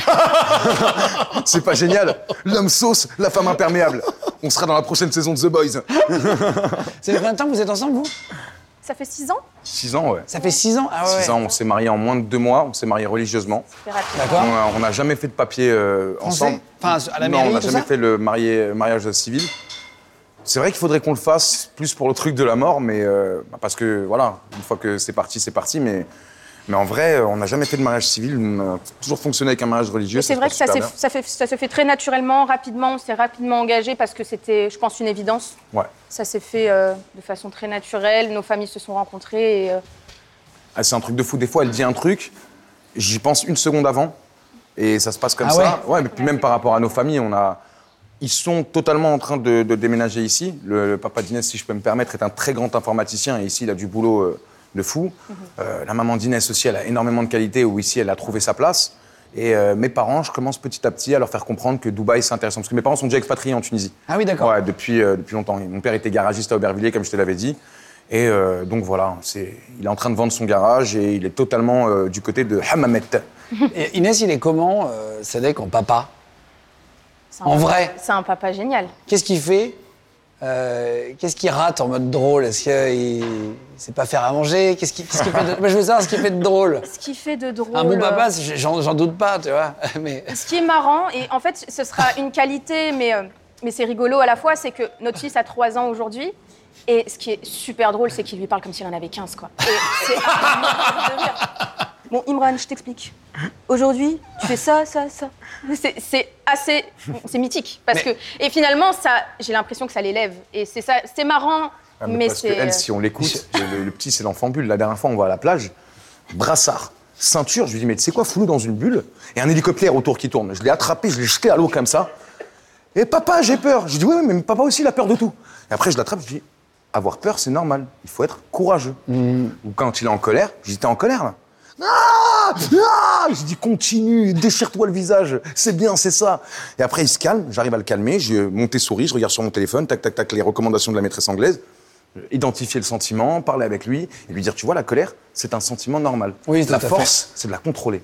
c'est pas génial L'homme sauce, la femme imperméable. On sera dans la prochaine saison de The Boys. C'est combien de temps que vous êtes ensemble, vous? Ça fait six ans Six ans, ouais. Ça fait six ans Ah ouais. Six ans, on s'est mariés en moins de deux mois, on s'est mariés religieusement. D'accord. On n'a jamais fait de papier euh, ensemble. Enfin, à la mairie, Non, on n'a jamais fait le mariage civil. C'est vrai qu'il faudrait qu'on le fasse plus pour le truc de la mort, mais euh, bah, parce que voilà, une fois que c'est parti, c'est parti. Mais, mais en vrai, euh, on n'a jamais fait de mariage civil. On a toujours fonctionné avec un mariage religieux. C'est vrai que ça, ça, fait, ça, se fait très naturellement, rapidement. On s'est rapidement engagé parce que c'était, je pense, une évidence. Ouais. Ça s'est fait euh, de façon très naturelle. Nos familles se sont rencontrées. Et, ah, c'est un truc de fou. Des fois, elle dit un truc, j'y pense une seconde avant, et ça se passe comme ah ça. Ouais, mais puis même par rapport à nos familles, on a ils sont totalement en train de, déménager ici. Le, papa d'Inès, si je peux me permettre, est un très grand informaticien et ici, il a du boulot euh, de fou. Mhm. Euh, la maman d'Inès aussi, elle a énormément de qualité où ici, elle a trouvé sa place. Et euh, mes parents, je commence petit à petit à leur faire comprendre que Dubaï, c'est intéressant. Parce que mes parents sont déjà expatriés en Tunisie. Ah oui, d'accord. Ouais, depuis, depuis longtemps. Mon père était garagiste à Aubervilliers, comme je te l'avais dit. Et donc voilà, il est en train de vendre son garage et il est totalement du côté de Hamamet. Et Inès, il est comment, Sadek, en papa? En vrai C'est un papa génial. Qu'est-ce qu'il fait euh, Qu'est-ce qu'il rate en mode drôle? Est-ce qu'il ne sait pas faire à manger? Qu'est-ce qu'il fait de... Je veux savoir ce qu'il fait de drôle. Ce qu'il fait de drôle. Un bon papa, j'en doute pas, tu vois. Mais... Ce qui est marrant, et en fait, ce sera une qualité, mais, euh, mais c'est rigolo à la fois, c'est que notre fils a 3 ans aujourd'hui. Et ce qui est super drôle, c'est qu'il lui parle comme s'il en avait 15, quoi. Et c'est Bon, Imran, je t'explique. Aujourd'hui, tu fais ça, ça, ça. C'est assez. C'est mythique. Parce que. Et finalement, ça, j'ai l'impression que ça l'élève. Et c'est ça. C'est marrant. Ah, mais. Elle, si on l'écoute, le, petit, c'est l'enfant bulle. La dernière fois, on va à la plage, brassard, ceinture. Je lui dis, mais tu sais quoi, fous dans une bulle et un hélicoptère autour qui tourne. Je l'ai attrapé, je l'ai jeté à l'eau comme ça. Et papa, j'ai peur. Je dis, oui, mais papa aussi, il a peur de tout. Et après, je l'attrape, je dis, avoir peur, c'est normal. Il faut être courageux. Mm. Ou quand il est en colère, je dis, t'es en colère là? Ah, ah Je dis continue, déchire-toi le visage, c'est bien, c'est ça. Et après il se calme, j'arrive à le calmer, j'ai monté souris, je regarde sur mon téléphone, tac tac tac les recommandations de la maîtresse anglaise, identifier le sentiment, parler avec lui et lui dire tu vois la colère, c'est un sentiment normal. Oui, la force, c'est de la contrôler.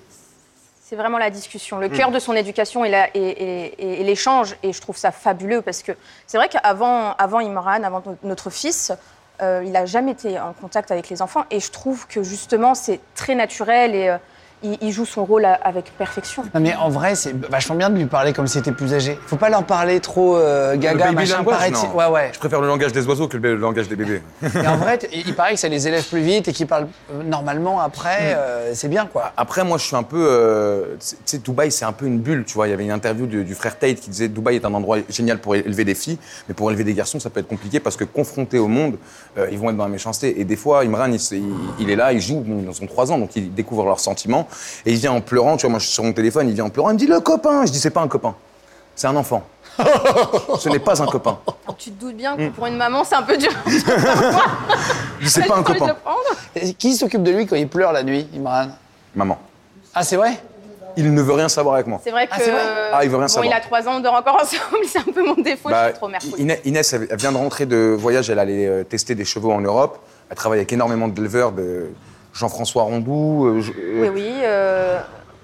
C'est vraiment la discussion. Le cœur de son éducation et l'échange. Et je trouve ça fabuleux parce que c'est vrai qu'avant avant Imran, avant notre fils, euh, il n'a jamais été en contact avec les enfants. Et je trouve que justement, c'est très naturel et. Euh, il, joue son rôle avec perfection. Non mais en vrai, c'est vachement bien de lui parler comme si c'était plus âgé. Faut pas leur parler trop euh, gaga, machin, Ouais, ouais. Je préfère le langage des oiseaux que le, langage des bébés. Et en vrai, il paraît que ça les élève plus vite et qu'ils parlent euh, normalement après. Mm. Euh, c'est bien, quoi. Après, moi, je suis un peu... tu sais, Dubaï, c'est un peu une bulle, tu vois. Il y avait une interview du, frère Tate qui disait Dubaï est un endroit génial pour élever des filles, mais pour élever des garçons, ça peut être compliqué parce que confrontés au monde, ils vont être dans la méchanceté. Et des fois, Imran, il, il est là, il joue, bon, ils ont 3 ans, donc ils découvrent leurs sentiments. Et il vient en pleurant, tu vois, moi je suis sur mon téléphone, il vient en pleurant, il me dit le copain. Je dis c'est pas un copain, c'est un enfant. Ce n'est pas un copain. tu te doutes bien que pour une maman, c'est un peu dur. je sais pas un copain. Qui s'occupe de lui quand il pleure la nuit, Imran? Maman. Ah, c'est vrai? Il ne veut rien savoir avec moi. C'est vrai ah, que. Ah, il veut rien savoir. il a trois ans, on dort encore ensemble, c'est un peu mon défaut, je bah, suis trop merveilleuse. Inès, elle vient de rentrer de voyage, elle allait euh, tester des chevaux en Europe. Elle travaille avec énormément d'éleveurs, de Jean-François Rondou. Euh, oui, oui. Euh,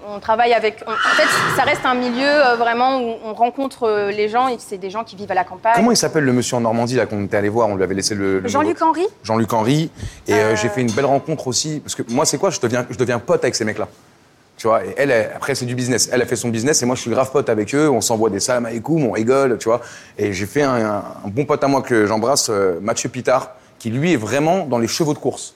on travaille avec. en fait, ça reste un milieu euh, vraiment où on rencontre les gens et c'est des gens qui vivent à la campagne. Comment il s'appelle le monsieur en Normandie là qu'on était allé voir On lui avait laissé le. Jean-Luc Henry. Jean-Luc Henry. Et j'ai fait une belle rencontre aussi parce que moi c'est quoi Je deviens, je deviens pote avec ces mecs-là. Tu vois, et elle, après, c'est du business. Elle a fait son business et moi, je suis grave pote avec eux. On s'envoie des salam aleikoum, on rigole, tu vois. Et j'ai fait un, un, bon pote à moi que j'embrasse, Mathieu Pitard, qui lui est vraiment dans les chevaux de course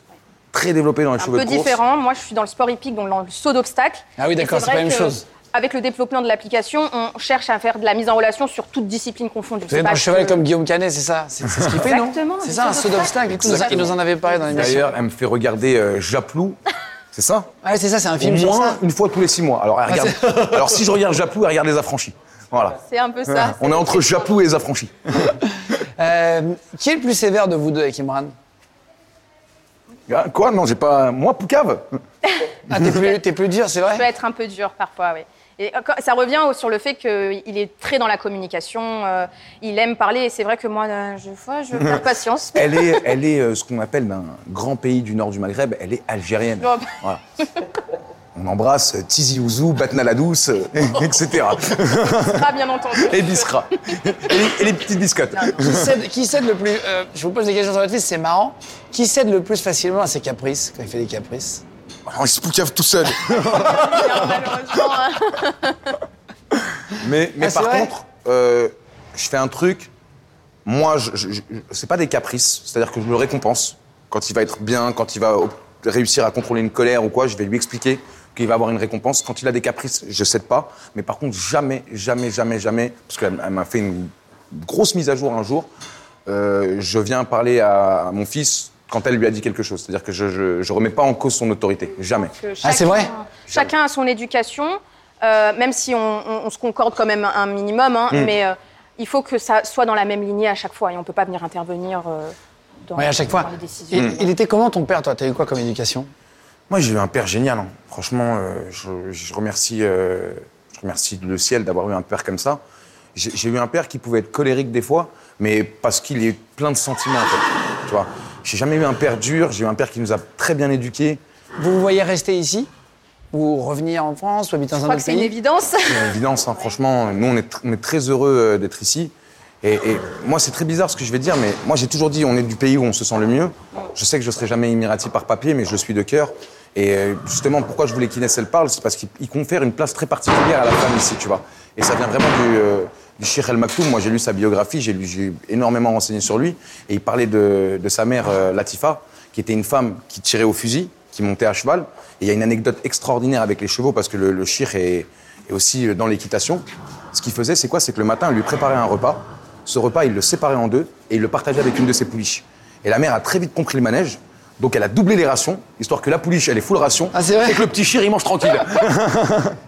très développé dans les chevaux de course. Un peu différent. Moi, je suis dans le sport hippique, donc dans le saut d'obstacle. Ah oui, d'accord, c'est pas la même chose. Avec le développement de l'application, on cherche à faire de la mise en relation sur toute discipline confondue. Vous êtes un cheval comme Guillaume Canet, c'est ça C'est ce qu'il fait, non C'est ça, un saut d'obstacle. Il nous en avait parlé dans l'émission. D'ailleurs, elle me fait regarder euh, Japlou. C'est ça Ouais, c'est ça, c'est un film Au moins une fois tous les six mois. Alors, elle regarde. Alors si je regarde Japlou, elle regarde les affranchis. Voilà. C'est un peu ça. On est entre Japlou et les affranchis. Euh, qui est le plus sévère de vous deux avec Imran? ah, quoi Non, j'ai pas. Moi, Poucave Ah, t'es plus, plus dur, c'est vrai Je peux être un peu dur parfois, oui. Et ça revient sur le fait qu'il est très dans la communication, euh, il aime parler, et c'est vrai que moi, euh, je, je perds patience. elle est, elle est euh, ce qu'on appelle d'un grand pays du nord du Maghreb, elle est algérienne. Voilà. On embrasse Tizi Ouzou, Batna la Douce, etc. Biscra, bien entendu. Et Biscra. Et les, petites biscottes. Qui cède, le plus. Euh, je vous pose des questions sur votre fils, c'est marrant. Qui cède le plus facilement à ses caprices, quand il fait des caprices? Oh, Il se poucave tout seul. mais mais ah, par contre, euh, je fais un truc. Moi, je, je, c'est pas des caprices. C'est-à-dire que je le récompense quand il va être bien, quand il va réussir à contrôler une colère ou quoi. Je vais lui expliquer qu'il va avoir une récompense. Quand il a des caprices, je ne cède pas. Mais par contre, jamais, jamais, jamais, jamais, parce qu'elle m'a fait une grosse mise à jour un jour, euh, je viens parler à, mon fils quand elle lui a dit quelque chose. C'est-à-dire que je ne remets pas en cause son autorité. Jamais. ah, c'est vrai Chacun a son éducation, euh, même si on, se concorde quand même un minimum, hein, mm. mais euh, il faut que ça soit dans la même lignée à chaque fois. Et on ne peut pas venir intervenir dans, à chaque fois. les décisions. Il, était comment ton père, toi Tu as eu quoi comme éducation? Moi, j'ai eu un père génial. Hein. Franchement, euh, je, remercie, euh, je remercie le ciel d'avoir eu un père comme ça. J'ai eu un père qui pouvait être colérique des fois, mais parce qu'il est plein de sentiments, en fait. Tu vois, j'ai jamais eu un père dur. J'ai eu un père qui nous a très bien éduqués. Vous vous voyez rester ici? Ou revenir en France ou habiter dans un autre pays C'est une évidence. C'est une évidence, hein. franchement. Nous, on est, on est très heureux euh, d'être ici. Et, moi, c'est très bizarre ce que je vais dire, mais moi, j'ai toujours dit, on est du pays où on se sent le mieux. Je sais que je ne serai jamais émirati par papier, mais je le suis de cœur. Et euh, justement, pourquoi je voulais qu'Inès elle parle, c'est parce qu'il confère une place très particulière à la femme ici, tu vois. Et ça vient vraiment du, euh, du El Maktoum. Moi, j'ai lu sa biographie, j'ai énormément renseigné sur lui. Et il parlait de, de sa mère, euh, Latifa, qui était une femme qui tirait au fusil, qui montait à cheval. Et il y a une anecdote extraordinaire avec les chevaux, parce que le, le est, est, aussi dans l'équitation. Ce qu'il faisait, c'est quoi? C'est que le matin, il lui préparait un repas. Ce repas, il le séparait en deux et il le partageait avec une de ses pouliches. Et la mère a très vite compris le manège. Donc elle a doublé les rations, histoire que la pouliche, elle est full ration. Ah, c'est vrai Et que le petit chien, il mange tranquille.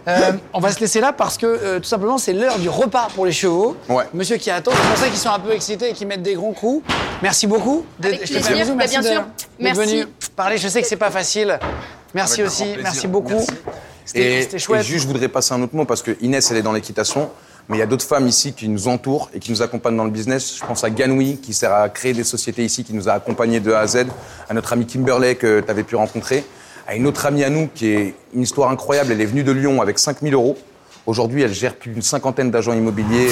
Euh, on va se laisser là parce que, euh, tout simplement, c'est l'heure du repas pour les chevaux. Ouais. Monsieur qui attend, c'est pour ça qu'ils sont un peu excités et qu'ils mettent des grands coups. Merci beaucoup. Avec je plaisir, merci bien sûr. Merci. venu parler. Je sais que c'est pas facile. Merci aussi, merci beaucoup. C'était chouette. Et juste, je voudrais passer un autre mot parce que Inès, elle est dans l'équitation. Mais il y a d'autres femmes ici qui nous entourent et qui nous accompagnent dans le business. Je pense à Ganoui, qui sert à créer des sociétés ici, qui nous a accompagnés de A à Z. À notre ami Kimberley, que tu avais pu rencontrer. à une autre amie à nous qui est une histoire incroyable. Elle est venue de Lyon avec 5000 euros. Aujourd'hui, elle gère plus d'une cinquantaine d'agents immobiliers,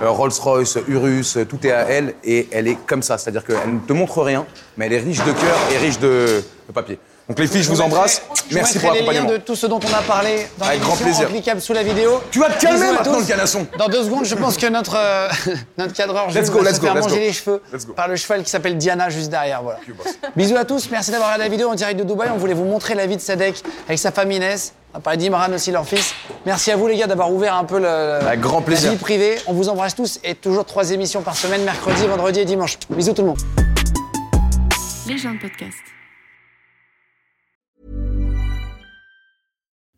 euh, Rolls-Royce, Urus, tout est à elle et elle est comme ça. C'est-à-dire qu'elle ne te montre rien, mais elle est riche de cœur et riche de papier. Donc les filles, je vous embrasse. Merci pour l'accompagnement. les liens de tout ce dont on a parlé dans Avec grand plaisir. cliquable sous la vidéo. Tu vas te calmer maintenant le canasson. Dans deux secondes, je pense que notre, euh, notre cadreur let's go, va se faire manger les cheveux par le cheval qui s'appelle Diana juste derrière. Voilà. Bisous à tous, merci d'avoir regardé la vidéo en direct de Dubaï. On voulait vous montrer la vie de Sadek avec sa femme Inès. On a parlé d'Imran aussi, leur fils. Merci à vous les gars d'avoir ouvert un peu le, grand plaisir. la vie privée. On vous embrasse tous et toujours trois émissions par semaine, mercredi, vendredi et dimanche. Bisous tout le monde. Les gens de podcast.